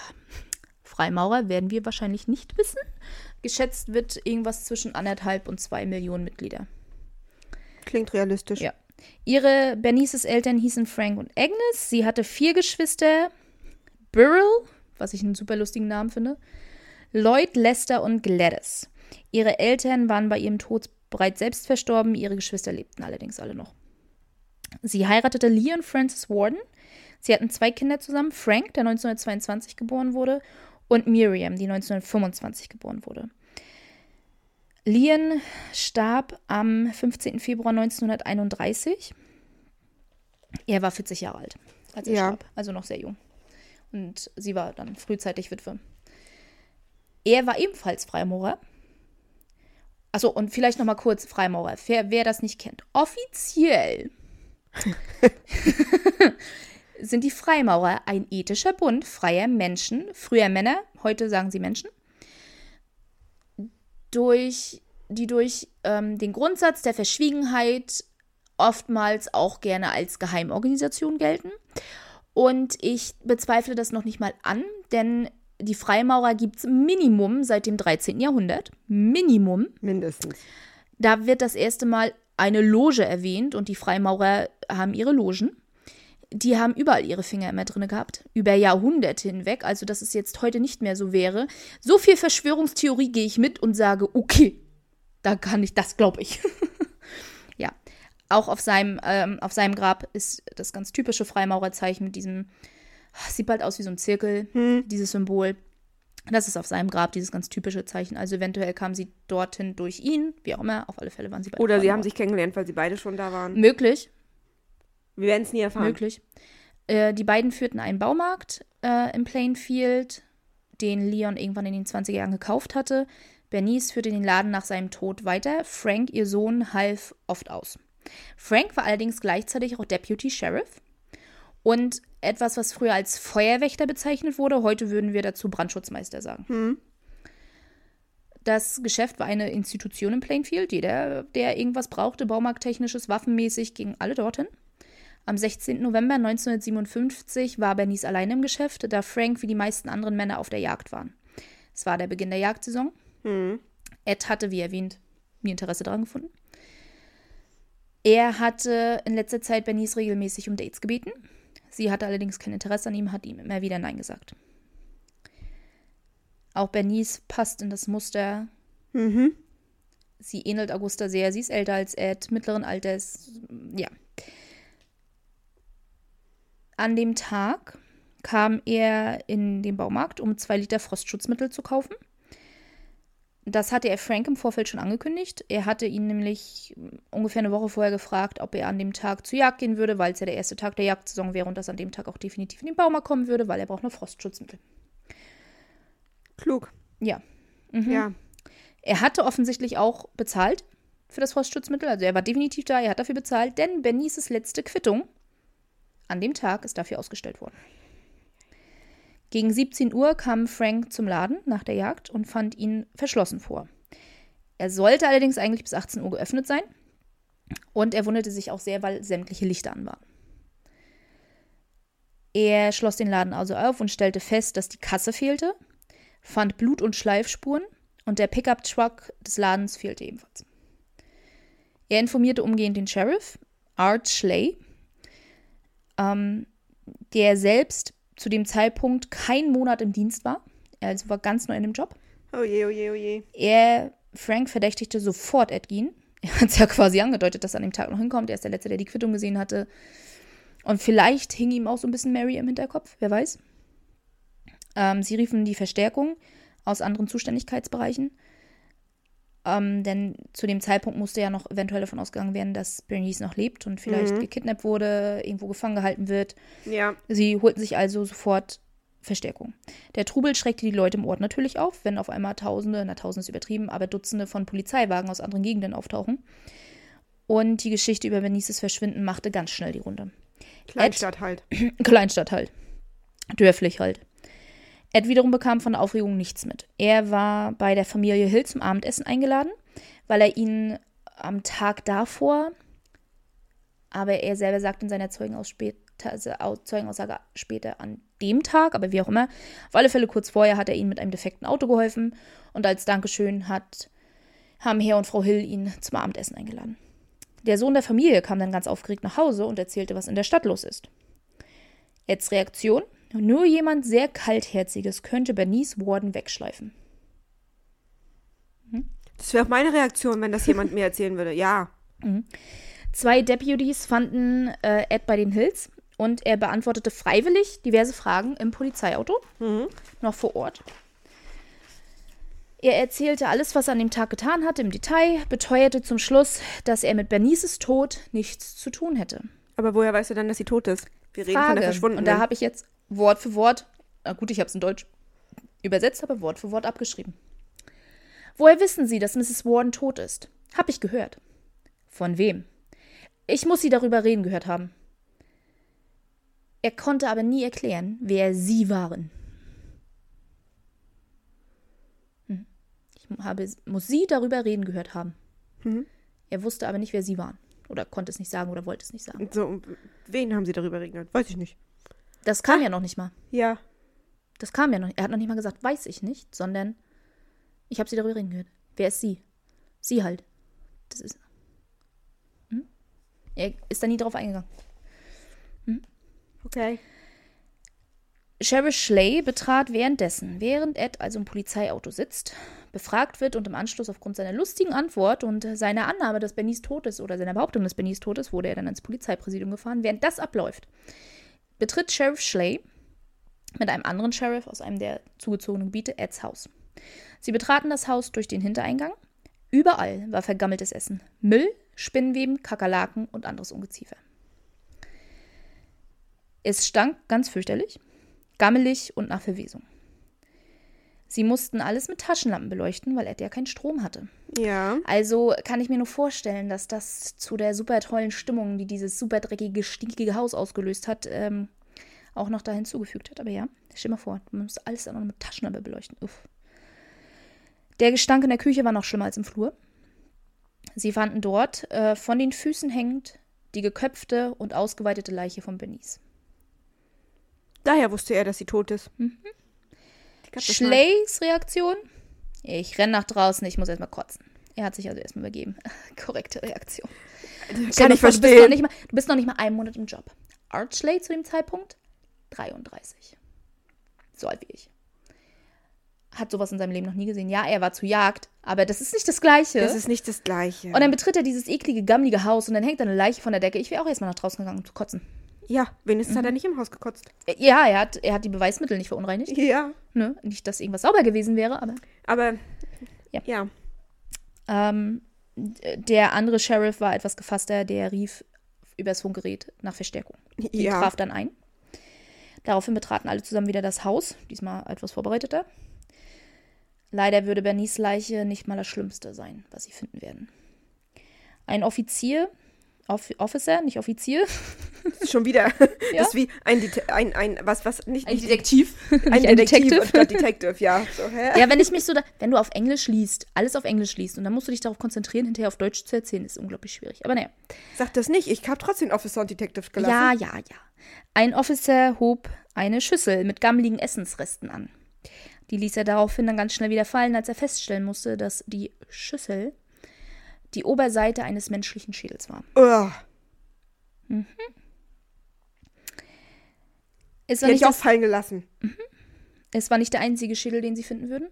[SPEAKER 1] Freimaurer werden wir wahrscheinlich nicht wissen. Geschätzt wird irgendwas zwischen anderthalb und zwei Millionen Mitglieder.
[SPEAKER 2] Klingt realistisch.
[SPEAKER 1] Ja. Ihre Bernices Eltern hießen Frank und Agnes. Sie hatte vier Geschwister. Beryl, was ich einen super lustigen Namen finde. Lloyd, Lester und Gladys. Ihre Eltern waren bei ihrem Tod bereits selbst verstorben. Ihre Geschwister lebten allerdings alle noch. Sie heiratete Leon Francis Warden. Sie hatten zwei Kinder zusammen. Frank, der 1922 geboren wurde, und Miriam, die 1925 geboren wurde. Leon starb am 15. Februar 1931. Er war 40 Jahre alt, als er
[SPEAKER 2] Ja.
[SPEAKER 1] starb, also noch sehr jung. Und sie war dann frühzeitig Witwe. Er war ebenfalls Freimaurer. Achso, und vielleicht noch mal kurz Freimaurer, wer, wer das nicht kennt. Offiziell sind die Freimaurer ein ethischer Bund freier Menschen, früher Männer, heute sagen sie Menschen, durch die durch ähm, den Grundsatz der Verschwiegenheit oftmals auch gerne als Geheimorganisation gelten. Und ich bezweifle das noch nicht mal an, denn die Freimaurer gibt es Minimum seit dem 13. Jahrhundert. Minimum.
[SPEAKER 2] Mindestens.
[SPEAKER 1] Da wird das erste Mal eine Loge erwähnt und die Freimaurer haben ihre Logen. Die haben überall ihre Finger immer drin gehabt. Über Jahrhunderte hinweg. Also, dass es jetzt heute nicht mehr so wäre. So viel Verschwörungstheorie gehe ich mit und sage, okay, da kann ich, das glaube ich. ja. Auch auf seinem, ähm, auf seinem Grab ist das ganz typische Freimaurerzeichen mit diesem, sieht bald aus wie so ein Zirkel,
[SPEAKER 2] Hm.
[SPEAKER 1] dieses Symbol. Das ist auf seinem Grab dieses ganz typische Zeichen. Also eventuell kam sie dorthin durch ihn, wie auch immer. Auf alle Fälle waren sie beide
[SPEAKER 2] Oder sie haben sich kennengelernt, weil sie beide schon da waren.
[SPEAKER 1] Möglich,
[SPEAKER 2] Wir werden es nie erfahren.
[SPEAKER 1] möglich. Äh, die beiden führten einen Baumarkt äh, im Plainfield, den Leon irgendwann in den 20er Jahren gekauft hatte. Bernice führte den Laden nach seinem Tod weiter. Frank, ihr Sohn, half oft aus. Frank war allerdings gleichzeitig auch Deputy Sheriff und etwas, was früher als Feuerwächter bezeichnet wurde. Heute würden wir dazu Brandschutzmeister sagen.
[SPEAKER 2] Hm.
[SPEAKER 1] Das Geschäft war eine Institution in Plainfield. Jeder, der irgendwas brauchte, baumarkttechnisches, waffenmäßig, gingen alle dorthin. Am 16. November 1957 war Bernice allein im Geschäft, da Frank wie die meisten anderen Männer auf der Jagd waren. Es war der Beginn der Jagdsaison.
[SPEAKER 2] Hm.
[SPEAKER 1] Ed hatte, wie erwähnt, nie Interesse daran gefunden. Er hatte in letzter Zeit Bernice regelmäßig um Dates gebeten. Sie hatte allerdings kein Interesse an ihm, hat ihm immer wieder Nein gesagt. Auch Bernice passt in das Muster.
[SPEAKER 2] Mhm.
[SPEAKER 1] Sie ähnelt Augusta sehr. Sie ist älter als Ed, mittleren Alters. Ja. An dem Tag kam er in den Baumarkt, um zwei Liter Frostschutzmittel zu kaufen. Das hatte er Frank im Vorfeld schon angekündigt. Er hatte ihn nämlich ungefähr eine Woche vorher gefragt, ob er an dem Tag zur Jagd gehen würde, weil es ja der erste Tag der Jagdsaison wäre und dass an dem Tag auch definitiv in den Baumarkt kommen würde, weil er braucht nur Frostschutzmittel.
[SPEAKER 2] Klug.
[SPEAKER 1] Ja. Mhm.
[SPEAKER 2] Ja.
[SPEAKER 1] Er hatte offensichtlich auch bezahlt für das Frostschutzmittel. Also er war definitiv da, er hat dafür bezahlt, denn Bernices letzte Quittung an dem Tag ist dafür ausgestellt worden. Gegen 17 Uhr kam Frank zum Laden nach der Jagd und fand ihn verschlossen vor. Er sollte allerdings eigentlich bis 18 Uhr geöffnet sein. Und er wunderte sich auch sehr, weil sämtliche Lichter an waren. Er schloss den Laden also auf und stellte fest, dass die Kasse fehlte, fand Blut- und Schleifspuren und der Pickup-Truck des Ladens fehlte ebenfalls. Er informierte umgehend den Sheriff, Art Schley, ähm, der selbst zu dem Zeitpunkt keinen Monat im Dienst war. Er also war ganz neu in dem Job.
[SPEAKER 2] Oh je, oh je, oh je.
[SPEAKER 1] Er, Frank, verdächtigte sofort Ed Gein. Er hat es ja quasi angedeutet, dass er an dem Tag noch hinkommt. Er ist der Letzte, der die Quittung gesehen hatte. Und vielleicht hing ihm auch so ein bisschen Mary im Hinterkopf, wer weiß. Ähm, sie riefen die Verstärkung aus anderen Zuständigkeitsbereichen. Ähm, denn zu dem Zeitpunkt musste ja noch eventuell davon ausgegangen werden, dass Bernice noch lebt und vielleicht
[SPEAKER 2] Mhm.
[SPEAKER 1] gekidnappt wurde, irgendwo gefangen gehalten wird.
[SPEAKER 2] Ja.
[SPEAKER 1] Sie holten sich also sofort Verstärkung. Der Trubel schreckte die Leute im Ort natürlich auf, wenn auf einmal Tausende, na Tausende ist übertrieben, aber Dutzende von Polizeiwagen aus anderen Gegenden auftauchen. Und die Geschichte über Bernices Verschwinden machte ganz schnell die Runde.
[SPEAKER 2] Kleinstadt halt.
[SPEAKER 1] Kleinstadt halt. Dörflich halt. Ed wiederum bekam von der Aufregung nichts mit. Er war bei der Familie Hill zum Abendessen eingeladen, weil er ihnen am Tag davor, aber er selber sagt in seiner Zeugenaus später, also Au- Zeugenaussage später an dem Tag, aber wie auch immer, auf alle Fälle kurz vorher hat er ihnen mit einem defekten Auto geholfen und als Dankeschön hat, haben Herr und Frau Hill ihn zum Abendessen eingeladen. Der Sohn der Familie kam dann ganz aufgeregt nach Hause und erzählte, was in der Stadt los ist. Eds Reaktion? Nur jemand sehr kaltherziges könnte Bernice Warden wegschleifen.
[SPEAKER 2] Das wäre auch meine Reaktion, wenn das jemand mir erzählen würde. Ja.
[SPEAKER 1] Zwei Deputies fanden äh, Ed bei den Hills und er beantwortete freiwillig diverse Fragen im Polizeiauto,
[SPEAKER 2] Mhm.
[SPEAKER 1] noch vor Ort. Er erzählte alles, was er an dem Tag getan hatte, im Detail, beteuerte zum Schluss, dass er mit Bernices Tod nichts zu tun hätte.
[SPEAKER 2] Aber woher weißt du dann, dass sie tot ist? Wir reden von der
[SPEAKER 1] Frage.
[SPEAKER 2] Verschwundenen.
[SPEAKER 1] Und da habe ich jetzt Wort für Wort, na gut, ich habe es in Deutsch übersetzt, aber Wort für Wort abgeschrieben. Woher wissen Sie, dass Mrs. Warden tot ist? Hab ich gehört. Von wem? Ich muss Sie darüber reden gehört haben. Er konnte aber nie erklären, wer Sie waren. Hm. Ich habe, muss sie darüber reden gehört haben.
[SPEAKER 2] Mhm.
[SPEAKER 1] Er wusste aber nicht, wer sie waren. Oder konnte es nicht sagen oder wollte es nicht sagen.
[SPEAKER 2] So, und wen haben sie darüber regnet? Weiß ich nicht.
[SPEAKER 1] Das kam ja noch nicht mal.
[SPEAKER 2] Ja.
[SPEAKER 1] Das kam ja noch nicht. Er hat noch nicht mal gesagt, weiß ich nicht, sondern ich habe sie darüber reden gehört. Wer ist sie? Sie halt. Das ist. Hm? Er ist da nie drauf eingegangen.
[SPEAKER 2] Okay.
[SPEAKER 1] Sheriff Schley betrat währenddessen, während Ed also im Polizeiauto sitzt, befragt wird und im Anschluss aufgrund seiner lustigen Antwort und seiner Annahme, dass Bennys tot ist oder seiner Behauptung, dass Bennys tot ist, wurde er dann ins Polizeipräsidium gefahren. Während das abläuft, betritt Sheriff Schley mit einem anderen Sheriff aus einem der zugezogenen Gebiete Eds Haus. Sie betraten das Haus durch den Hintereingang. Überall war vergammeltes Essen, Müll, Spinnenweben, Kakerlaken und anderes Ungeziefer. Es stank ganz fürchterlich gammelig und nach Verwesung. Sie mussten alles mit Taschenlampen beleuchten, weil Ed ja keinen Strom hatte.
[SPEAKER 2] Ja.
[SPEAKER 1] Also kann ich mir nur vorstellen, dass das zu der super tollen Stimmung, die dieses super dreckige, stinkige Haus ausgelöst hat, ähm, auch noch da hinzugefügt hat. Aber ja, stell dir mal vor, man muss alles dann auch noch mit Taschenlampe beleuchten. Uff. Der Gestank in der Küche war noch schlimmer als im Flur. Sie fanden dort, äh, von den Füßen hängend, die geköpfte und ausgeweitete Leiche von Benice.
[SPEAKER 2] Daher wusste er, dass sie tot ist.
[SPEAKER 1] Mhm. Schleys Reaktion? Ich renn nach draußen, ich muss erstmal kotzen. Er hat sich also erstmal übergeben. Korrekte Reaktion. Stell
[SPEAKER 2] Kann ich
[SPEAKER 1] vor, Du bist, noch
[SPEAKER 2] verstehen.
[SPEAKER 1] nicht mal, du bist noch nicht mal einen Monat im Job. Art Schley zu dem Zeitpunkt 33. So alt wie ich. Hat sowas in seinem Leben noch nie gesehen. Ja, er war zu Jagd, aber das ist nicht das Gleiche.
[SPEAKER 2] Das ist nicht das Gleiche.
[SPEAKER 1] und dann betritt er dieses eklige, gammelige Haus und dann hängt da eine Leiche von der Decke. Ich wäre auch erstmal nach draußen gegangen, um zu kotzen.
[SPEAKER 2] Ja, wenigstens
[SPEAKER 1] Mhm.
[SPEAKER 2] hat er nicht im Haus gekotzt.
[SPEAKER 1] Äh, Ja, er hat, er hat die Beweismittel nicht verunreinigt.
[SPEAKER 2] Ja.
[SPEAKER 1] Ne? Nicht, dass irgendwas sauber gewesen wäre, aber
[SPEAKER 2] Aber.
[SPEAKER 1] Ja.
[SPEAKER 2] Ja.
[SPEAKER 1] Ähm, der andere Sheriff war etwas gefasster, der rief übers Funkgerät nach Verstärkung. Die
[SPEAKER 2] Ja.
[SPEAKER 1] traf dann ein. Daraufhin betraten alle zusammen wieder das Haus, diesmal etwas vorbereiteter. Leider würde Bernice Leiche nicht mal das Schlimmste sein, was sie finden werden. Ein Offizier, Off Officer, nicht Offizier,
[SPEAKER 2] Schon wieder.
[SPEAKER 1] Ja.
[SPEAKER 2] Das ist wie ein, Det ein, ein was, was, nicht, nicht
[SPEAKER 1] Detektiv,
[SPEAKER 2] ein
[SPEAKER 1] nicht
[SPEAKER 2] Detektiv anstatt Detective, ja. So?
[SPEAKER 1] Ja, wenn ich mich so, da, wenn du auf Englisch liest, alles auf Englisch liest und dann musst du dich darauf konzentrieren, hinterher auf Deutsch zu erzählen, ist unglaublich schwierig. Aber naja.
[SPEAKER 2] Sag das nicht. Ich habe trotzdem Officer und Detective gelassen.
[SPEAKER 1] Ja, ja, ja. Ein Officer hob eine Schüssel mit gammeligen Essensresten an. Die ließ er daraufhin dann ganz schnell wieder fallen, als er feststellen musste, dass die Schüssel die Oberseite eines menschlichen Schädels war.
[SPEAKER 2] Ugh.
[SPEAKER 1] Es
[SPEAKER 2] Die
[SPEAKER 1] war,
[SPEAKER 2] hätte
[SPEAKER 1] nicht
[SPEAKER 2] ich auch fallen gelassen.
[SPEAKER 1] es war nicht der einzige Schädel, den sie finden würden.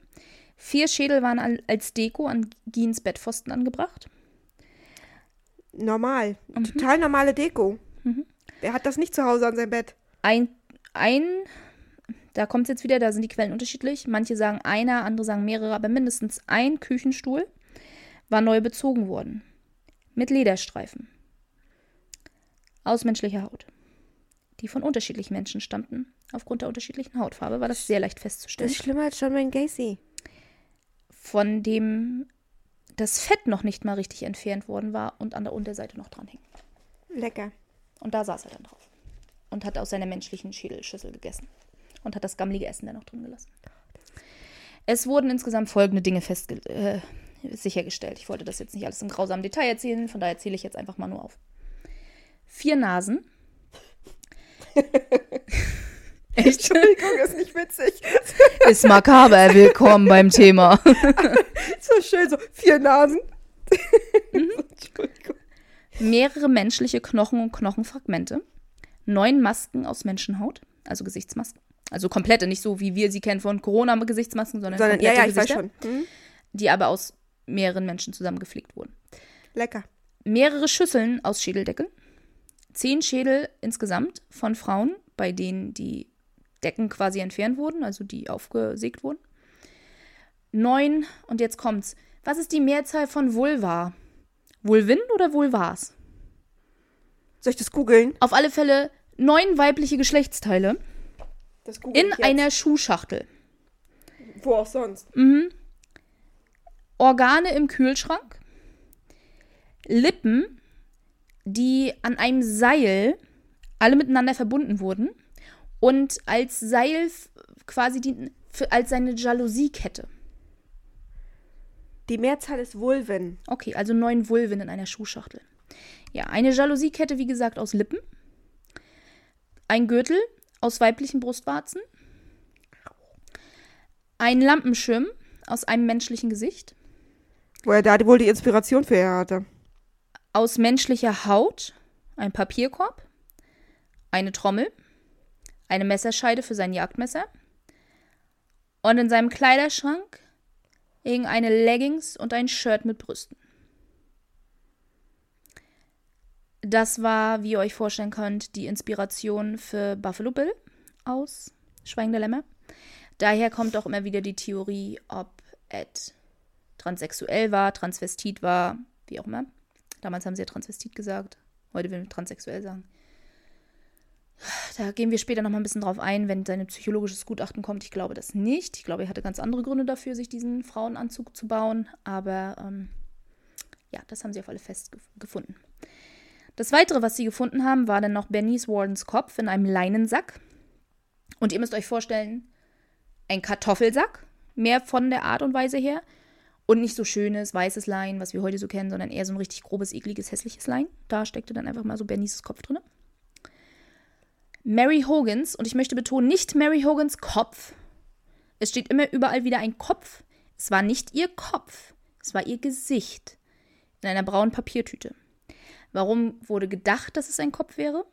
[SPEAKER 1] Vier Schädel waren al- als Deko an Giens Bettpfosten angebracht.
[SPEAKER 2] Normal.
[SPEAKER 1] Mhm.
[SPEAKER 2] Total normale Deko. Wer hat das nicht zu Hause an seinem Bett?
[SPEAKER 1] Ein, ein, da kommt es jetzt wieder, da sind die Quellen unterschiedlich. Manche sagen einer, andere sagen mehrere, aber mindestens ein Küchenstuhl war neu bezogen worden. Mit Lederstreifen. Aus menschlicher Haut. Die von unterschiedlichen Menschen stammten. Aufgrund der unterschiedlichen Hautfarbe war das sehr leicht
[SPEAKER 2] Das
[SPEAKER 1] festzustellen.
[SPEAKER 2] ist schlimmer als John Wayne Gacy.
[SPEAKER 1] Von dem das Fett noch nicht mal richtig entfernt worden war und an der Unterseite noch dran hing.
[SPEAKER 2] Lecker.
[SPEAKER 1] Und da saß er dann drauf. Und hat aus seiner menschlichen Schädelschüssel gegessen. Und hat das gammelige Essen dann noch drin gelassen. Es wurden insgesamt folgende Dinge festge äh, sichergestellt. Ich wollte das jetzt nicht alles im grausamen Detail erzählen, von daher erzähle ich jetzt einfach mal nur auf. Vier Nasen. Echt?
[SPEAKER 2] Entschuldigung, ist nicht witzig.
[SPEAKER 1] Ist makaber. Willkommen beim Thema.
[SPEAKER 2] so schön, so vier Nasen.
[SPEAKER 1] Mhm.
[SPEAKER 2] Entschuldigung.
[SPEAKER 1] Mehrere menschliche Knochen und Knochenfragmente. Neun Masken aus Menschenhaut, also Gesichtsmasken. Also komplette, nicht so wie wir sie kennen von Corona-Gesichtsmasken, sondern,
[SPEAKER 2] Sondern, ja,
[SPEAKER 1] komplette
[SPEAKER 2] ja, ich weiß
[SPEAKER 1] Gesichter,
[SPEAKER 2] schon. Hm?
[SPEAKER 1] die aber aus mehreren Menschen zusammengeflickt wurden.
[SPEAKER 2] Lecker.
[SPEAKER 1] Mehrere Schüsseln aus Schädeldeckeln. Zehn Schädel insgesamt von Frauen, bei denen die Decken quasi entfernt wurden, also die aufgesägt wurden. Neun, und jetzt kommt's. Was ist die Mehrzahl von Vulva? Vulvin oder Vulvas?
[SPEAKER 2] Soll ich das googeln?
[SPEAKER 1] Auf alle Fälle neun weibliche Geschlechtsteile
[SPEAKER 2] Das
[SPEAKER 1] in
[SPEAKER 2] jetzt.
[SPEAKER 1] einer Schuhschachtel.
[SPEAKER 2] Wo auch sonst.
[SPEAKER 1] Organe im Kühlschrank. Lippen, die an einem Seil alle miteinander verbunden wurden und als Seil quasi dienten als seine Jalousiekette.
[SPEAKER 2] Die Mehrzahl ist Vulven.
[SPEAKER 1] Okay, also neun Vulven in einer Schuhschachtel. Ja, eine Jalousiekette, wie gesagt, aus Lippen. Ein Gürtel aus weiblichen Brustwarzen. Ein Lampenschirm aus einem menschlichen Gesicht.
[SPEAKER 2] Wo er da wohl die Inspiration für er hatte.
[SPEAKER 1] Aus menschlicher Haut. Ein Papierkorb. Eine Trommel. Eine Messerscheide für sein Jagdmesser. Und in seinem Kleiderschrank hingen eine Leggings und ein Shirt mit Brüsten. Das war, wie ihr euch vorstellen könnt, die Inspiration für Buffalo Bill aus Schweigen der Lämmer. Daher kommt auch immer wieder die Theorie, ob Ed transsexuell war, transvestit war, wie auch immer. Damals haben sie ja transvestit gesagt. Heute würden wir transsexuell sagen. Da gehen wir später noch mal ein bisschen drauf ein, wenn sein psychologisches Gutachten kommt. Ich glaube das nicht. Ich glaube, er hatte ganz andere Gründe dafür, sich diesen Frauenanzug zu bauen. Aber ähm, ja, das haben sie auf alle fest gefunden. Das Weitere, was sie gefunden haben, war dann noch Bernice Wardens Kopf in einem Leinensack. Und ihr müsst euch vorstellen, ein Kartoffelsack, mehr von der Art und Weise her. Und nicht so schönes, weißes Lein, was wir heute so kennen, sondern eher so ein richtig grobes, ekliges, hässliches Lein. Da steckte dann einfach mal so Bernices Kopf drin. Mary Hogans, und ich möchte betonen, nicht Mary Hogans Kopf. Es steht immer überall wieder ein Kopf. Es war nicht ihr Kopf, es war ihr Gesicht in einer braunen Papiertüte. Warum wurde gedacht, dass es ein Kopf wäre?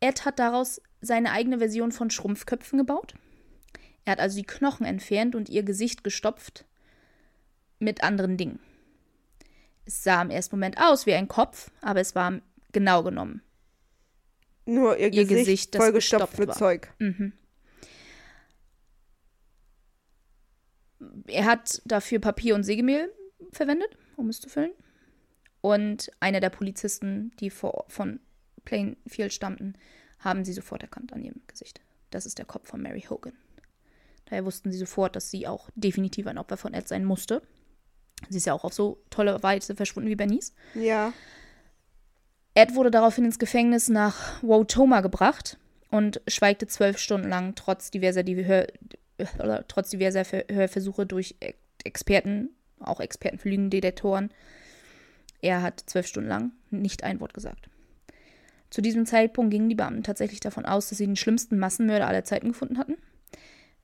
[SPEAKER 1] Ed hat daraus seine eigene Version von Schrumpfköpfen gebaut. Er hat also die Knochen entfernt und ihr Gesicht gestopft mit anderen Dingen. Es sah im ersten Moment aus wie ein Kopf, aber es war genau genommen.
[SPEAKER 2] Nur ihr, ihr Gesicht, Gesicht vollgestopft mit war. Zeug.
[SPEAKER 1] Mhm. Er hat dafür Papier und Sägemehl verwendet, um es zu füllen. Und einer der Polizisten, die vor, von Plainfield stammten, haben sie sofort erkannt an ihrem Gesicht. Das ist der Kopf von Mary Hogan. Daher wussten sie sofort, dass sie auch definitiv ein Opfer von Ed sein musste. Sie ist ja auch auf so tolle Weise verschwunden wie Bernice.
[SPEAKER 2] Ja.
[SPEAKER 1] Ed wurde daraufhin ins Gefängnis nach Wotoma gebracht und schweigte zwölf Stunden lang, trotz diverser, Hör, trotz diverser Hörversuche durch Experten, auch Experten für Lügendetektoren. Er hat zwölf Stunden lang nicht ein Wort gesagt. Zu diesem Zeitpunkt gingen die Beamten tatsächlich davon aus, dass sie den schlimmsten Massenmörder aller Zeiten gefunden hatten.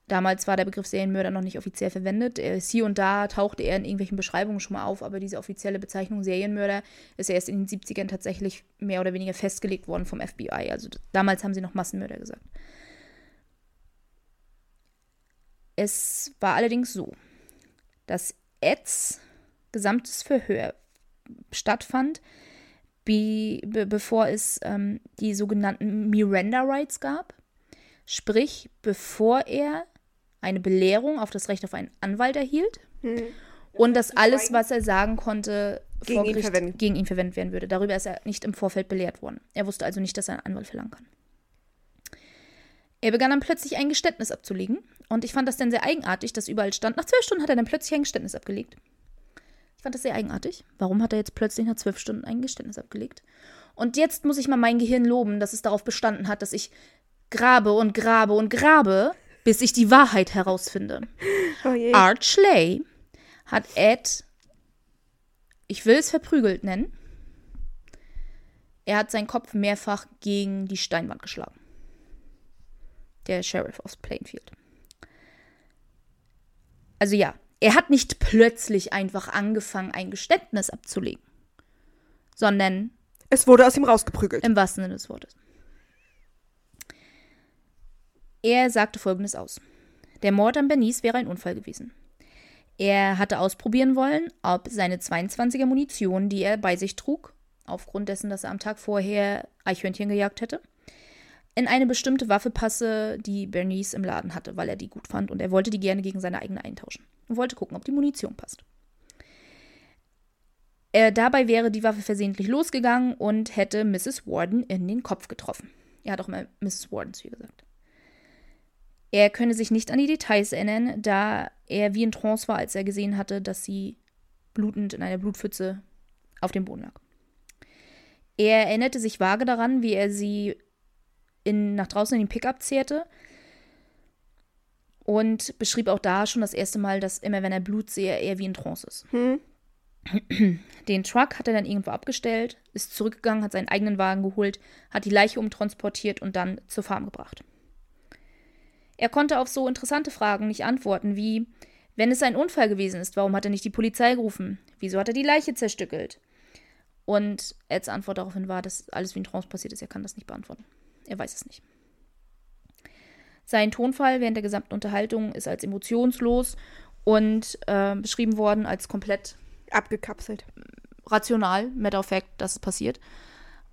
[SPEAKER 1] Damals war der Begriff Serienmörder noch nicht offiziell verwendet. Hier und da tauchte er in irgendwelchen Beschreibungen schon mal auf, aber diese offizielle Bezeichnung Serienmörder ist erst in den 70ern tatsächlich mehr oder weniger festgelegt worden vom FBI. Also damals haben sie noch Massenmörder gesagt. Es war allerdings so, dass Eds gesamtes Verhör stattfand, be be bevor es ähm, die sogenannten Miranda Rights gab. Sprich, bevor er eine Belehrung auf das Recht auf einen Anwalt erhielt. Hm. Und dass alles, was er sagen konnte,
[SPEAKER 2] gegen ihn, verwendet.
[SPEAKER 1] gegen ihn verwendet werden würde. Darüber ist er nicht im Vorfeld belehrt worden. Er wusste also nicht, dass er einen Anwalt verlangen kann. Er begann dann plötzlich ein Geständnis abzulegen. Und ich fand das dann sehr eigenartig, dass überall stand, nach zwölf Stunden hat er dann plötzlich ein Geständnis abgelegt. Ich fand das sehr eigenartig. Warum hat er jetzt plötzlich nach zwölf Stunden ein Geständnis abgelegt? Und jetzt muss ich mal mein Gehirn loben, dass es darauf bestanden hat, dass ich grabe und grabe und grabe, bis ich die Wahrheit herausfinde. Oh Art Schley hat Ed, ich will es verprügelt nennen, er hat seinen Kopf mehrfach gegen die Steinwand geschlagen. Der Sheriff aus Plainfield. Also ja, er hat nicht plötzlich einfach angefangen, ein Geständnis abzulegen, sondern
[SPEAKER 2] es wurde aus ihm rausgeprügelt.
[SPEAKER 1] Im wahrsten Sinne des Wortes. Er sagte folgendes aus. Der Mord an Bernice wäre ein Unfall gewesen. Er hatte ausprobieren wollen, ob seine 22er Munition, die er bei sich trug, aufgrund dessen, dass er am Tag vorher Eichhörnchen gejagt hätte, in eine bestimmte Waffe passe, die Bernice im Laden hatte, weil er die gut fand und er wollte die gerne gegen seine eigene eintauschen und wollte gucken, ob die Munition passt. Er, dabei wäre die Waffe versehentlich losgegangen und hätte Mrs. Warden in den Kopf getroffen. Er hat auch mal Mrs. Warden zu ihr gesagt. Er könne sich nicht an die Details erinnern, da er wie in Trance war, als er gesehen hatte, dass sie blutend in einer Blutpfütze auf dem Boden lag. Er erinnerte sich vage daran, wie er sie in, nach draußen in den Pickup zehrte und beschrieb auch da schon das erste Mal, dass immer wenn er Blut sehe, er wie in Trance ist.
[SPEAKER 2] Hm.
[SPEAKER 1] Den Truck hat er dann irgendwo abgestellt, ist zurückgegangen, hat seinen eigenen Wagen geholt, hat die Leiche umtransportiert und dann zur Farm gebracht. Er konnte auf so interessante Fragen nicht antworten wie, wenn es ein Unfall gewesen ist, warum hat er nicht die Polizei gerufen? Wieso hat er die Leiche zerstückelt? Und Eds Antwort daraufhin war, dass alles wie in Trance passiert ist. Er kann das nicht beantworten. Er weiß es nicht. Sein Tonfall während der gesamten Unterhaltung ist als emotionslos und äh, beschrieben worden als komplett
[SPEAKER 2] Abgekapselt.
[SPEAKER 1] rational, matter of fact, dass es passiert.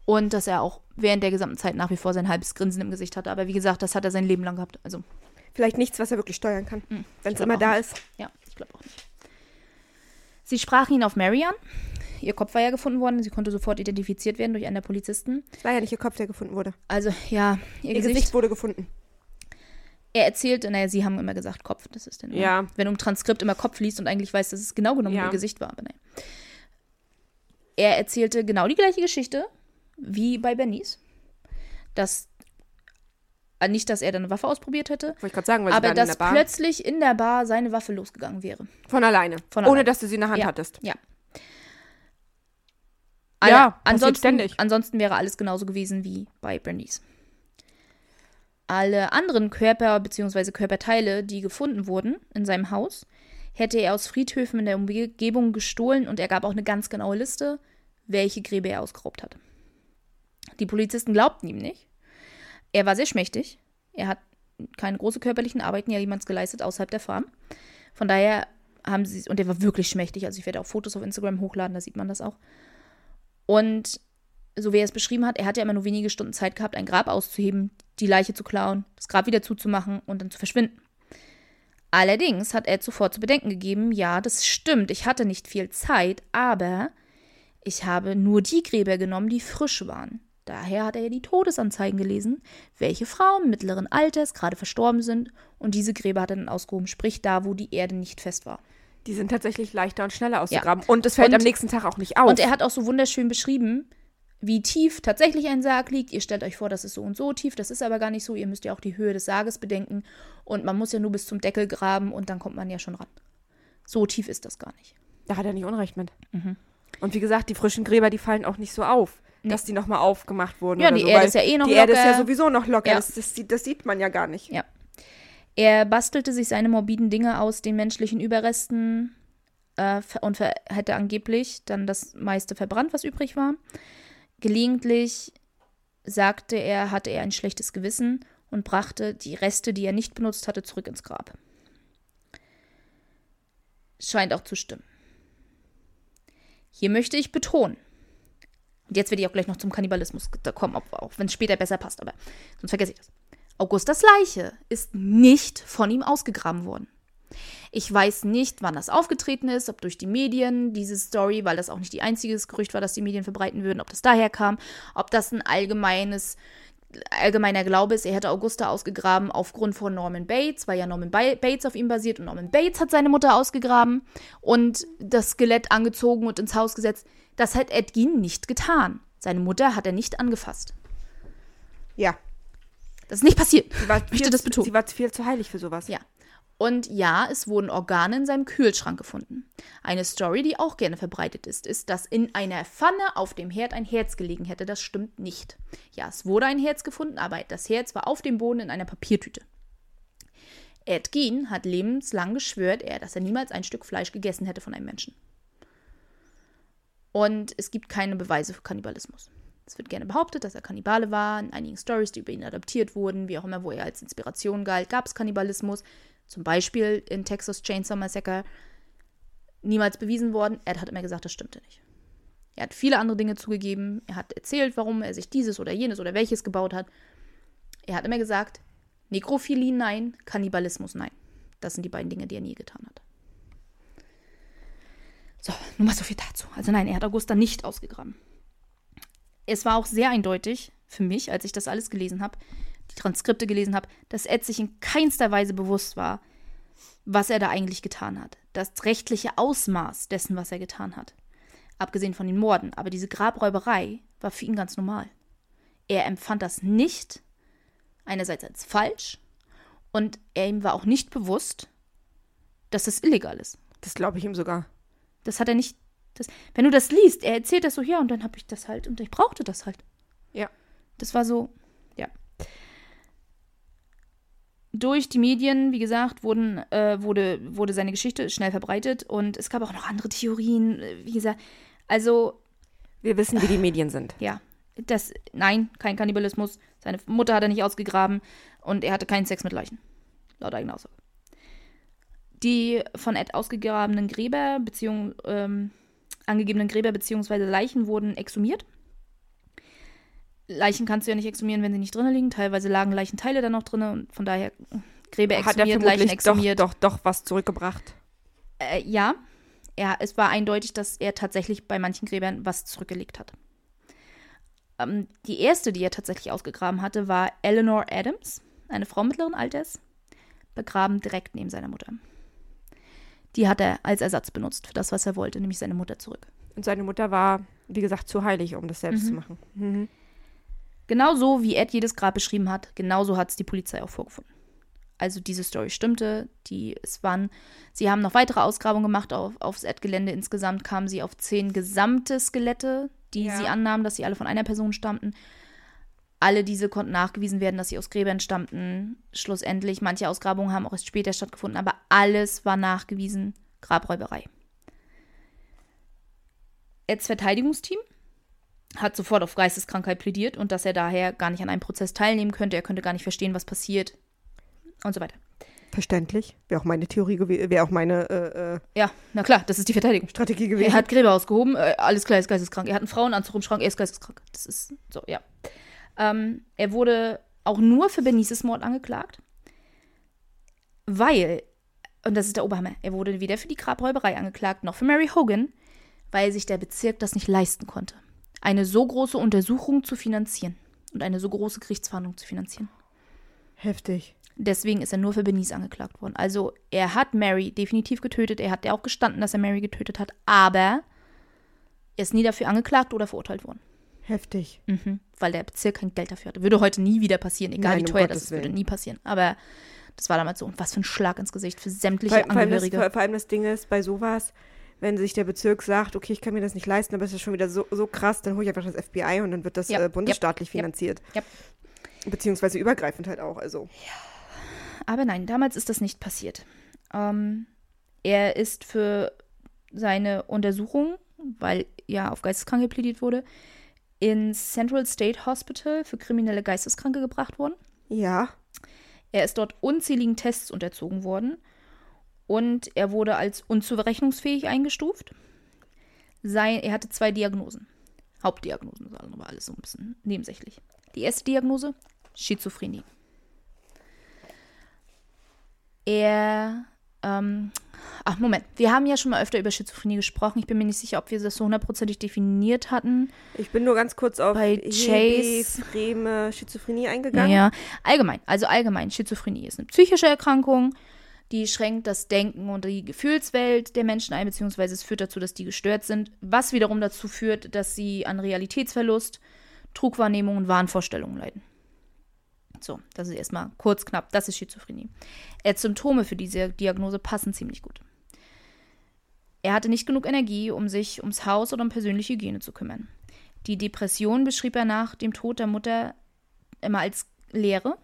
[SPEAKER 1] Und dass er auch während der gesamten Zeit nach wie vor sein halbes Grinsen im Gesicht hatte. Aber wie gesagt, das hat er sein Leben lang gehabt. Also,
[SPEAKER 2] Vielleicht nichts, was er wirklich steuern kann,
[SPEAKER 1] Hm,
[SPEAKER 2] wenn es immer da
[SPEAKER 1] nicht.
[SPEAKER 2] ist.
[SPEAKER 1] ja, ich glaube auch nicht. Sie sprachen ihn auf Mary an. Ihr Kopf war ja gefunden worden. Sie konnte sofort identifiziert werden durch einen der Polizisten.
[SPEAKER 2] Es war ja nicht ihr Kopf, der gefunden wurde.
[SPEAKER 1] Also, ja, ihr,
[SPEAKER 2] Ihr
[SPEAKER 1] Gesicht.
[SPEAKER 2] Gesicht wurde gefunden.
[SPEAKER 1] Er erzählte, naja, sie haben immer gesagt Kopf. Das ist immer-
[SPEAKER 2] Ja.
[SPEAKER 1] wenn du im Transkript immer Kopf liest und eigentlich weißt, dass es genau genommen
[SPEAKER 2] Ja.
[SPEAKER 1] ihr Gesicht war. Aber naja. Er erzählte genau die gleiche Geschichte wie bei Bernice. Dass, äh, nicht, dass er dann eine Waffe ausprobiert hätte,
[SPEAKER 2] Wollte ich gerade sagen, weil
[SPEAKER 1] aber
[SPEAKER 2] in
[SPEAKER 1] dass
[SPEAKER 2] Bar.
[SPEAKER 1] plötzlich in der Bar seine Waffe losgegangen wäre.
[SPEAKER 2] Von alleine.
[SPEAKER 1] Von
[SPEAKER 2] Ohne
[SPEAKER 1] alleine.
[SPEAKER 2] dass du sie in der Hand
[SPEAKER 1] Ja.
[SPEAKER 2] hattest.
[SPEAKER 1] Ja.
[SPEAKER 2] Ja,
[SPEAKER 1] ansonsten,
[SPEAKER 2] ständig.
[SPEAKER 1] ansonsten wäre alles genauso gewesen wie bei Bernice. Alle anderen Körper bzw. Körperteile, die gefunden wurden in seinem Haus, hätte er aus Friedhöfen in der Umgebung gestohlen und er gab auch eine ganz genaue Liste, welche Gräber er ausgeraubt hat. Die Polizisten glaubten ihm nicht. Er war sehr schmächtig. Er hat keine große körperlichen Arbeiten ja jemals geleistet außerhalb der Farm. Von daher haben sie, und er war wirklich schmächtig, also ich werde auch Fotos auf Instagram hochladen, da sieht man das auch. Und so wie er es beschrieben hat, er hat ja immer nur wenige Stunden Zeit gehabt, ein Grab auszuheben, die Leiche zu klauen, das Grab wieder zuzumachen und dann zu verschwinden. Allerdings hat er zuvor zu bedenken gegeben, ja, das stimmt, ich hatte nicht viel Zeit, aber ich habe nur die Gräber genommen, die frisch waren. Daher hat er ja die Todesanzeigen gelesen, welche Frauen mittleren Alters gerade verstorben sind und diese Gräber hat er dann ausgehoben, sprich da, wo die Erde nicht fest war.
[SPEAKER 2] Die sind tatsächlich leichter und schneller auszugraben. Und es fällt
[SPEAKER 1] Und-
[SPEAKER 2] am nächsten Tag auch nicht auf.
[SPEAKER 1] Und er hat auch so wunderschön beschrieben, wie tief tatsächlich ein Sarg liegt. Ihr stellt euch vor, das ist so und so tief, das ist aber gar nicht so. Ihr müsst ja auch die Höhe des Sarges bedenken. Und man muss ja nur bis zum Deckel graben und dann kommt man ja schon ran. So tief ist das gar nicht.
[SPEAKER 2] da hat er nicht Unrecht mit.
[SPEAKER 1] Mhm.
[SPEAKER 2] Und wie gesagt, die frischen Gräber, die fallen auch nicht so auf, dass die nochmal aufgemacht wurden.
[SPEAKER 1] Ja, die
[SPEAKER 2] so,
[SPEAKER 1] Erde ist ja eh noch
[SPEAKER 2] Die Erde ist ja
[SPEAKER 1] locker.
[SPEAKER 2] sowieso noch locker.
[SPEAKER 1] Ja.
[SPEAKER 2] Das, das, sieht, das sieht man ja gar nicht.
[SPEAKER 1] Ja. Er bastelte sich seine morbiden Dinge aus den menschlichen Überresten äh, und hätte angeblich dann das meiste verbrannt, was übrig war. Gelegentlich sagte er, hatte er ein schlechtes Gewissen und brachte die Reste, die er nicht benutzt hatte, zurück ins Grab. Scheint auch zu stimmen. Hier möchte ich betonen, und jetzt werde ich auch gleich noch zum Kannibalismus kommen, auch wenn es später besser passt, aber sonst vergesse ich das. Augustas Leiche ist nicht von ihm ausgegraben worden. Ich weiß nicht, wann das aufgetreten ist, ob durch die Medien, diese Story, weil das auch nicht die einzige Gerücht war, das die Medien verbreiten würden, ob das daher kam, ob das ein allgemeines, allgemeiner Glaube ist, er hätte Augusta ausgegraben aufgrund von Norman Bates, weil ja Norman Ba- Bates auf ihm basiert und Norman Bates hat seine Mutter ausgegraben und das Skelett angezogen und ins Haus gesetzt. Das hat Edgin nicht getan. Seine Mutter hat er nicht angefasst.
[SPEAKER 2] Ja.
[SPEAKER 1] Das ist nicht passiert.
[SPEAKER 2] Sie war, viel,
[SPEAKER 1] das betonen.
[SPEAKER 2] sie war viel zu heilig für sowas.
[SPEAKER 1] Ja. Und ja, es wurden Organe in seinem Kühlschrank gefunden. Eine Story, die auch gerne verbreitet ist, ist, dass in einer Pfanne auf dem Herd ein Herz gelegen hätte. Das stimmt nicht. Ja, es wurde ein Herz gefunden, aber das Herz war auf dem Boden in einer Papiertüte. Ed Gein hat lebenslang geschwört, er, dass er niemals ein Stück Fleisch gegessen hätte von einem Menschen. Und es gibt keine Beweise für Kannibalismus. Es wird gerne behauptet, dass er Kannibale war. In einigen Stories, die über ihn adaptiert wurden, wie auch immer, wo er als Inspiration galt, gab es Kannibalismus. Zum Beispiel in Texas Chainsaw Massacre. Niemals bewiesen worden. Ed hat immer gesagt, das stimmte nicht. Er hat viele andere Dinge zugegeben. Er hat erzählt, warum er sich dieses oder jenes oder welches gebaut hat. Er hat immer gesagt, Nekrophilie nein, Kannibalismus nein. Das sind die beiden Dinge, die er nie getan hat. So, nur mal so viel dazu. Also nein, er hat Augusta nicht ausgegraben. Es war auch sehr eindeutig für mich, als ich das alles gelesen habe, die Transkripte gelesen habe, dass Ed sich in keinster Weise bewusst war, was er da eigentlich getan hat. Das rechtliche Ausmaß dessen, was er getan hat. Abgesehen von den Morden. Aber diese Grabräuberei war für ihn ganz normal. Er empfand das nicht einerseits als falsch Und er ihm war auch nicht bewusst, dass das illegal ist.
[SPEAKER 2] Das glaube ich ihm sogar.
[SPEAKER 1] Das hat er nicht. Das, wenn du das liest, er erzählt das so, ja, und dann habe ich das halt und ich brauchte das halt.
[SPEAKER 2] Ja.
[SPEAKER 1] Das war so, ja. Durch die Medien, wie gesagt, wurden, äh, wurde, wurde seine Geschichte schnell verbreitet und es gab auch noch andere Theorien, äh, wie gesagt. Also,
[SPEAKER 2] Wir wissen, wie die Medien sind.
[SPEAKER 1] ja, das, nein, kein Kannibalismus. Seine Mutter hat er nicht ausgegraben und er hatte keinen Sex mit Leichen. Laut eigener Aussage. Die von Ed ausgegrabenen Gräber, beziehung, ähm, angegebenen Gräber bzw. Leichen wurden exhumiert. Leichen kannst du ja nicht exhumieren, wenn sie nicht drinnen liegen. Teilweise lagen Leichenteile dann noch drinnen und von daher Gräber
[SPEAKER 2] Hat er
[SPEAKER 1] exhumiert, Leichen
[SPEAKER 2] vermutlich doch,
[SPEAKER 1] exhumiert.
[SPEAKER 2] doch, doch was zurückgebracht.
[SPEAKER 1] Äh, ja, er, es war eindeutig, dass er tatsächlich bei manchen Gräbern was zurückgelegt hat. Ähm, die erste, die er tatsächlich ausgegraben hatte, war Eleanor Adams, eine Frau mittleren Alters, begraben direkt neben seiner Mutter. Die hat er als Ersatz benutzt für das, was er wollte, nämlich seine Mutter zurück.
[SPEAKER 2] Und seine Mutter war, wie gesagt, zu heilig, um das selbst
[SPEAKER 1] Mhm.
[SPEAKER 2] zu machen. Mhm.
[SPEAKER 1] Genauso wie Ed jedes Grab beschrieben hat, genauso hat es die Polizei auch vorgefunden. Also diese Story stimmte. Die, es waren, sie haben noch weitere Ausgrabungen gemacht auf, aufs Ed-Gelände. Insgesamt kamen sie auf zehn gesamte Skelette, die
[SPEAKER 2] Ja.
[SPEAKER 1] sie annahmen, dass sie alle von einer Person stammten. Alle diese konnten nachgewiesen werden, dass sie aus Gräbern stammten. Schlussendlich, manche Ausgrabungen haben auch erst später stattgefunden, aber alles war nachgewiesen. Grabräuberei. Eds Verteidigungsteam hat sofort auf Geisteskrankheit plädiert und dass er daher gar nicht an einem Prozess teilnehmen könnte. Er könnte gar nicht verstehen, was passiert und so weiter.
[SPEAKER 2] Verständlich. Wäre auch meine Theorie gewesen, wäre auch meine äh, äh,
[SPEAKER 1] Ja, na klar, das ist die Verteidigung.
[SPEAKER 2] Strategie
[SPEAKER 1] Er
[SPEAKER 2] gewesen.
[SPEAKER 1] hat Gräber ausgehoben, äh, alles klar, er ist geisteskrank. Er hat einen Frauenanzug im Schrank, er ist geisteskrank. Das ist so, ja. Ähm, er wurde auch nur für Benices Mord angeklagt, weil, und das ist der Oberhammer, er wurde weder für die Grabräuberei angeklagt, noch für Mary Hogan, weil sich der Bezirk das nicht leisten konnte, eine so große Untersuchung zu finanzieren und eine so große Gerichtsverhandlung zu finanzieren.
[SPEAKER 2] Heftig.
[SPEAKER 1] Deswegen ist er nur für Benice angeklagt worden. Also er hat Mary definitiv getötet. Er hat ja auch gestanden, dass er Mary getötet hat. Aber er ist nie dafür angeklagt oder verurteilt worden.
[SPEAKER 2] Heftig.
[SPEAKER 1] Mhm. Weil der Bezirk kein Geld dafür hatte. Würde heute nie wieder passieren. Egal
[SPEAKER 2] Nein,
[SPEAKER 1] wie
[SPEAKER 2] um
[SPEAKER 1] teuer
[SPEAKER 2] Gottes
[SPEAKER 1] das ist, würde nie passieren. Aber das war damals so. Und was für ein Schlag ins Gesicht für sämtliche
[SPEAKER 2] Vor, vor, allem das,
[SPEAKER 1] Angehörige.
[SPEAKER 2] vor allem das Ding ist, bei sowas, wenn sich der Bezirk sagt, okay, ich kann mir das nicht leisten, aber es ist schon wieder so, so krass, dann hole ich einfach das FBI und dann wird das
[SPEAKER 1] Ja,
[SPEAKER 2] äh, bundesstaatlich
[SPEAKER 1] ja,
[SPEAKER 2] finanziert.
[SPEAKER 1] ja.
[SPEAKER 2] Beziehungsweise übergreifend halt auch. Also.
[SPEAKER 1] Aber nein, damals ist das nicht passiert. Ähm, er ist für seine Untersuchung, weil ja auf Geisteskranke plädiert wurde, ins Central State Hospital für kriminelle Geisteskranke gebracht worden.
[SPEAKER 2] Ja.
[SPEAKER 1] Er ist dort unzähligen Tests unterzogen worden und er wurde als unzurechnungsfähig eingestuft. Sein, er hatte zwei Diagnosen. Hauptdiagnosen, das war alles so ein bisschen nebensächlich. Die erste Diagnose, Schizophrenie. Er, ähm, ach Moment, wir haben ja schon mal öfter über Schizophrenie gesprochen. Ich bin mir nicht sicher, ob wir das so hundertprozentig definiert hatten.
[SPEAKER 2] Ich bin nur ganz kurz auf
[SPEAKER 1] Bei Chase-
[SPEAKER 2] Freme Schizophrenie eingegangen.
[SPEAKER 1] Ja, allgemein. Also allgemein, Schizophrenie ist eine psychische Erkrankung, die schränkt das Denken und die Gefühlswelt der Menschen ein, beziehungsweise es führt dazu, dass die gestört sind, was wiederum dazu führt, dass sie an Realitätsverlust, Trugwahrnehmung und Wahnvorstellungen leiden. So, das ist erstmal kurz knapp, das ist Schizophrenie. Äh, Symptome für diese Diagnose passen ziemlich gut. Er hatte nicht genug Energie, um sich ums Haus oder um persönliche Hygiene zu kümmern. Die Depression beschrieb er nach dem Tod der Mutter immer als Leere,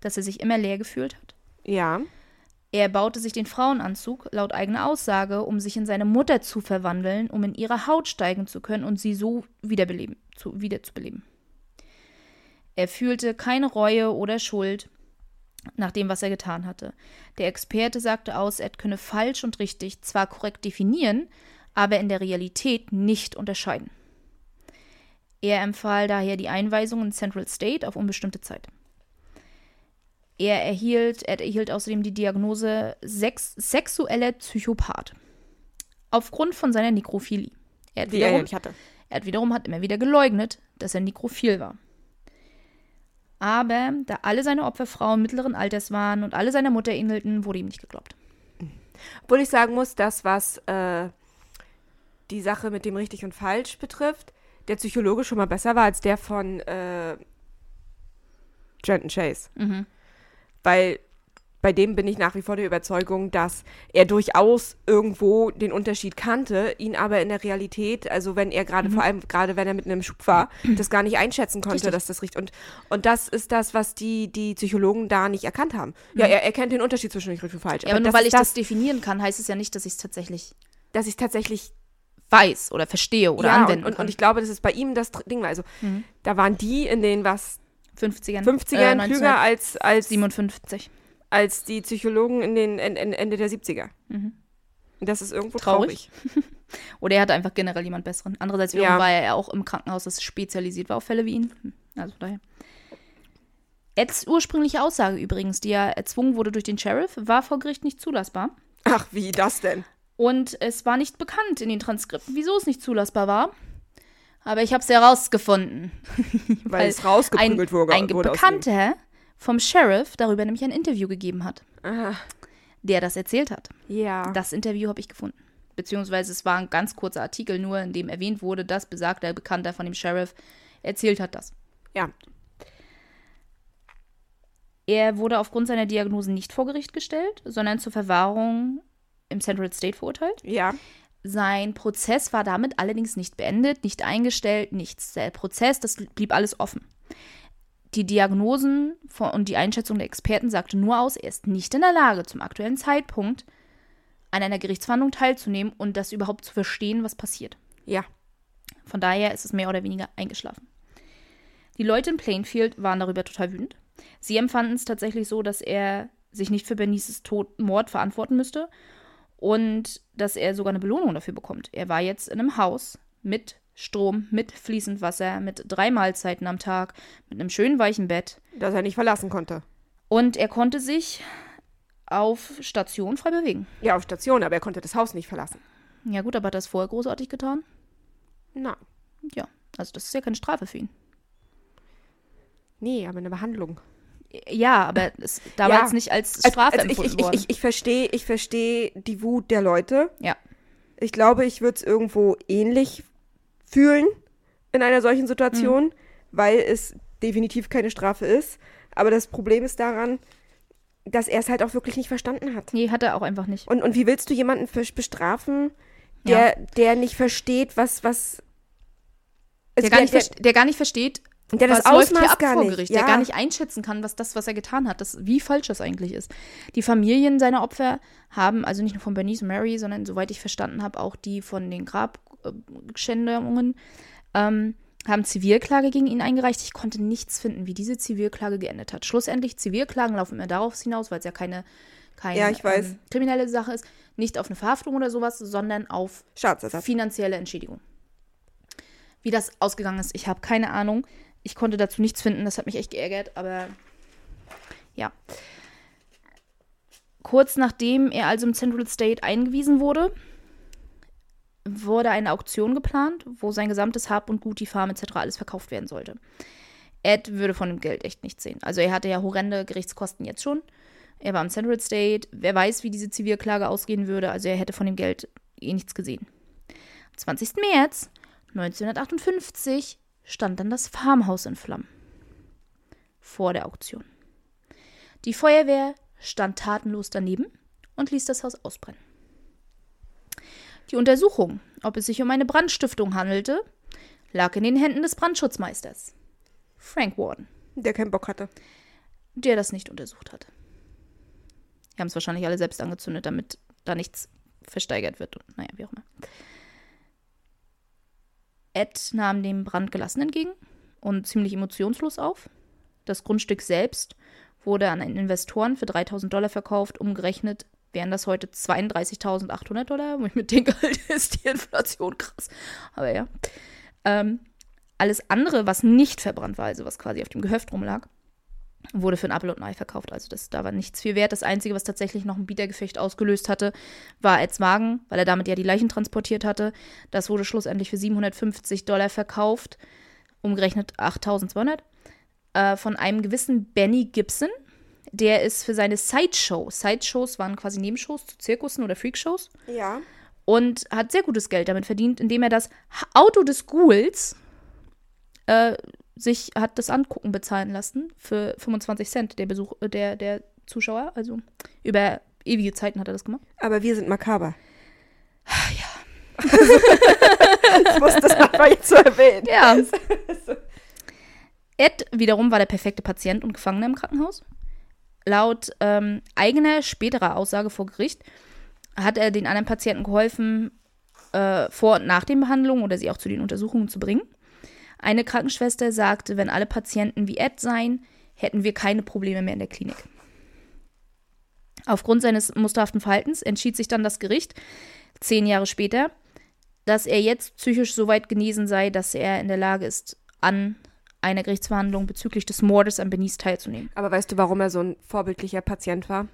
[SPEAKER 1] dass er sich immer leer gefühlt hat.
[SPEAKER 2] Ja.
[SPEAKER 1] Er baute sich den Frauenanzug, laut eigener Aussage, um sich in seine Mutter zu verwandeln, um in ihre Haut steigen zu können und sie so wiederbeleben, zu, wiederzubeleben. Er fühlte keine Reue oder Schuld nach dem, was er getan hatte. Der Experte sagte aus, er könne falsch und richtig zwar korrekt definieren, aber in der Realität nicht unterscheiden. Er empfahl daher die Einweisung in Central State auf unbestimmte Zeit. Er erhielt, er erhielt außerdem die Diagnose Sex, sexueller Psychopath. Aufgrund von seiner Nekrophilie. Er hat,
[SPEAKER 2] Die er
[SPEAKER 1] wiederum,
[SPEAKER 2] nicht hatte.
[SPEAKER 1] er hat wiederum hat immer wieder geleugnet, dass er nekrophil war. Aber da alle seine Opfer Frauen mittleren Alters waren und alle seiner Mutter ähnelten, wurde ihm nicht geglaubt.
[SPEAKER 2] Obwohl ich sagen muss, das, was äh, die Sache mit dem richtig und falsch betrifft, der Psychologe schon mal besser war als der von äh, Trenton Chase.
[SPEAKER 1] Mhm.
[SPEAKER 2] Weil bei dem bin ich nach wie vor der Überzeugung, dass er durchaus irgendwo den Unterschied kannte, ihn aber in der Realität, also wenn er gerade, mhm. vor allem gerade wenn er mit einem Schub war, das gar nicht einschätzen konnte, richtig. dass das richtig und und das ist das, was die die Psychologen da nicht erkannt haben. Mhm. Ja, er erkennt den Unterschied zwischen richtig und falsch.
[SPEAKER 1] Ja, aber, aber nur weil ich das, das definieren kann, heißt es ja nicht, dass ich es tatsächlich,
[SPEAKER 2] dass ich tatsächlich
[SPEAKER 1] weiß oder verstehe oder
[SPEAKER 2] ja,
[SPEAKER 1] anwenden
[SPEAKER 2] und, und, und, ich glaube, das ist bei ihm das Ding. Also mhm. da waren die in den was
[SPEAKER 1] 50ern,
[SPEAKER 2] 50ern äh, klüger als als
[SPEAKER 1] 57
[SPEAKER 2] als die Psychologen in den in, in Ende der 70er. Mhm. Das ist irgendwo traurig.
[SPEAKER 1] traurig. Oder er hatte einfach generell jemand besseren. Andererseits ja. war er ja auch im Krankenhaus, das spezialisiert war auf Fälle wie ihn. Also daher. Eds ursprüngliche Aussage übrigens, die er erzwungen wurde durch den Sheriff, war vor Gericht nicht zulassbar.
[SPEAKER 2] Ach, wie das denn?
[SPEAKER 1] Und es war nicht bekannt in den Transkripten, wieso es nicht zulassbar war. Aber ich habe es herausgefunden.
[SPEAKER 2] Weil, Weil es rausgeprügelt
[SPEAKER 1] ein, wurde. Ein Bekannter vom Sheriff darüber nämlich ein Interview gegeben hat, Aha. der das erzählt hat.
[SPEAKER 2] Ja.
[SPEAKER 1] Das Interview habe ich gefunden. Beziehungsweise es war ein ganz kurzer Artikel nur, in dem erwähnt wurde, dass besagter Bekannter von dem Sheriff erzählt hat das.
[SPEAKER 2] Ja.
[SPEAKER 1] Er wurde aufgrund seiner Diagnosen nicht vor Gericht gestellt, sondern zur Verwahrung im Central State verurteilt.
[SPEAKER 2] Ja.
[SPEAKER 1] Sein Prozess war damit allerdings nicht beendet, nicht eingestellt, nichts. Der Prozess, das blieb alles offen die Diagnosen und die Einschätzung der Experten sagte nur aus, er ist nicht in der Lage, zum aktuellen Zeitpunkt an einer Gerichtsverhandlung teilzunehmen und das überhaupt zu verstehen, was passiert.
[SPEAKER 2] Ja.
[SPEAKER 1] Von daher ist es mehr oder weniger eingeschlafen. Die Leute in Plainfield waren darüber total wütend. Sie empfanden es tatsächlich so, dass er sich nicht für Bernices Tod, Mord verantworten müsste und dass er sogar eine Belohnung dafür bekommt. Er war jetzt in einem Haus mit Strom, mit fließend Wasser, mit drei Mahlzeiten am Tag, mit einem schönen weichen Bett.
[SPEAKER 2] Das er nicht verlassen konnte.
[SPEAKER 1] Und er konnte sich auf Station frei bewegen.
[SPEAKER 2] Ja, auf Station, aber er konnte das Haus nicht verlassen.
[SPEAKER 1] Ja gut, aber hat er das vorher großartig getan?
[SPEAKER 2] Nein.
[SPEAKER 1] Ja, also das ist ja keine Strafe für ihn.
[SPEAKER 2] Nee, aber eine Behandlung.
[SPEAKER 1] Ja, aber es damals ja. nicht als Strafe also, also
[SPEAKER 2] ich, ich, ich, ich verstehe ich versteh die Wut der Leute.
[SPEAKER 1] Ja.
[SPEAKER 2] Ich glaube, ich würde es irgendwo ähnlich fühlen in einer solchen Situation, mhm. weil es definitiv keine Strafe ist. Aber das Problem ist daran, dass er es halt auch wirklich nicht verstanden hat.
[SPEAKER 1] Nee, hat er auch einfach nicht.
[SPEAKER 2] Und, und wie willst du jemanden bestrafen, der, ja. der nicht versteht, was, was.
[SPEAKER 1] Der gar, nicht der, der gar nicht versteht,
[SPEAKER 2] der das läuft hier ab
[SPEAKER 1] gar vor Gericht, ja. der gar nicht einschätzen kann, was das, was er getan hat, das, wie falsch das eigentlich ist. Die Familien seiner Opfer haben, also nicht nur von Bernice und Mary, sondern soweit ich verstanden habe, auch die von den Grabschändungen, ähm, haben Zivilklage gegen ihn eingereicht. Ich konnte nichts finden, wie diese Zivilklage geendet hat. Schlussendlich, Zivilklagen laufen immer darauf hinaus, weil es ja keine, keine
[SPEAKER 2] ja, ähm,
[SPEAKER 1] kriminelle Sache ist, nicht auf eine Verhaftung oder sowas, sondern auf finanzielle Entschädigung. Wie das ausgegangen ist, ich habe keine Ahnung. Ich konnte dazu nichts finden, das hat mich echt geärgert, aber ja. Kurz nachdem er also im Central State eingewiesen wurde, wurde eine Auktion geplant, wo sein gesamtes Hab und Gut, die Farm etc. alles verkauft werden sollte. Ed würde von dem Geld echt nichts sehen. Also er hatte ja horrende Gerichtskosten jetzt schon. Er war im Central State. Wer weiß, wie diese Zivilklage ausgehen würde. Also er hätte von dem Geld eh nichts gesehen. Am 20. März 1958 stand dann das Farmhaus in Flammen. Vor der Auktion. Die Feuerwehr stand tatenlos daneben und ließ das Haus ausbrennen. Die Untersuchung, ob es sich um eine Brandstiftung handelte, lag in den Händen des Brandschutzmeisters, Frank Warden.
[SPEAKER 2] Der keinen Bock hatte.
[SPEAKER 1] Der das nicht untersucht hat. Die haben es wahrscheinlich alle selbst angezündet, damit da nichts versteigert wird. Und, naja, wie auch immer. Ed nahm dem Brand gelassen entgegen und ziemlich emotionslos auf. Das Grundstück selbst wurde an einen Investoren für 3000 Dollar verkauft, umgerechnet wären das heute 32.800 Dollar, wo ich mir denke, ist die Inflation krass. Aber ja. Ähm, alles andere, was nicht verbrannt war, also was quasi auf dem Gehöft rumlag, wurde für ein Apple und ein Ei verkauft. Also das, da war nichts viel wert. Das Einzige, was tatsächlich noch ein Bietergefecht ausgelöst hatte, war Eds Wagen, weil er damit ja die Leichen transportiert hatte. Das wurde schlussendlich für 750 Dollar verkauft, umgerechnet 8200, äh, von einem gewissen Benny Gibson. Der ist für seine Sideshow, Sideshows waren quasi Nebenshows zu Zirkussen oder Freakshows.
[SPEAKER 2] Ja.
[SPEAKER 1] Und hat sehr gutes Geld damit verdient, indem er das Auto des Ghouls äh, sich hat das Angucken bezahlen lassen für 25 Cent, der Besuch, äh, der, der Zuschauer. Also über ewige Zeiten hat er das gemacht.
[SPEAKER 2] Aber wir sind makaber. Ja. ich muss das mal jetzt so erwähnen.
[SPEAKER 1] Ja. Ed wiederum war der perfekte Patient und Gefangener im Krankenhaus. Laut ähm, eigener späterer Aussage vor Gericht hat er den anderen Patienten geholfen, äh, vor und nach den Behandlungen oder sie auch zu den Untersuchungen zu bringen. Eine Krankenschwester sagte, wenn alle Patienten wie Ed seien, hätten wir keine Probleme mehr in der Klinik. Aufgrund seines musterhaften Verhaltens entschied sich dann das Gericht, zehn Jahre später, dass er jetzt psychisch so weit genesen sei, dass er in der Lage ist, an einer Gerichtsverhandlung bezüglich des Mordes an Benice teilzunehmen.
[SPEAKER 2] Aber weißt du, warum er so ein vorbildlicher Patient war?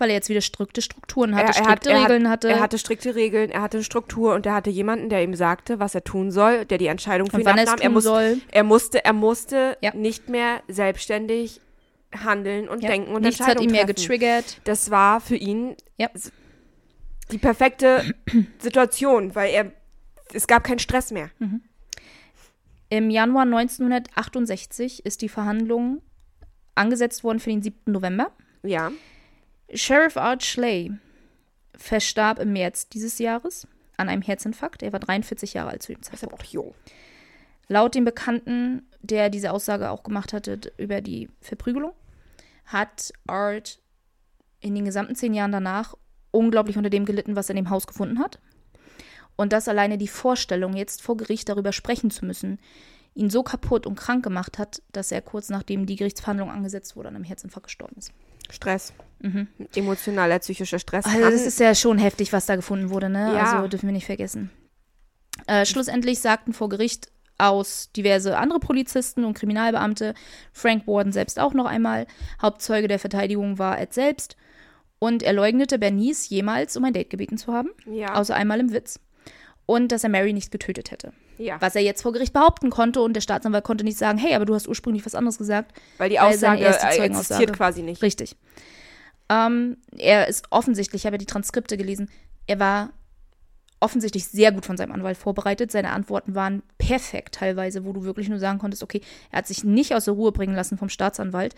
[SPEAKER 1] Weil er jetzt wieder strikte Strukturen hatte,
[SPEAKER 2] er, er
[SPEAKER 1] strikte
[SPEAKER 2] hat,
[SPEAKER 1] Regeln
[SPEAKER 2] er hat,
[SPEAKER 1] hatte.
[SPEAKER 2] Er hatte strikte Regeln, er hatte eine Struktur und er hatte jemanden, der ihm sagte, was er tun soll, der die Entscheidung für
[SPEAKER 1] und
[SPEAKER 2] ihn
[SPEAKER 1] wann er
[SPEAKER 2] abnahm.
[SPEAKER 1] tun
[SPEAKER 2] Er, muss,
[SPEAKER 1] soll.
[SPEAKER 2] er musste, er musste
[SPEAKER 1] Ja.
[SPEAKER 2] nicht mehr selbstständig handeln und
[SPEAKER 1] Ja.
[SPEAKER 2] denken und
[SPEAKER 1] Nichts hat
[SPEAKER 2] Entscheidungen
[SPEAKER 1] ihn mehr
[SPEAKER 2] treffen.
[SPEAKER 1] getriggert.
[SPEAKER 2] Das war für ihn
[SPEAKER 1] Ja.
[SPEAKER 2] die perfekte Situation, weil er es gab keinen Stress mehr.
[SPEAKER 1] Im Januar 1968 ist die Verhandlung angesetzt worden für den 7. November.
[SPEAKER 2] Ja.
[SPEAKER 1] Sheriff Art Schley verstarb im März dieses Jahres an einem Herzinfarkt. Er war 43 Jahre alt zu dem
[SPEAKER 2] Ist aber
[SPEAKER 1] Zeitpunkt.
[SPEAKER 2] auch jung.
[SPEAKER 1] Laut dem Bekannten, der diese Aussage auch gemacht hatte über die Verprügelung, hat Art in den gesamten zehn Jahren danach unglaublich unter dem gelitten, was er in dem Haus gefunden hat. Und dass alleine die Vorstellung, jetzt vor Gericht darüber sprechen zu müssen, ihn so kaputt und krank gemacht hat, dass er kurz nachdem die Gerichtsverhandlung angesetzt wurde, an einem Herzinfarkt gestorben ist.
[SPEAKER 2] Stress. Emotionaler, psychischer Stress.
[SPEAKER 1] Also das ist ja schon heftig, was da gefunden wurde, ne?
[SPEAKER 2] Ja.
[SPEAKER 1] Also dürfen wir nicht vergessen. Äh, schlussendlich sagten vor Gericht aus diverse andere Polizisten und Kriminalbeamte, Frank Warden selbst auch noch einmal, Hauptzeuge der Verteidigung war Ed selbst und er leugnete Bernice jemals um ein Date gebeten zu haben,
[SPEAKER 2] ja.
[SPEAKER 1] außer einmal im Witz. Und dass er Mary nicht getötet hätte.
[SPEAKER 2] Ja.
[SPEAKER 1] Was er jetzt vor Gericht behaupten konnte und der Staatsanwalt konnte nicht sagen, hey, aber du hast ursprünglich was anderes gesagt.
[SPEAKER 2] Weil die
[SPEAKER 1] weil
[SPEAKER 2] Aussage
[SPEAKER 1] erste
[SPEAKER 2] äh, existiert quasi nicht.
[SPEAKER 1] Richtig. Ähm, er ist offensichtlich, ich habe ja die Transkripte gelesen, er war offensichtlich sehr gut von seinem Anwalt vorbereitet. Seine Antworten waren perfekt teilweise, wo du wirklich nur sagen konntest, okay, er hat sich nicht aus der Ruhe bringen lassen vom Staatsanwalt.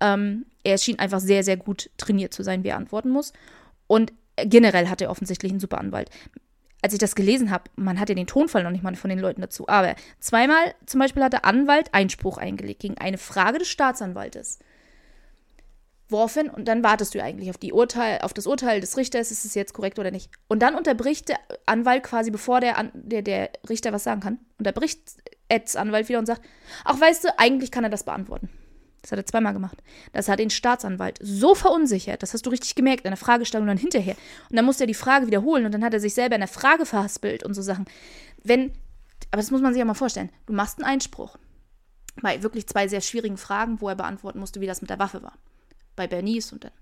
[SPEAKER 1] Ähm, er schien einfach sehr, sehr gut trainiert zu sein, wie er antworten muss. Und generell hat er offensichtlich einen super Anwalt. Als ich das gelesen habe, man hat ja den Tonfall noch nicht mal von den Leuten dazu, aber zweimal zum Beispiel hat der Anwalt Einspruch eingelegt gegen eine Frage des Staatsanwaltes. Woraufhin, und dann wartest du eigentlich auf, die Urteil, auf das Urteil des Richters, ist es jetzt korrekt oder nicht. Und dann unterbricht der Anwalt quasi, bevor der, An der, der Richter was sagen kann, unterbricht Eds Anwalt wieder und sagt, ach weißt du, eigentlich kann er das beantworten. Das hat er zweimal gemacht. Das hat den Staatsanwalt so verunsichert, das hast du richtig gemerkt, in der Fragestellung dann hinterher. Und dann musste er die Frage wiederholen und dann hat er sich selber in der Frage verhaspelt und so Sachen. Wenn, aber das muss man sich ja mal vorstellen, du machst einen Einspruch bei wirklich zwei sehr schwierigen Fragen, wo er beantworten musste, wie das mit der Waffe war bei Bernice und dann.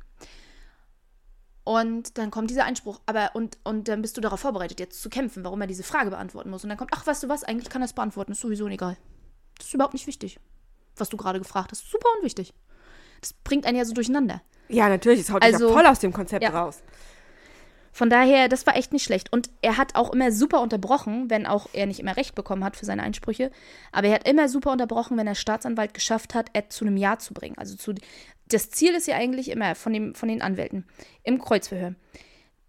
[SPEAKER 1] Und dann kommt dieser Einspruch, aber und, und dann bist du darauf vorbereitet, jetzt zu kämpfen, warum er diese Frage beantworten muss. Und dann kommt, ach, weißt du was, eigentlich kann er es beantworten, ist sowieso egal. Das ist überhaupt nicht wichtig, was du gerade gefragt hast. Super unwichtig. Das bringt einen ja so durcheinander.
[SPEAKER 2] Ja, natürlich, es haut dich
[SPEAKER 1] Also-
[SPEAKER 2] ja voll aus dem Konzept
[SPEAKER 1] Ja.
[SPEAKER 2] raus.
[SPEAKER 1] Von daher, das war echt nicht schlecht. Und er hat auch immer super unterbrochen, wenn auch er nicht immer Recht bekommen hat für seine Einsprüche. Aber er hat immer super unterbrochen, wenn der Staatsanwalt geschafft hat, Ed zu einem Ja zu bringen. Also zu, das Ziel ist ja eigentlich immer von, dem, von den Anwälten im Kreuzverhör,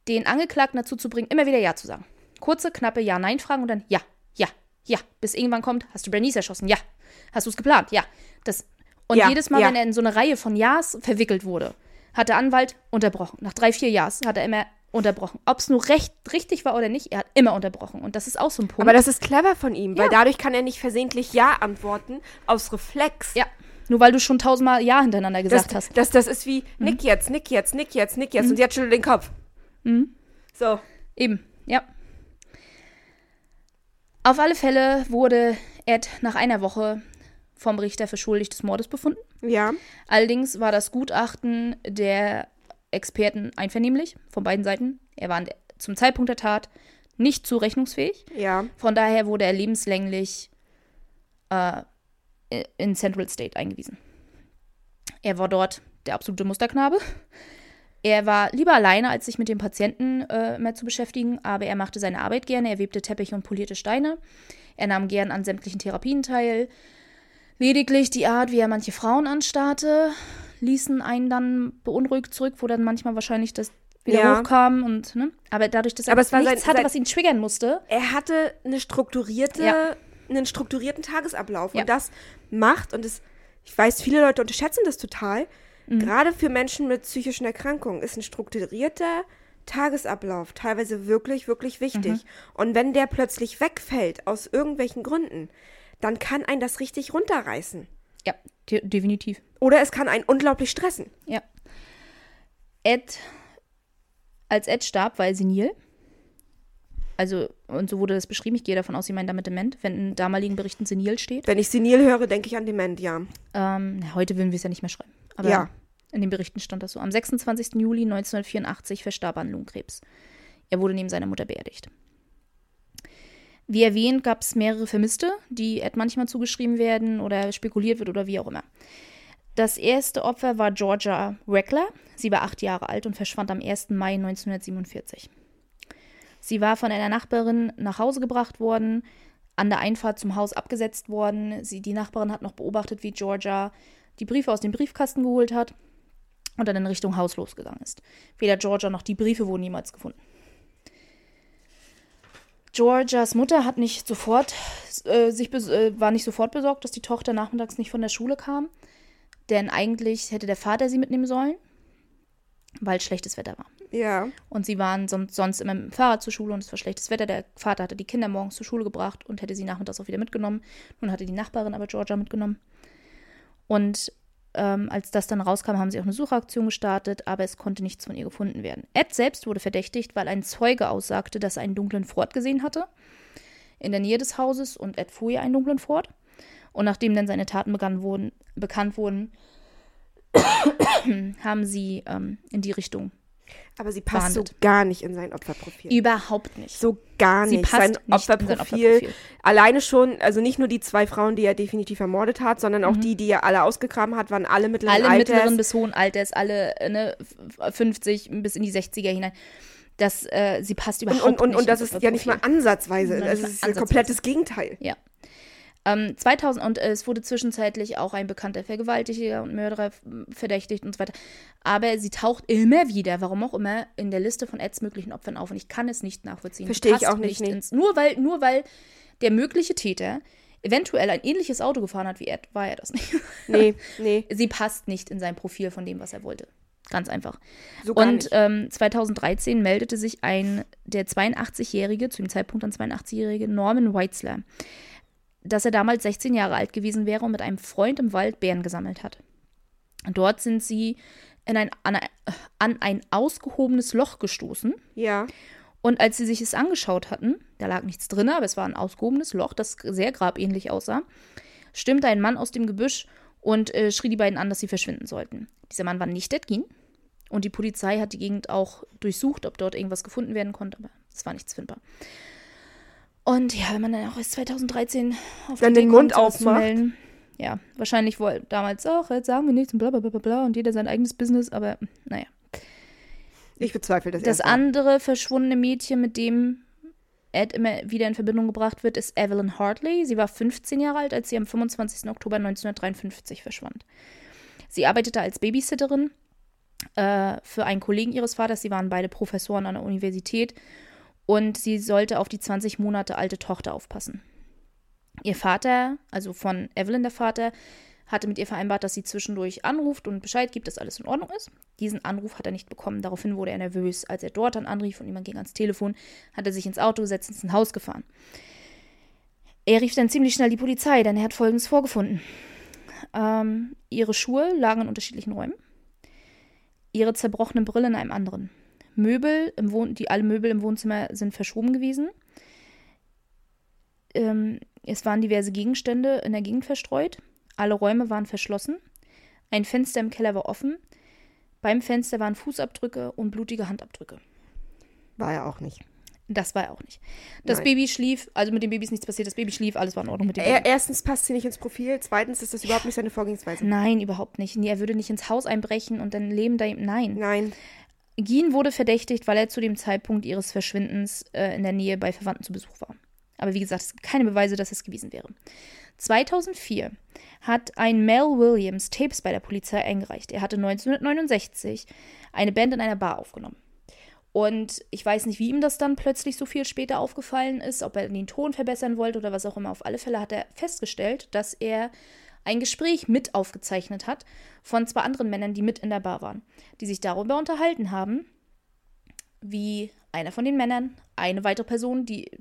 [SPEAKER 1] den Angeklagten dazu zu bringen, immer wieder Ja zu sagen. Kurze, knappe Ja-Nein-Fragen und dann Ja, Ja, Ja. Bis irgendwann kommt, hast du Bernice erschossen? Ja. Hast du es geplant? Ja. Das, und
[SPEAKER 2] Ja,
[SPEAKER 1] jedes Mal,
[SPEAKER 2] ja.
[SPEAKER 1] wenn er in so eine Reihe von Ja's verwickelt wurde, hat der Anwalt unterbrochen. Nach drei, vier Ja's hat er immer unterbrochen. Ob es nur recht, richtig war oder nicht, er hat immer unterbrochen. Und das ist auch so ein Punkt.
[SPEAKER 2] Aber das ist clever von ihm, weil
[SPEAKER 1] Ja.
[SPEAKER 2] dadurch kann er nicht versehentlich Ja antworten aus Reflex.
[SPEAKER 1] ja, nur weil du schon tausendmal Ja hintereinander
[SPEAKER 2] das,
[SPEAKER 1] gesagt hast. Mhm.
[SPEAKER 2] Das, das ist wie Nick jetzt, Nick jetzt, Nick jetzt, Nick jetzt und jetzt schüttelt den Kopf.
[SPEAKER 1] Mhm.
[SPEAKER 2] So.
[SPEAKER 1] Eben, ja. Auf alle Fälle wurde Ed nach einer Woche vom Richter für schuldig des Mordes befunden.
[SPEAKER 2] Ja.
[SPEAKER 1] Allerdings war das Gutachten der Experten einvernehmlich von beiden Seiten. Er war zum Zeitpunkt der Tat nicht zurechnungsfähig.
[SPEAKER 2] Ja.
[SPEAKER 1] Von daher wurde er lebenslänglich äh, in Central State eingewiesen. Er war dort der absolute Musterknabe. Er war lieber alleine, als sich mit dem Patienten äh, mehr zu beschäftigen, aber er machte seine Arbeit gerne. Er webte Teppiche und polierte Steine. Er nahm gern an sämtlichen Therapien teil. Lediglich die Art, wie er manche Frauen anstarrte, ließen einen dann beunruhigt zurück, wo dann manchmal wahrscheinlich das wieder
[SPEAKER 2] Ja.
[SPEAKER 1] hochkam und, ne? Aber dadurch, dass er
[SPEAKER 2] Aber es
[SPEAKER 1] nichts
[SPEAKER 2] sein-
[SPEAKER 1] hatte,
[SPEAKER 2] sein-
[SPEAKER 1] was ihn triggern musste,
[SPEAKER 2] er hatte eine strukturierte,
[SPEAKER 1] Ja.
[SPEAKER 2] einen strukturierten Tagesablauf.
[SPEAKER 1] Ja.
[SPEAKER 2] Und das macht, und das, ich weiß, viele Leute unterschätzen das total,
[SPEAKER 1] Mhm.
[SPEAKER 2] gerade für Menschen mit psychischen Erkrankungen ist ein strukturierter Tagesablauf teilweise wirklich, wirklich wichtig.
[SPEAKER 1] Mhm.
[SPEAKER 2] Und wenn der plötzlich wegfällt, aus irgendwelchen Gründen, dann kann ein das richtig runterreißen.
[SPEAKER 1] ja, de definitiv.
[SPEAKER 2] Oder es kann einen unglaublich stressen.
[SPEAKER 1] Ja. Ed, als Ed starb, war er senil. Also, und so wurde das beschrieben. Ich gehe davon aus, Sie meinen damit dement, wenn in damaligen Berichten senil steht.
[SPEAKER 2] Wenn ich senil höre, denke ich an dement, ja.
[SPEAKER 1] Ähm, heute würden wir es ja nicht mehr schreiben. Aber
[SPEAKER 2] Ja.
[SPEAKER 1] in den Berichten stand das so. Am 26. Juli 1984 verstarb er an Lungenkrebs. Er wurde neben seiner Mutter beerdigt. Wie erwähnt, gab es mehrere Vermisste, die Ed manchmal zugeschrieben werden oder spekuliert wird oder wie auch immer. Das erste Opfer war Georgia Reckler. Sie war acht Jahre alt und verschwand am 1. Mai 1947. Sie war von einer Nachbarin nach Hause gebracht worden, an der Einfahrt zum Haus abgesetzt worden. Sie, die Nachbarin hat noch beobachtet, wie Georgia die Briefe aus dem Briefkasten geholt hat und dann in Richtung Haus losgegangen ist. Weder Georgia noch die Briefe wurden jemals gefunden. Georgias Mutter hat nicht sofort, äh, sich äh, war nicht sofort besorgt, dass die Tochter nachmittags nicht von der Schule kam. Denn eigentlich hätte der Vater sie mitnehmen sollen, weil schlechtes Wetter war.
[SPEAKER 2] Ja.
[SPEAKER 1] Und sie waren son sonst immer mit dem Fahrrad zur Schule und es war schlechtes Wetter. Der Vater hatte die Kinder morgens zur Schule gebracht und hätte sie nachmittags auch wieder mitgenommen. Nun hatte die Nachbarin aber Georgia mitgenommen. Und ähm, als das dann rauskam, haben sie auch eine Suchaktion gestartet, aber es konnte nichts von ihr gefunden werden. Ed selbst wurde verdächtigt, weil ein Zeuge aussagte, dass er einen dunklen Ford gesehen hatte in der Nähe des Hauses und Ed fuhr ja einen dunklen Ford. Und nachdem dann seine Taten wurden, bekannt wurden, haben sie ähm, in die Richtung
[SPEAKER 2] Aber sie passt
[SPEAKER 1] Behandelt.
[SPEAKER 2] so gar nicht in sein Opferprofil.
[SPEAKER 1] überhaupt nicht.
[SPEAKER 2] So gar
[SPEAKER 1] Sie
[SPEAKER 2] nicht.
[SPEAKER 1] passt
[SPEAKER 2] Sein
[SPEAKER 1] nicht in sein
[SPEAKER 2] Opferprofil,
[SPEAKER 1] Opferprofil.
[SPEAKER 2] Alleine schon, also nicht nur die zwei Frauen, die er definitiv ermordet hat, sondern auch die, die er alle ausgegraben hat, waren alle mittleren
[SPEAKER 1] Mhm. alle
[SPEAKER 2] Alters.
[SPEAKER 1] mittleren bis hohen Alters, alle ne, f- 50 bis in die 60er hinein. Das, äh, sie passt
[SPEAKER 2] und,
[SPEAKER 1] überhaupt
[SPEAKER 2] und, und,
[SPEAKER 1] nicht.
[SPEAKER 2] und das ist ja nicht mal
[SPEAKER 1] Opferprofil.
[SPEAKER 2] ansatzweise. Es ist ein komplettes Gegenteil.
[SPEAKER 1] Ja. Ähm, 2000 und es wurde zwischenzeitlich auch ein bekannter Vergewaltiger und Mörderer verdächtigt und so weiter. Aber sie taucht immer wieder, warum auch immer, in der Liste von Eds möglichen Opfern auf und ich kann es nicht nachvollziehen.
[SPEAKER 2] Verstehe ich auch nicht, nee.
[SPEAKER 1] Ins, nur, weil, nur weil der mögliche Täter eventuell ein ähnliches Auto gefahren hat wie Ed, war er das nicht.
[SPEAKER 2] Nee, nee,
[SPEAKER 1] sie passt nicht in sein Profil von dem, was er wollte. Ganz einfach.
[SPEAKER 2] so
[SPEAKER 1] Und
[SPEAKER 2] nicht.
[SPEAKER 1] ähm, 2013 meldete sich ein, der 82-jährige, zu dem Zeitpunkt dann 82-jährige Norman Weitzler, dass er damals 16 Jahre alt gewesen wäre und mit einem Freund im Wald Bären gesammelt hat. Dort sind sie in ein, an, ein, an ein ausgehobenes Loch gestoßen.
[SPEAKER 2] Ja,
[SPEAKER 1] Und als sie sich es angeschaut hatten, da lag nichts drin, aber es war ein ausgehobenes Loch, das sehr grabähnlich aussah, stimmte ein Mann aus dem Gebüsch und äh, schrie die beiden an, dass sie verschwinden sollten. Dieser Mann war nicht Edgin und die Polizei hat die Gegend auch durchsucht, ob dort irgendwas gefunden werden konnte, aber es war nichts findbar. Und ja, wenn man dann auch erst 2013 auf
[SPEAKER 2] Dann den
[SPEAKER 1] Idee
[SPEAKER 2] Mund aufmacht.
[SPEAKER 1] melden, Ja, wahrscheinlich wohl damals auch, jetzt sagen wir nichts und bla bla bla bla bla und jeder sein eigenes Business, aber naja.
[SPEAKER 2] ich bezweifle das,
[SPEAKER 1] Das andere verschwundene Mädchen, mit dem Ed immer wieder in Verbindung gebracht wird, ist Evelyn Hartley. Sie war 15 Jahre alt, als sie am 25. Oktober 1953 verschwand. Sie arbeitete als Babysitterin äh, für einen Kollegen ihres Vaters. Sie waren beide Professoren an der Universität und sie sollte auf die 20 Monate alte Tochter aufpassen. Ihr Vater, also von Evelyn der Vater, hatte mit ihr vereinbart, dass sie zwischendurch anruft und Bescheid gibt, dass alles in Ordnung ist. Diesen Anruf hat er nicht bekommen. Daraufhin wurde er nervös. Als er dort dann anrief und jemand ging ans Telefon, hat er sich ins Auto gesetzt und ins Haus gefahren. Er rief dann ziemlich schnell die Polizei, denn er hat Folgendes vorgefunden. Ähm, ihre Schuhe lagen in unterschiedlichen Räumen. Ihre zerbrochene Brille in einem anderen. Möbel im Wohn die alle Möbel im Wohnzimmer sind verschoben gewesen. Ähm, es waren diverse Gegenstände in der Gegend verstreut. Alle Räume waren verschlossen. Ein Fenster im Keller war offen. Beim Fenster waren Fußabdrücke und blutige Handabdrücke.
[SPEAKER 2] War er auch nicht.
[SPEAKER 1] Das war er auch nicht. Das
[SPEAKER 2] Nein.
[SPEAKER 1] Baby schlief, also mit dem Baby ist nichts passiert, das Baby schlief, alles war in Ordnung mit dem
[SPEAKER 2] Er,
[SPEAKER 1] Baby.
[SPEAKER 2] erstens passt sie nicht ins Profil, zweitens ist das überhaupt nicht seine Vorgehensweise.
[SPEAKER 1] Nein, überhaupt nicht. Nee, er würde nicht ins Haus einbrechen und dann leben da. Nein.
[SPEAKER 2] Nein.
[SPEAKER 1] Gian wurde verdächtigt, weil er zu dem Zeitpunkt ihres Verschwindens äh, in der Nähe bei Verwandten zu Besuch war. Aber wie gesagt, es gibt keine Beweise, dass es gewesen wäre. 2004 hat ein Mel Williams Tapes bei der Polizei eingereicht. Er hatte 1969 eine Band in einer Bar aufgenommen. Und ich weiß nicht, wie ihm das dann plötzlich so viel später aufgefallen ist, ob er den Ton verbessern wollte oder was auch immer. Auf alle Fälle hat er festgestellt, dass er ein Gespräch mit aufgezeichnet hat von zwei anderen Männern, die mit in der Bar waren, die sich darüber unterhalten haben, wie einer von den Männern, eine weitere Person, die,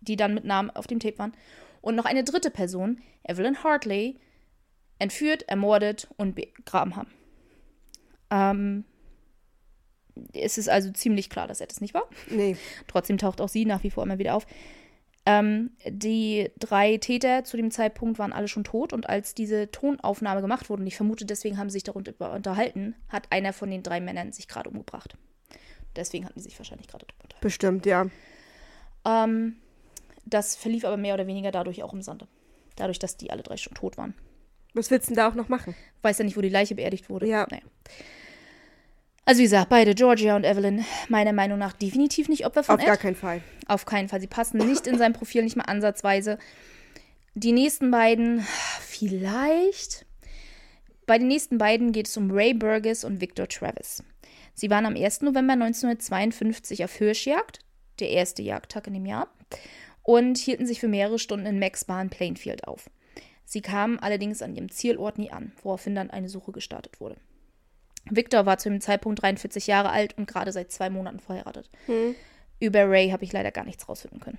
[SPEAKER 1] die dann mit Namen auf dem Tape waren, und noch eine dritte Person, Evelyn Hartley, entführt, ermordet und begraben haben. Ähm, es ist also ziemlich klar, dass er das nicht war.
[SPEAKER 2] Nee.
[SPEAKER 1] Trotzdem taucht auch sie nach wie vor immer wieder auf. Ähm, die drei Täter zu dem Zeitpunkt waren alle schon tot und als diese Tonaufnahme gemacht wurde, und ich vermute, deswegen haben sie sich darunter unterhalten, hat einer von den drei Männern sich gerade umgebracht. Deswegen hatten die sich wahrscheinlich gerade darüber unterhalten.
[SPEAKER 2] Bestimmt, ja.
[SPEAKER 1] Ähm, das verlief aber mehr oder weniger dadurch auch im Sande. Dadurch, dass die alle drei schon tot waren.
[SPEAKER 2] Was willst du denn da auch noch machen?
[SPEAKER 1] Weiß ja nicht, wo die Leiche beerdigt wurde.
[SPEAKER 2] Ja.
[SPEAKER 1] Naja. Also wie gesagt, beide, Georgia und Evelyn, meiner Meinung nach definitiv nicht Opfer von
[SPEAKER 2] Auf
[SPEAKER 1] Ed.
[SPEAKER 2] gar keinen Fall.
[SPEAKER 1] Auf keinen Fall. Sie passen nicht in sein Profil, nicht mal ansatzweise. Die nächsten beiden, vielleicht. Bei den nächsten beiden geht es um Ray Burgess und Victor Travis. Sie waren am 1. November 1952 auf Hirschjagd, der erste Jagdtag in dem Jahr, und hielten sich für mehrere Stunden in Max Bar in Plainfield auf. Sie kamen allerdings an ihrem Zielort nie an, woraufhin dann eine Suche gestartet wurde. Victor war zu dem Zeitpunkt 43 Jahre alt und gerade seit zwei Monaten verheiratet. Über Ray habe ich leider gar nichts rausfinden können.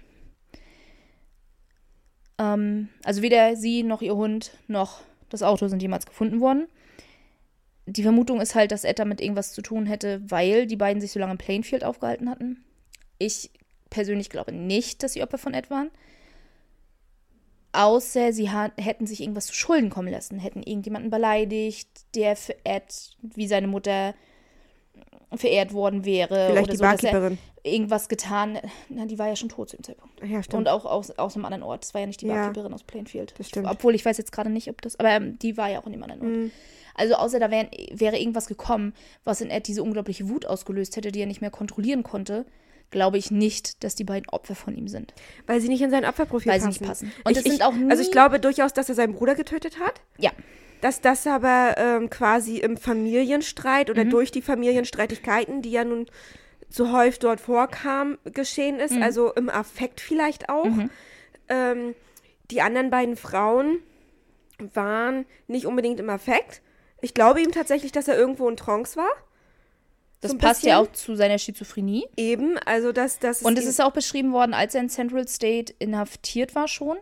[SPEAKER 1] Ähm, also weder sie noch ihr Hund noch das Auto sind jemals gefunden worden. Die Vermutung ist halt, dass Ed damit irgendwas zu tun hätte, weil die beiden sich so lange in Plainfield aufgehalten hatten. Ich persönlich glaube nicht, dass sie Opfer von Ed waren. Außer sie hätten sich irgendwas zu Schulden kommen lassen, hätten irgendjemanden beleidigt, der für Ed, wie seine Mutter, verehrt worden wäre.
[SPEAKER 2] Vielleicht
[SPEAKER 1] oder
[SPEAKER 2] die
[SPEAKER 1] so, dass er
[SPEAKER 2] Barkeeperin.
[SPEAKER 1] irgendwas getan. Na, die war ja schon tot zu dem Zeitpunkt.
[SPEAKER 2] Ja, stimmt.
[SPEAKER 1] Und auch aus, aus einem anderen Ort. Das war ja nicht die
[SPEAKER 2] Ja.
[SPEAKER 1] Barkeeperin aus Plainfield.
[SPEAKER 2] Das stimmt.
[SPEAKER 1] Ich, obwohl ich weiß jetzt gerade nicht, ob das. Aber ähm, die war ja auch in dem anderen Ort.
[SPEAKER 2] Mhm.
[SPEAKER 1] Also außer da wär, wäre irgendwas gekommen, was in Ed diese unglaubliche Wut ausgelöst hätte, die er nicht mehr kontrollieren konnte, glaube ich nicht, dass die beiden Opfer von ihm sind.
[SPEAKER 2] Weil sie nicht in sein Opferprofil
[SPEAKER 1] Weil sie
[SPEAKER 2] passen.
[SPEAKER 1] nicht passen. Und
[SPEAKER 2] ich,
[SPEAKER 1] es sind auch nie-
[SPEAKER 2] Also ich glaube durchaus, dass er seinen Bruder getötet hat.
[SPEAKER 1] Ja.
[SPEAKER 2] Dass das aber ähm, quasi im Familienstreit oder durch die Familienstreitigkeiten, die ja nun so häufig dort vorkamen, geschehen ist. Also im Affekt vielleicht auch. Ähm, die anderen beiden Frauen waren nicht unbedingt im Affekt. Ich glaube ihm tatsächlich, dass er irgendwo in Trance war.
[SPEAKER 1] Das
[SPEAKER 2] So
[SPEAKER 1] passt ja
[SPEAKER 2] bisschen.
[SPEAKER 1] auch zu seiner Schizophrenie.
[SPEAKER 2] Eben, also dass das
[SPEAKER 1] Und es ist auch beschrieben worden, als er in Central State inhaftiert war schon.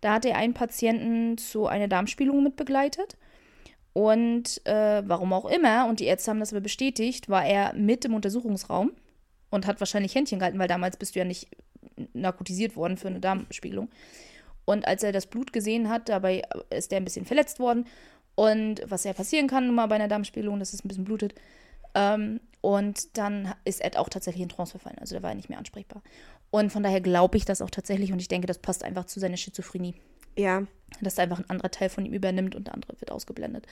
[SPEAKER 1] Da hat er einen Patienten zu einer Darmspiegelung mit begleitet. Und äh, warum auch immer, und die Ärzte haben das aber bestätigt, war er mit im Untersuchungsraum und hat wahrscheinlich Händchen gehalten, weil damals bist du ja nicht narkotisiert worden für eine Darmspiegelung. Und als er das Blut gesehen hat, dabei ist er ein bisschen verletzt worden. Und was ja passieren kann, nun mal bei einer Darmspiegelung, dass es ein bisschen blutet. Ähm, und dann ist Ed auch tatsächlich in Trance verfallen. Also der war ja nicht mehr ansprechbar. Und von daher glaube ich das auch tatsächlich. Und ich denke, das passt einfach zu seiner Schizophrenie.
[SPEAKER 2] Ja,
[SPEAKER 1] Dass einfach ein anderer Teil von ihm übernimmt und der andere wird ausgeblendet.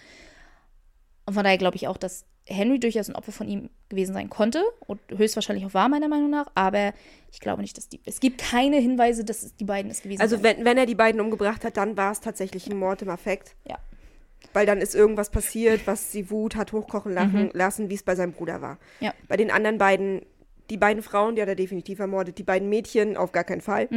[SPEAKER 1] Und von daher glaube ich auch, dass Henry durchaus ein Opfer von ihm gewesen sein konnte und höchstwahrscheinlich auch war, meiner Meinung nach. Aber ich glaube nicht, dass die. Es gibt keine Hinweise, dass es die beiden es gewesen
[SPEAKER 2] also
[SPEAKER 1] sind.
[SPEAKER 2] wenn, wenn er die beiden umgebracht hat, dann war es tatsächlich ein Mord im Affekt.
[SPEAKER 1] Ja.
[SPEAKER 2] Weil dann ist irgendwas passiert, was die Wut hat hochkochen lachen, lassen, wie es bei seinem Bruder war.
[SPEAKER 1] Ja.
[SPEAKER 2] Bei den anderen beiden, die beiden Frauen, die hat er definitiv ermordet, die beiden Mädchen auf gar keinen Fall.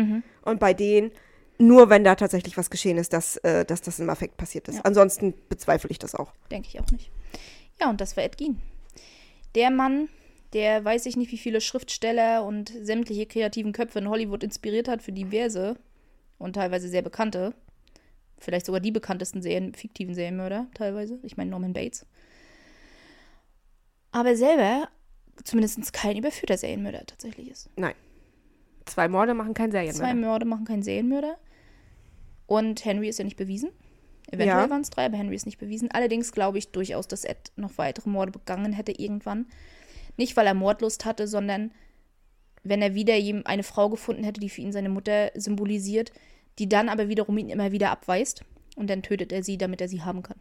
[SPEAKER 2] Und bei denen nur, wenn da tatsächlich was geschehen ist, dass, äh, dass das im Affekt passiert ist.
[SPEAKER 1] Ja.
[SPEAKER 2] Ansonsten bezweifle ich das auch.
[SPEAKER 1] Denke ich auch nicht. Ja, und das war Ed Gein. Der Mann, der weiß ich nicht, wie viele Schriftsteller und sämtliche kreativen Köpfe in Hollywood inspiriert hat für diverse und teilweise sehr bekannte, vielleicht sogar die bekanntesten Serien, fiktiven Serienmörder teilweise. Ich meine Norman Bates. Aber selber zumindest kein überführter Serienmörder tatsächlich ist.
[SPEAKER 2] Nein. Zwei Morde machen keinen
[SPEAKER 1] Zwei
[SPEAKER 2] Serienmörder.
[SPEAKER 1] Morde machen keinen Serienmörder. Und Henry ist ja nicht bewiesen. Eventuell
[SPEAKER 2] Ja.
[SPEAKER 1] waren es drei, aber Henry ist nicht bewiesen. Allerdings glaube ich durchaus, dass Ed noch weitere Morde begangen hätte irgendwann. Nicht, weil er Mordlust hatte, sondern wenn er wieder eine Frau gefunden hätte, die für ihn seine Mutter symbolisiert, die dann aber wiederum ihn immer wieder abweist. Und dann tötet er sie, damit er sie haben kann.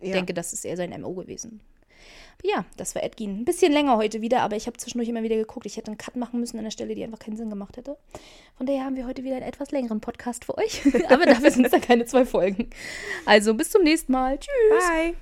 [SPEAKER 1] Ich
[SPEAKER 2] Ja.
[SPEAKER 1] denke, das ist eher sein MO gewesen. Ja, das war Edgin. Ein bisschen länger heute wieder, aber ich habe zwischendurch immer wieder geguckt. Ich hätte einen Cut machen müssen an der Stelle, die einfach keinen Sinn gemacht hätte. Von daher haben wir heute wieder einen etwas längeren Podcast für euch. aber dafür sind es dann keine zwei Folgen. Also bis zum nächsten Mal. Tschüss.
[SPEAKER 2] Bye.